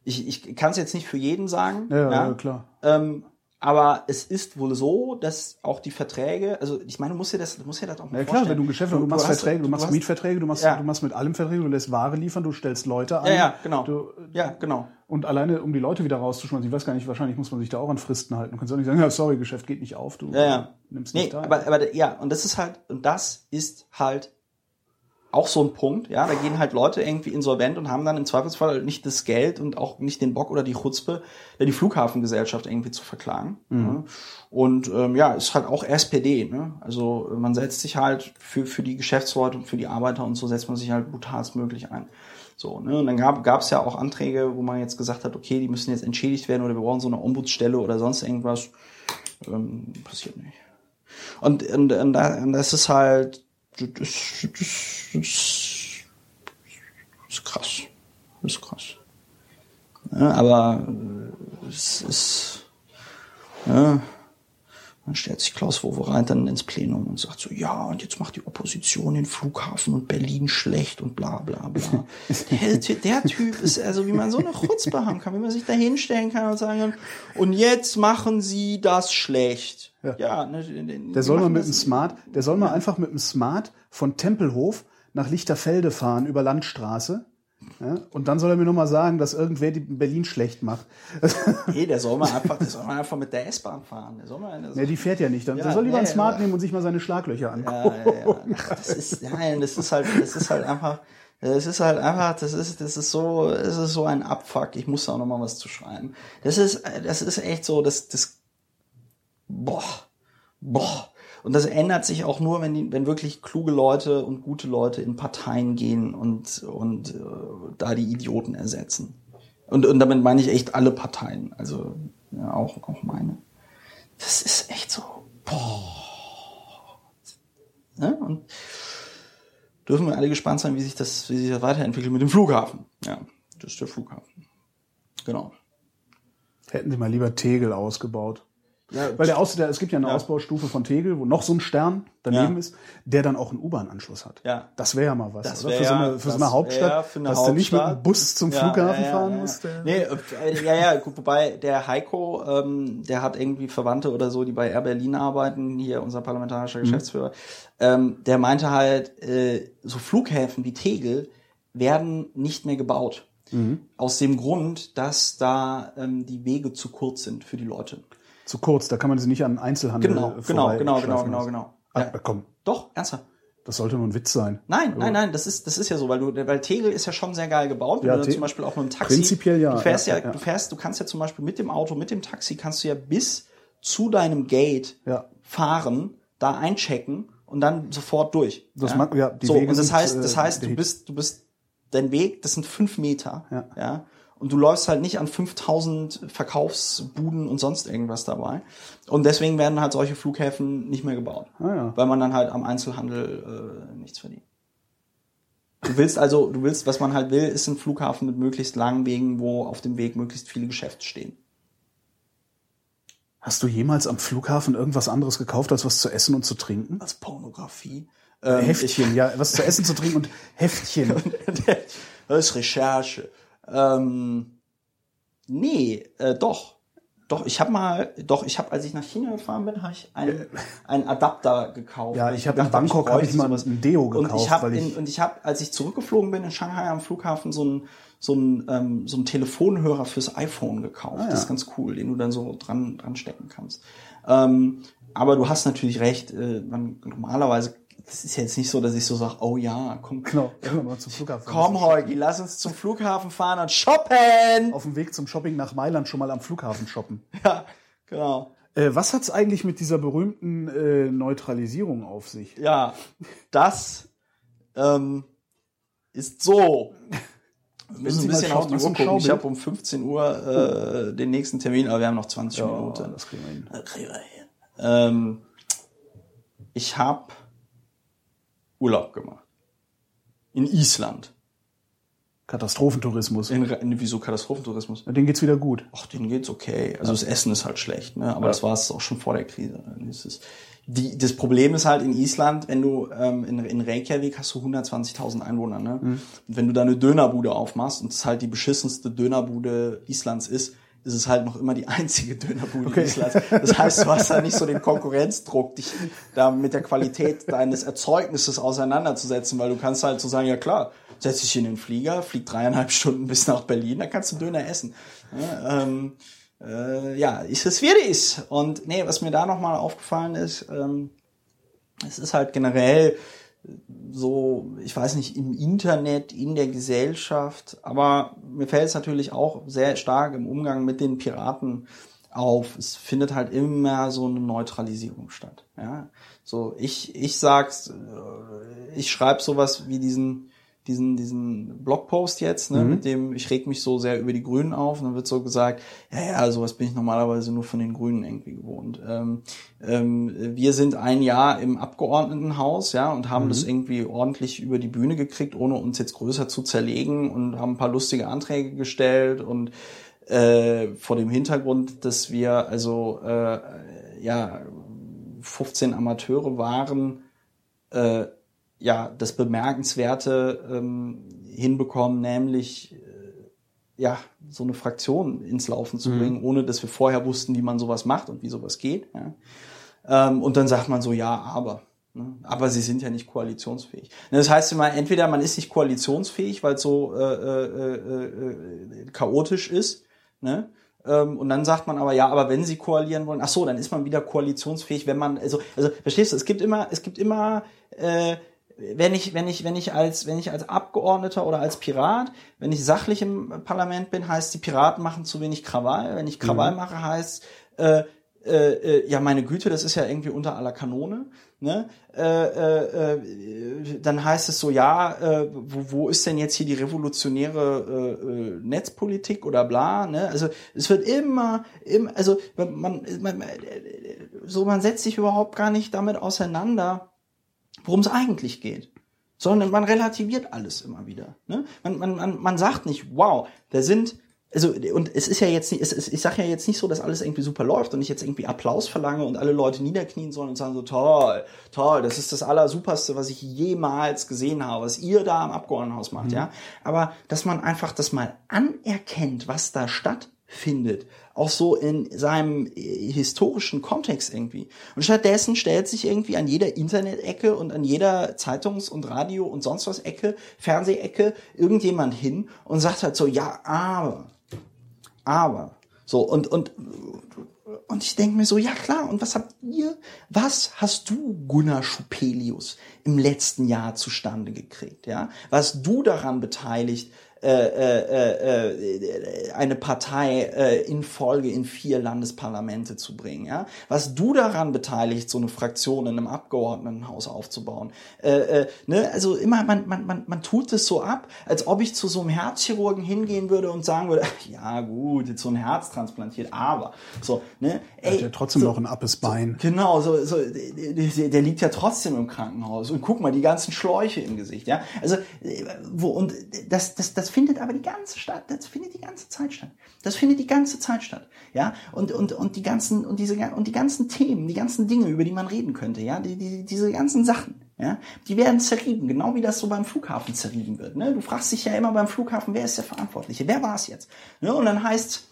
ich, ich kann es jetzt nicht für jeden sagen, Ja, ja, klar. Ähm, aber es ist wohl so, dass auch die Verträge, also ich meine, du musst dir das, du musst dir das auch mal Ja klar, vorstellen. wenn du ein Geschäft hast, du machst Verträge, du machst Mietverträge, du machst, Ja. du machst mit allem Verträge, du lässt Ware liefern, du stellst Leute ein. Ja, ja, genau. Du, ja, genau. und alleine, um die Leute wieder rauszuschmeißen, ich weiß gar nicht, wahrscheinlich muss man sich da auch an Fristen halten. Du kannst auch nicht sagen, ja, sorry, Geschäft geht nicht auf, du Ja, ja. nimmst Nee, nicht teil. aber, aber ja, und das ist halt, und das ist halt auch so ein Punkt, ja, da gehen halt Leute irgendwie insolvent und haben dann im Zweifelsfall nicht das Geld und auch nicht den Bock oder die Chutzpe, die Flughafengesellschaft irgendwie zu verklagen. Ne? Und ähm, ja, ist halt auch SPD, ne? Also man setzt sich halt für, für die Geschäftsleute und für die Arbeiter und so setzt man sich halt brutalstmöglich ein. So, ne? Und dann gab es ja auch Anträge, wo man jetzt gesagt hat, okay, die müssen jetzt entschädigt werden oder wir brauchen so eine Ombudsstelle oder sonst irgendwas. Ähm, passiert nicht. Und, und, und das ist halt, das, das, das, das ist krass. Das ist krass. Ja, aber äh, es ist, ja, dann stellt sich Klaus Wowereit dann ins Plenum und sagt so, ja, und jetzt macht die Opposition den Flughafen und Berlin schlecht und bla bla bla. [laughs] Der, der Typ ist also, wie man so eine Chutzpe haben kann, wie man sich da hinstellen kann und sagen kann, und jetzt machen sie das schlecht. Ja. Ja, ne, Der soll mal mit dem Smart, der soll mal einfach mit dem Smart von Tempelhof nach Lichterfelde fahren über Landstraße. Ja, und dann soll er mir noch mal sagen, dass irgendwer die Berlin schlecht macht. [laughs] Nee, der soll mal einfach, der soll mal einfach mit der S-Bahn fahren. Der soll mal, der soll, Ja, die fährt ja nicht. Dann Ja, der soll lieber nee, ein Smart nehmen und sich mal seine Schlaglöcher angucken. ja, ja, ja. Ach, das ist, nein, das ist halt, das ist halt einfach, das ist halt einfach, das ist, das ist so, das ist so ein Abfuck. Ich muss da auch noch mal was zu schreiben. Das ist, das ist echt so, das, das, boah, boah. Und das ändert sich auch nur, wenn die, wenn wirklich kluge Leute und gute Leute in Parteien gehen und, und äh, da die Idioten ersetzen. Und, und damit meine ich echt alle Parteien, also ja, auch, auch meine. Das ist echt so, boah. Ne? Und dürfen wir alle gespannt sein, wie sich das, wie sich das weiterentwickelt mit dem Flughafen. Ja, das ist der Flughafen. Genau. Hätten sie mal lieber Tegel ausgebaut. Ja, Weil der Aus, der, es gibt ja eine Ja. Ausbaustufe von Tegel, wo noch so ein Stern daneben Ja. ist, der dann auch einen U-Bahn-Anschluss hat. Ja. Das wäre ja mal was, Das oder? Für so eine, für so eine Hauptstadt, für eine dass du nicht mit dem Hauptstadt. Bus zum Flughafen fahren musst. der- Nee, äh, ja, ja, gut, wobei der Heiko, ähm, der hat irgendwie Verwandte oder so, die bei Air Berlin arbeiten, hier unser parlamentarischer Mhm. Geschäftsführer, ähm, der meinte halt, äh, so Flughäfen wie Tegel werden nicht mehr gebaut. Mhm. Aus dem Grund, dass da ähm, die Wege zu kurz sind für die Leute. Zu kurz, da kann man sie nicht an Einzelhandel Genau, genau, genau, genau, genau, genau. Ah, Ja. komm, Doch, ernsthaft. das sollte nur ein Witz sein. Nein, nein, nein, das ist, das ist ja so, weil du, weil Tegel ist ja schon sehr geil gebaut. Wenn Ja, du dann Te- zum Beispiel auch mit dem Taxi. Prinzipiell ja, Du fährst ja, ja, ja. du fährst, du kannst ja zum Beispiel mit dem Auto, mit dem Taxi kannst du ja bis zu deinem Gate fahren, da einchecken und dann sofort durch. Das ja? mag- ja, die so, Wege und das heißt, äh, das heißt, du bist, du bist, dein Weg, das sind fünf Meter. Ja. Und du läufst halt nicht an 5000 Verkaufsbuden und sonst irgendwas dabei. Und deswegen werden halt solche Flughäfen nicht mehr gebaut. Ah, ja. Weil man dann halt am Einzelhandel äh, nichts verdient. Du willst also, du willst, was man halt will, ist ein Flughafen mit möglichst langen Wegen, wo auf dem Weg möglichst viele Geschäfte stehen. Hast du jemals am Flughafen irgendwas anderes gekauft als was zu essen und zu trinken? Als Pornografie. Äh, Ähm, Heftchen, ja, was zu [laughs] essen, zu trinken und Heftchen. [laughs] das ist Recherche. Ähm, nee, äh, doch. Doch, ich habe mal, doch, ich habe, als ich nach China gefahren bin, habe ich einen, einen Adapter gekauft. Ja, ich hab in Bangkok hab ich mal sowas. ein Deo und gekauft, ich in, ich- und ich habe, als ich zurückgeflogen bin in Shanghai am Flughafen, so ein so ein ähm, so ein Telefonhörer fürs iPhone gekauft. Ah, ja. Das ist ganz cool, den du dann so dran dran stecken kannst. Ähm, aber du hast natürlich recht. Äh, man, normalerweise, das ist jetzt nicht so, dass ich so sage, oh ja, komm, Genau, wir mal zum Flughafen. Komm, Holgi, lass uns zum Flughafen fahren und shoppen. Auf dem Weg zum Shopping nach Mailand schon mal am Flughafen shoppen. [laughs] Ja, genau. Äh, was hat's eigentlich mit dieser berühmten äh, Neutralisierung auf sich? Ja, das ähm, ist so. Wir müssen ein bisschen schauen, auf die Uhr gucken. Ich habe um 15 Uhr äh, den nächsten Termin, aber wir haben noch 20 Minuten. das kriegen wir hin. Das kriegen wir hin. Ähm, ich habe Urlaub gemacht. In Island. Katastrophentourismus. In, in, wieso Katastrophentourismus? Ja, denen geht's wieder gut. Ach, denen geht's okay. Also das Essen ist halt schlecht, ne? Aber das war es auch schon vor der Krise. Das, ist, die, das Problem ist halt in Island, wenn du ähm, in, in Reykjavik hast du 120.000 Einwohner, ne? Und wenn du da eine Dönerbude aufmachst und es halt die beschissenste Dönerbude Islands ist, ist es halt noch immer die [laughs] einzige Dönerbude Okay. Islands. Das heißt, du hast da nicht so den Konkurrenzdruck, dich da mit der Qualität deines Erzeugnisses auseinanderzusetzen, weil du kannst halt so sagen, ja klar, setz dich in den Flieger, flieg dreieinhalb Stunden bis nach Berlin, dann kannst du Döner essen. Ja, ähm, äh, ja ist es wie es ist. Und nee, was mir da nochmal aufgefallen ist, ähm, es ist halt generell so, ich weiß nicht, im Internet, in der Gesellschaft, aber mir fällt es natürlich auch sehr stark im Umgang mit den Piraten auf. Es findet halt immer so eine Neutralisierung statt. Ja, so ich ich sag's, äh, ich schreibe sowas wie diesen diesen diesen Blogpost jetzt, ne, mit dem ich reg mich so sehr über die Grünen auf. Und dann wird so gesagt, ja ja, sowas bin ich normalerweise nur von den Grünen irgendwie gewohnt. Ähm, ähm, wir sind ein Jahr im Abgeordnetenhaus, ja, und haben das irgendwie ordentlich über die Bühne gekriegt, ohne uns jetzt größer zu zerlegen und haben ein paar lustige Anträge gestellt und äh, vor dem Hintergrund, dass wir also äh, ja 15 Amateure waren, äh, ja das Bemerkenswerte ähm, hinbekommen, nämlich äh, ja so eine Fraktion ins Laufen zu bringen, ohne dass wir vorher wussten, wie man sowas macht und wie sowas geht. Ja. Ähm, und dann sagt man so, ja, aber. Ne? Aber sie sind ja nicht koalitionsfähig. Ne, Das heißt immer, entweder man ist nicht koalitionsfähig, weil es so äh, äh, äh, äh, chaotisch ist, ne? Ähm, und dann sagt man aber, ja, aber wenn sie koalieren wollen, ach so, dann ist man wieder koalitionsfähig, wenn man, also, also verstehst du, es gibt immer, es gibt immer, äh, wenn ich, wenn ich, wenn ich als, wenn ich als Abgeordneter oder als Pirat, wenn ich sachlich im Parlament bin, heißt, die Piraten machen zu wenig Krawall. Wenn ich Krawall mache, heißt, äh, äh, äh, ja, meine Güte, das ist ja irgendwie unter aller Kanone. Ne? Äh, äh, äh, dann heißt es so, ja, äh, wo, wo ist denn jetzt hier die revolutionäre äh, äh, Netzpolitik oder bla? Ne? Also es wird immer, immer also man, man, so man setzt sich überhaupt gar nicht damit auseinander, worum es eigentlich geht. Sondern man relativiert alles immer wieder. Ne? Man, man, man, man sagt nicht, wow, da sind, also, und es ist ja jetzt nicht, es ist, ich sage ja jetzt nicht so, dass alles irgendwie super läuft und ich jetzt irgendwie Applaus verlange und alle Leute niederknien sollen und sagen so, toll, toll, das ist das Allersuperste, was ich jemals gesehen habe, was ihr da im Abgeordnetenhaus macht, ja. Aber, dass man einfach das mal anerkennt, was da stattfindet, auch so in seinem äh, historischen Kontext irgendwie. Und stattdessen stellt sich irgendwie an jeder Internet-Ecke und an jeder Zeitungs- und Radio- und sonst was Ecke, Fernsehecke irgendjemand hin und sagt halt so, ja, aber, aber, so, und, und, und ich denke mir so, ja klar, und was habt ihr, was hast du, Gunnar Schupelius, im letzten Jahr zustande gekriegt, ja? Was du daran beteiligt, äh, äh, äh, eine Partei äh, in Folge in vier Landesparlamente zu bringen, ja? Was du daran beteiligt, so eine Fraktion in einem Abgeordnetenhaus aufzubauen, äh, äh, ne? Also immer, man, man, man, man tut es so ab, als ob ich zu so einem Herzchirurgen hingehen würde und sagen würde, [laughs] ja gut, jetzt so ein Herz transplantiert, aber so, ne? Er hat ja trotzdem so, noch ein appes Bein. Genau, so, so der, der, liegt ja trotzdem im Krankenhaus und guck mal die ganzen Schläuche im Gesicht, ja. Also äh, wo und das das das findet aber die ganze Stadt, das findet die ganze Zeit statt. Das findet die ganze Zeit statt, ja. Und und und die ganzen und diese und die ganzen Themen, die ganzen Dinge, über die man reden könnte, ja, die, die diese ganzen Sachen, ja, die werden zerrieben, genau wie das so beim Flughafen zerrieben wird. Ne? Du fragst dich ja immer beim Flughafen, wer ist der Verantwortliche, wer war es jetzt? Ne? Und dann heißt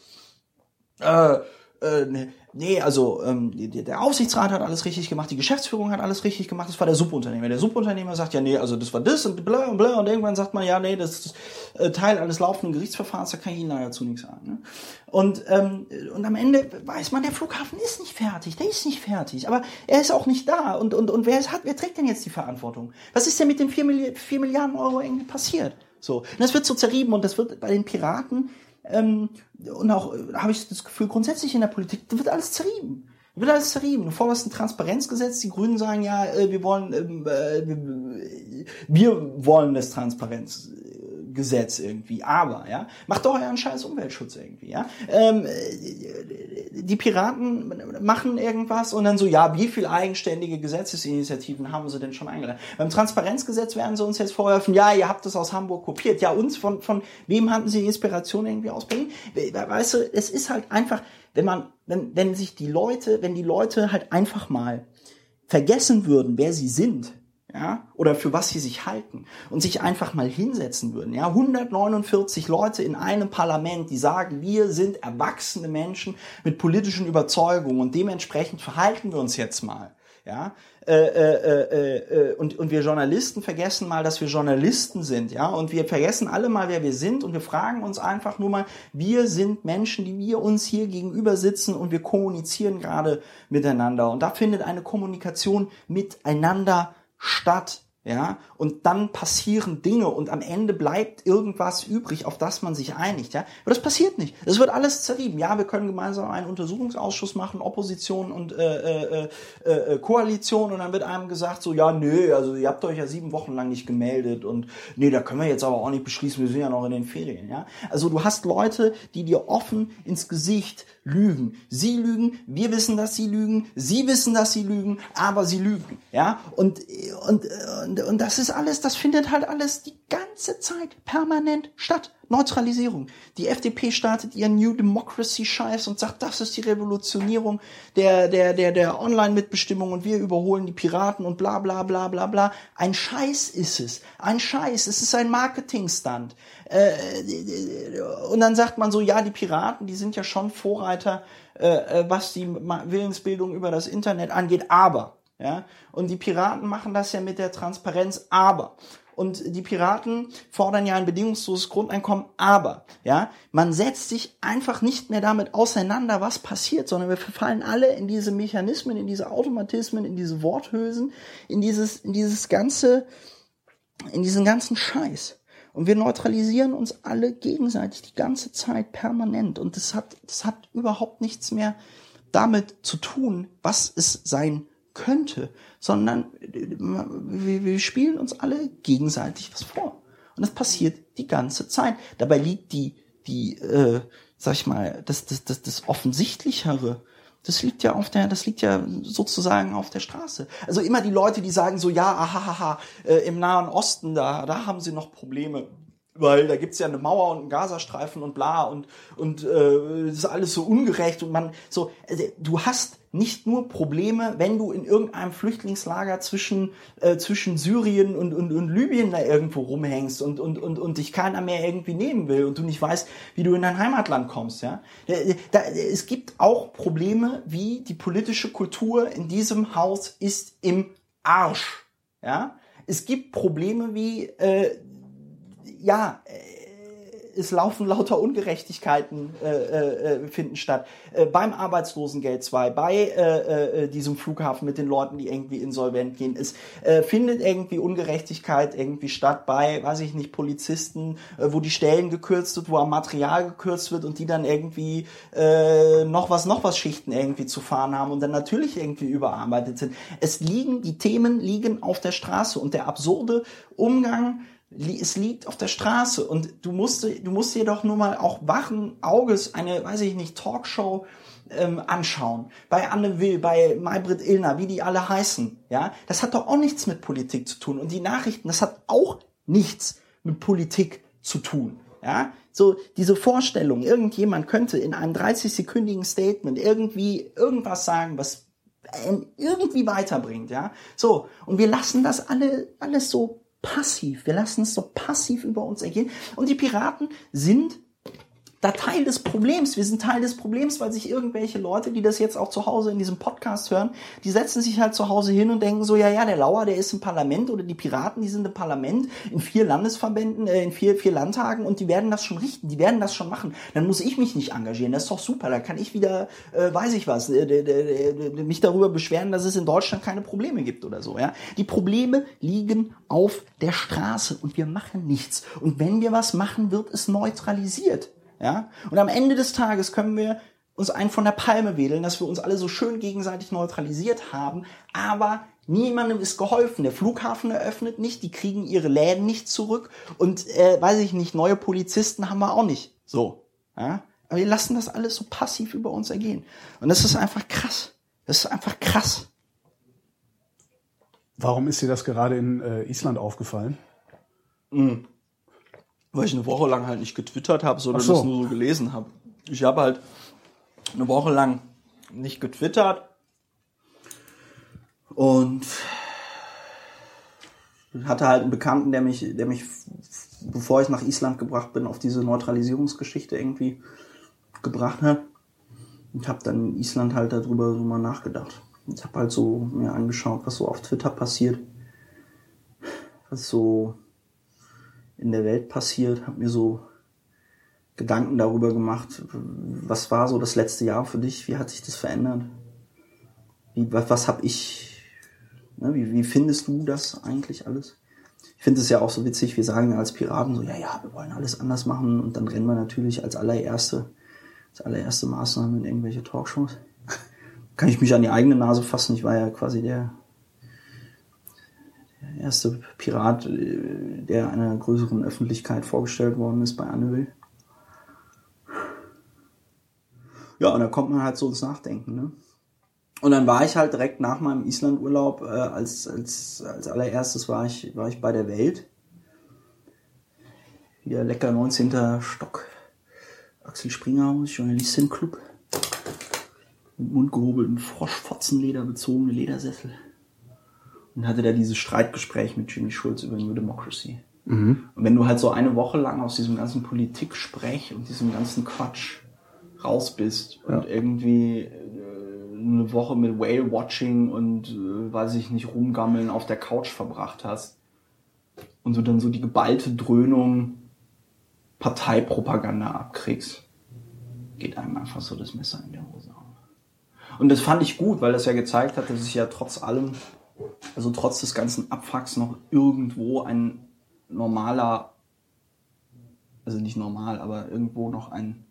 äh, äh, nee, nee, also ähm, der Aufsichtsrat hat alles richtig gemacht, die Geschäftsführung hat alles richtig gemacht, das war der Subunternehmer. Der Subunternehmer sagt, ja, nee, also das war das und bla und bla und irgendwann sagt man, ja, nee, das ist äh, Teil eines laufenden Gerichtsverfahrens, da kann ich Ihnen leider zu nichts sagen. Ne? Und, ähm, und am Ende weiß man, der Flughafen ist nicht fertig, der ist nicht fertig, aber er ist auch nicht da. Und, und, und wer, ist, hat, wer trägt denn jetzt die Verantwortung? Was ist denn mit den 4, Milli 4 Milliarden Euro irgendwie passiert? So, und das wird so zerrieben und das wird bei den Piraten ähm, und auch äh, habe ich das Gefühl, grundsätzlich in der Politik da wird alles zerrieben. Da Wird alles zerrieben. Du forderst ein Transparenzgesetz, die Grünen sagen ja, äh, wir wollen, ähm, äh, wir, wollen das Transparenzgesetz Gesetz irgendwie. Aber, ja, macht doch euren scheiß Umweltschutz irgendwie, ja. Ähm, die Piraten machen irgendwas und dann so, ja, wie viel eigenständige Gesetzesinitiativen haben sie denn schon eingeladen? Beim Transparenzgesetz werden sie uns jetzt vorwerfen, ja, ihr habt das aus Hamburg kopiert. Ja, uns, von, von wem hatten sie Inspiration irgendwie aus Berlin? Weißt du, es ist halt einfach, wenn man, wenn, wenn sich die Leute, wenn die Leute halt einfach mal vergessen würden, wer sie sind, ja, oder für was sie sich halten und sich einfach mal hinsetzen würden, ja, 149 Leute in einem Parlament, die sagen, wir sind erwachsene Menschen mit politischen Überzeugungen und dementsprechend verhalten wir uns jetzt mal, ja, äh, äh, äh, äh, und, und wir Journalisten vergessen mal, dass wir Journalisten sind, ja, und wir vergessen alle mal, wer wir sind und wir fragen uns einfach nur mal, wir sind Menschen, die wir uns hier gegenüber sitzen und wir kommunizieren gerade miteinander. Und da findet eine Kommunikation miteinander statt. Ja, und dann passieren Dinge und am Ende bleibt irgendwas übrig, auf das man sich einigt, ja. Aber das passiert nicht. Es wird alles zerrieben. Ja, wir können gemeinsam einen Untersuchungsausschuss machen, Opposition und äh, äh, äh, äh, Koalition und dann wird einem gesagt so, ja, nö, also ihr habt euch ja sieben Wochen lang nicht gemeldet und nee, da können wir jetzt aber auch nicht beschließen, wir sind ja noch in den Ferien, ja. Also du hast Leute, die dir offen ins Gesicht lügen. Sie lügen, wir wissen, dass sie lügen, sie wissen, dass sie lügen, aber sie lügen, ja. Und, und, und, und das ist alles, das findet halt alles die ganze Zeit permanent statt. Neutralisierung. Die FDP startet ihren New Democracy Scheiß und sagt, das ist die Revolutionierung der, der, der, der Online-Mitbestimmung und wir überholen die Piraten und bla, bla, bla, bla, bla. Ein Scheiß ist es. Ein Scheiß. Es ist ein Marketingstand. Äh, und dann sagt man so, ja, die Piraten, die sind ja schon Vorreiter, äh, äh was die Willensbildung über das Internet angeht, aber, ja, und die Piraten machen das ja mit der Transparenz, aber. Und die Piraten fordern ja ein bedingungsloses Grundeinkommen, aber, ja, man setzt sich einfach nicht mehr damit auseinander, was passiert, sondern wir verfallen alle in diese Mechanismen, in diese Automatismen, in diese Worthülsen, in dieses, in dieses ganze, in diesen ganzen Scheiß. Und wir neutralisieren uns alle gegenseitig die ganze Zeit permanent. Und das hat, das hat überhaupt nichts mehr damit zu tun, was es sein könnte, sondern wir, wir spielen uns alle gegenseitig was vor. Und das passiert die ganze Zeit. Dabei liegt die, die, äh, sag ich mal, das, das, das, das Offensichtlichere. Das liegt ja auf der, das liegt ja sozusagen auf der Straße. Also immer die Leute, die sagen so, ja, ahaha, äh, im Nahen Osten, da, da haben sie noch Probleme weil da gibt's ja eine Mauer und einen Gazastreifen und bla und und äh, ist alles so ungerecht und man so also, du hast nicht nur Probleme, wenn du in irgendeinem Flüchtlingslager zwischen äh, zwischen Syrien und, und und Libyen da irgendwo rumhängst und und und und dich keiner mehr irgendwie nehmen will und du nicht weißt, wie du in dein Heimatland kommst, ja? Da, da, es gibt auch Probleme, wie die politische Kultur in diesem Haus ist im Arsch, ja? Es gibt Probleme wie äh, ja, äh, es laufen lauter Ungerechtigkeiten äh, äh, finden statt. Äh, beim Arbeitslosengeld 2, bei äh, äh, diesem Flughafen mit den Leuten, die irgendwie insolvent gehen. Es äh, findet irgendwie Ungerechtigkeit irgendwie statt bei, weiß ich nicht, Polizisten, äh, wo die Stellen gekürzt wird, wo am Material gekürzt wird und die dann irgendwie äh, noch was, noch was Schichten irgendwie zu fahren haben und dann natürlich irgendwie überarbeitet sind. Es liegen, die Themen liegen auf der Straße und der absurde Umgang es liegt auf der Straße und du musst, du musst dir doch nur mal auch wachen Auges eine, weiß ich nicht, Talkshow ähm, anschauen. Bei Anne Will, bei Maybrit Illner, wie die alle heißen. Ja, das hat doch auch nichts mit Politik zu tun. Und die Nachrichten, das hat auch nichts mit Politik zu tun. Ja, so diese Vorstellung, irgendjemand könnte in einem 30-sekündigen Statement irgendwie irgendwas sagen, was irgendwie weiterbringt, ja. So. Und wir lassen das alle, alles so passiv. Wir lassen es so passiv über uns ergehen. Und die Piraten sind da Teil des Problems. Wir sind Teil des Problems, weil sich irgendwelche Leute, die das jetzt auch zu Hause in diesem Podcast hören, die setzen sich halt zu Hause hin und denken so, ja, ja, der Lauer, der ist im Parlament oder die Piraten, die sind im Parlament in vier Landesverbänden, äh, in vier, vier Landtagen und die werden das schon richten, die werden das schon machen. Dann muss ich mich nicht engagieren. Das ist doch super. Da kann ich wieder, äh, weiß ich was, äh, mich darüber beschweren, dass es in Deutschland keine Probleme gibt oder so, ja. Die Probleme liegen auf der Straße und wir machen nichts. Und wenn wir was machen, wird es neutralisiert. Ja? Und am Ende des Tages können wir uns einen von der Palme wedeln, dass wir uns alle so schön gegenseitig neutralisiert haben, aber niemandem ist geholfen. Der Flughafen eröffnet nicht, die kriegen ihre Läden nicht zurück und äh, weiß ich nicht, neue Polizisten haben wir auch nicht. So. Ja? Aber wir lassen das alles so passiv über uns ergehen. Und das ist einfach krass. Das ist einfach krass. Warum ist dir das gerade in äh, Island aufgefallen? Mhm. Weil ich eine Woche lang halt nicht getwittert habe, sondern so. das nur so gelesen habe. Ich habe halt eine Woche lang nicht getwittert und hatte halt einen Bekannten, der mich, der mich, bevor ich nach Island gebracht bin, auf diese Neutralisierungsgeschichte irgendwie gebracht hat. Und habe dann in Island halt darüber so mal nachgedacht. Ich habe halt so mir angeschaut, was so auf Twitter passiert, was so in der Welt passiert, habe mir so Gedanken darüber gemacht, was war so das letzte Jahr für dich, wie hat sich das verändert? Wie, was was habe ich, ne, wie, wie findest du das eigentlich alles? Ich finde es ja auch so witzig, wir sagen ja als Piraten so, ja, ja, wir wollen alles anders machen und dann rennen wir natürlich als allererste, als allererste Maßnahme in irgendwelche Talkshows. Kann ich mich an die eigene Nase fassen, ich war ja quasi der, der erste Pirat, äh, der einer größeren Öffentlichkeit vorgestellt worden ist bei Anne. Ja, und da kommt man halt so ins Nachdenken, ne? Und dann war ich halt direkt nach meinem Islandurlaub, äh, als, als, als allererstes war ich, war ich bei der Welt. Wieder lecker 19. Stock. Axel Springhaus, Journalistenclub. Mit mundgehobelten Froschfotzenleder bezogene Ledersessel. Und hatte da dieses Streitgespräch mit Jimmy Schulz über New Democracy. Und wenn du halt so eine Woche lang aus diesem ganzen Politiksprech und diesem ganzen Quatsch raus bist und irgendwie äh, eine Woche mit Whale-Watching und äh, weiß ich nicht, rumgammeln auf der Couch verbracht hast und du dann so die geballte Dröhnung Parteipropaganda abkriegst, geht einem einfach so das Messer in der Hose auf. Und das fand ich gut, weil das ja gezeigt hat, dass es ja trotz allem, also trotz des ganzen Abfucks noch irgendwo ein normaler, also nicht normal, aber irgendwo noch ein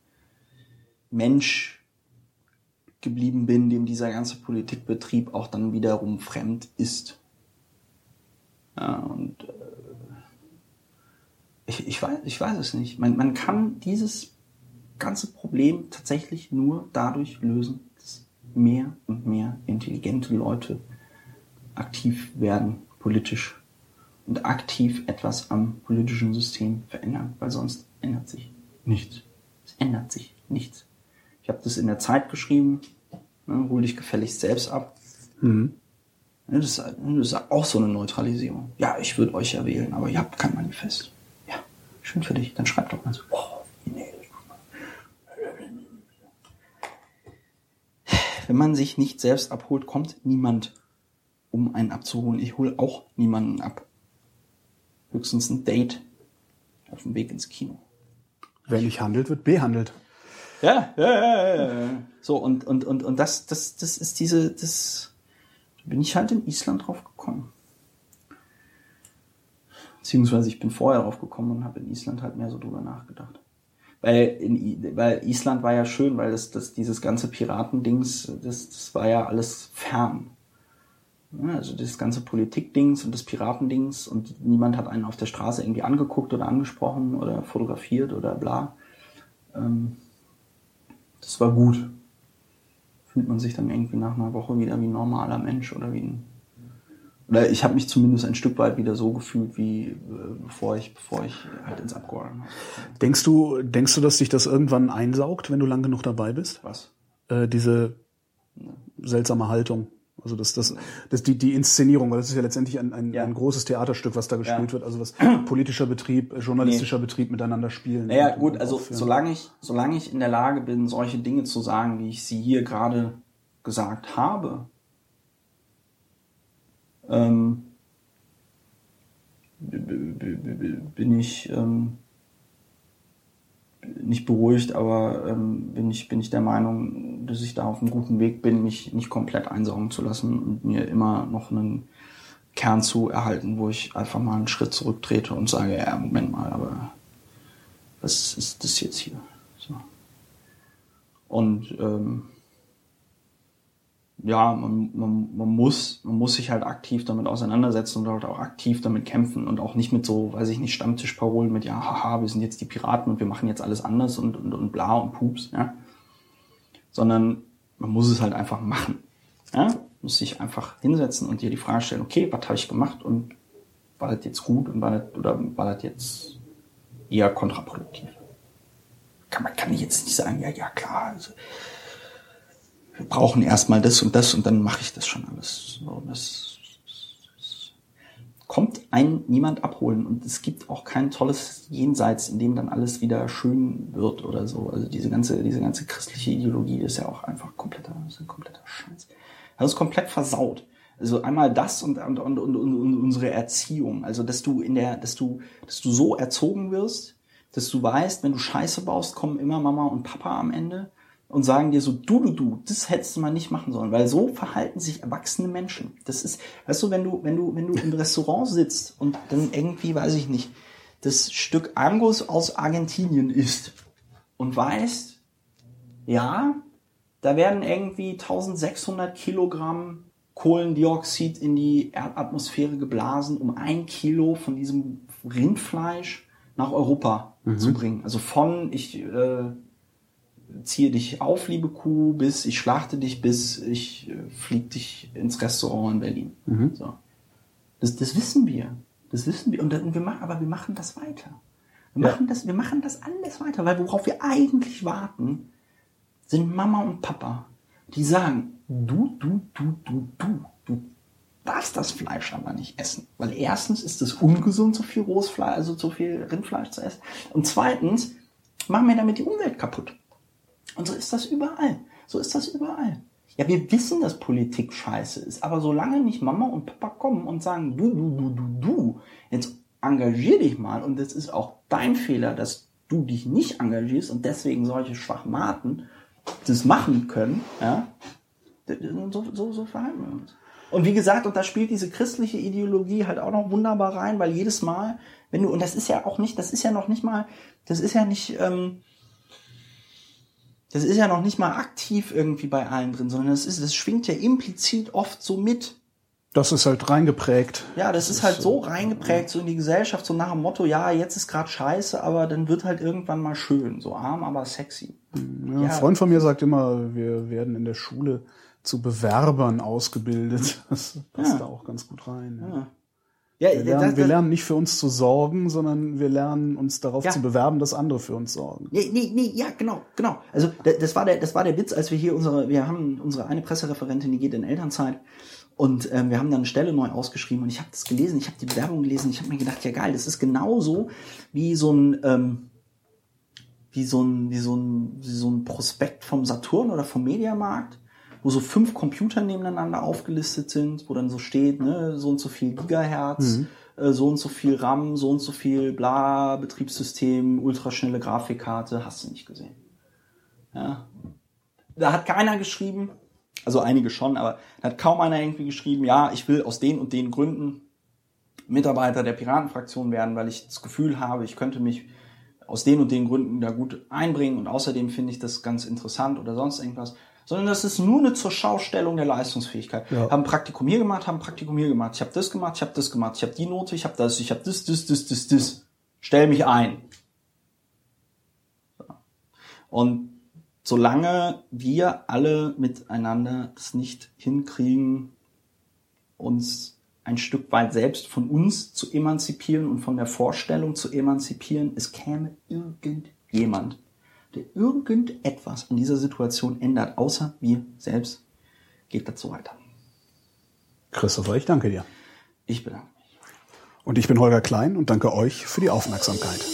Mensch geblieben bin, dem dieser ganze Politikbetrieb auch dann wiederum fremd ist. Ja, und äh, ich, ich, weiß, ich weiß es nicht. Man, man kann dieses ganze Problem tatsächlich nur dadurch lösen, dass mehr und mehr intelligente Leute aktiv werden politisch und aktiv etwas am politischen System verändern, weil sonst ändert sich nichts. Es ändert sich nichts. Ich habe das in der Zeit geschrieben, ne, hol dich gefälligst selbst ab. Ne, Das, ist, das ist auch so eine Neutralisierung. Ja, ich würde euch ja wählen, aber ihr habt kein Manifest. Ja, schön für dich. Dann schreib doch mal so. Oh, nee. Wenn man sich nicht selbst abholt, kommt niemand, um einen abzuholen. Ich hole auch niemanden ab. Höchstens ein Date auf dem Weg ins Kino. Wer nicht handelt, wird behandelt. Ja, ja, ja, ja, ja. So, und, und, und, und das, das, das ist diese, das, da bin ich halt in Island drauf gekommen. Beziehungsweise ich bin vorher drauf gekommen und habe in Island halt mehr so drüber nachgedacht. Weil, in, weil Island war ja schön, weil das, das dieses ganze Piratendings, das, das war ja alles fern. Ja, also das ganze Politikdings und das Piratendings und niemand hat einen auf der Straße irgendwie angeguckt oder angesprochen oder fotografiert oder bla. Ähm, das war gut. Fühlt man sich dann irgendwie nach einer Woche wieder wie ein normaler Mensch oder wie ein. Oder ich habe mich zumindest ein Stück weit wieder so gefühlt, wie äh, bevor ich, bevor ich halt ins Abgeordnetenhaus kam. Denkst du, denkst du, dass dich das irgendwann einsaugt, wenn du lang genug dabei bist? Was? Äh, diese seltsame Haltung. Also das, das, das die, die Inszenierung, weil das ist ja letztendlich ein, ein, Ja. ein großes Theaterstück, was da gespielt Ja. wird. Also was [clears throat] politischer Betrieb, äh, journalistischer Betrieb miteinander spielen. Naja, gut, also aufführen. solange ich, solange ich in der Lage bin, solche Dinge zu sagen, wie ich sie hier gerade gesagt habe, ähm, bin ich ähm, nicht beruhigt, aber ähm, bin ich bin ich der Meinung, dass ich da auf einem guten Weg bin, mich nicht komplett einsaugen zu lassen und mir immer noch einen Kern zu erhalten, wo ich einfach mal einen Schritt zurücktrete und sage, ja, Moment mal, aber was ist das jetzt hier? So. Und ähm, ja, man, man, man, muss, man muss sich halt aktiv damit auseinandersetzen und halt auch aktiv damit kämpfen und auch nicht mit so, weiß ich nicht, Stammtischparolen mit, ja, haha, wir sind jetzt die Piraten und wir machen jetzt alles anders und, und, und bla und pups, ja. Sondern man muss es halt einfach machen. Ja? Muss sich einfach hinsetzen und dir die Frage stellen, okay, was habe ich gemacht und war das jetzt gut und war das, oder war das jetzt eher kontraproduktiv? Kann man kann ich jetzt nicht sagen, ja, ja, klar, also, wir brauchen erstmal das und das und dann mache ich das schon alles. So, das, kommt ein niemand abholen und es gibt auch kein tolles Jenseits, in dem dann alles wieder schön wird oder so. Also diese ganze, diese ganze christliche Ideologie ist ja auch einfach kompletter, ist ein kompletter Scheiß. Das ist komplett versaut. Also einmal das und, und, und, und, und unsere Erziehung. Also dass du in der, dass du, dass du so erzogen wirst, dass du weißt, wenn du Scheiße baust, kommen immer Mama und Papa am Ende und sagen dir so, du, du, du, das hättest du mal nicht machen sollen, weil so verhalten sich erwachsene Menschen. Das ist, weißt du, wenn du, wenn du, wenn du im Restaurant sitzt und dann irgendwie, weiß ich nicht, das Stück Angus aus Argentinien isst und weißt, ja, da werden irgendwie 1600 Kilogramm Kohlendioxid in die Erdatmosphäre geblasen, um ein Kilo von diesem Rindfleisch nach Europa mhm. zu bringen. Also von, ich äh, ziehe dich auf, liebe Kuh, bis ich schlachte dich, bis ich äh, flieg dich ins Restaurant in Berlin. Mhm. So. Das, das wissen wir. Das wissen wir. Und, und wir machen, aber wir machen das weiter. Wir, ja. machen das, wir machen das alles weiter, weil worauf wir eigentlich warten, sind Mama und Papa, die sagen, du, du, du, du, du, du darfst das Fleisch aber nicht essen. Weil erstens ist es ungesund, so viel rohes Fleisch, also so viel Rindfleisch zu essen. Und zweitens machen wir damit die Umwelt kaputt. Und so ist das überall. So ist das überall. Ja, wir wissen, dass Politik scheiße ist, aber solange nicht Mama und Papa kommen und sagen, du, du, du, du, du, jetzt engagier dich mal und es ist auch dein Fehler, dass du dich nicht engagierst und deswegen solche Schwachmaten das machen können, ja, so, so, so verhalten wir uns. Und wie gesagt, und da spielt diese christliche Ideologie halt auch noch wunderbar rein, weil jedes Mal, wenn du, und das ist ja auch nicht, das ist ja noch nicht mal, das ist ja nicht, ähm, das ist ja noch nicht mal aktiv irgendwie bei allen drin, sondern das ist, das schwingt ja implizit oft so mit. Das ist halt reingeprägt. Ja, das, das ist halt so reingeprägt, so in die Gesellschaft, so nach dem Motto, ja, jetzt ist gerade scheiße, aber dann wird halt irgendwann mal schön. So arm, aber sexy. Ja, ja. Ein Freund von mir sagt immer, wir werden in der Schule zu Bewerbern ausgebildet. [laughs] Das passt ja. da auch ganz gut rein. Ja. Ja, wir, lernen, das, wir lernen nicht für uns zu sorgen, sondern wir lernen uns darauf ja. zu bewerben, dass andere für uns sorgen. Nee, nee, nee, ja, genau, genau. Also das war der, das war der Witz, als wir hier unsere, wir haben unsere eine Pressereferentin, die geht in Elternzeit und ähm, wir haben dann eine Stelle neu ausgeschrieben und ich habe das gelesen, ich habe die Bewerbung gelesen, ich habe mir gedacht, ja geil, das ist genauso wie so ein ähm, wie so ein wie so ein wie so ein Prospekt vom Saturn oder vom Mediamarkt wo so fünf Computer nebeneinander aufgelistet sind, wo dann so steht, ne, so und so viel Gigahertz, mhm. äh, so und so viel RAM, so und so viel bla, Betriebssystem, ultraschnelle Grafikkarte, hast du nicht gesehen. Ja. Da hat keiner geschrieben, also einige schon, aber da hat kaum einer irgendwie geschrieben, ja, ich will aus den und den Gründen Mitarbeiter der Piratenfraktion werden, weil ich das Gefühl habe, ich könnte mich aus den und den Gründen da gut einbringen und außerdem finde ich das ganz interessant oder sonst irgendwas sondern das ist nur eine zur Schaustellung der Leistungsfähigkeit. Ja. Haben Praktikum hier gemacht, haben Praktikum hier gemacht. Ich habe das gemacht, ich habe das gemacht, ich habe die Note, ich habe das, ich habe das, das, das, das, das. Stell mich ein. Und solange wir alle miteinander es nicht hinkriegen, uns ein Stück weit selbst von uns zu emanzipieren und von der Vorstellung zu emanzipieren, es käme irgendjemand der irgendetwas an dieser Situation ändert, außer wir selbst, geht dazu weiter. Christopher, ich danke dir. Ich bedanke mich. Und ich bin Holger Klein und danke euch für die Aufmerksamkeit.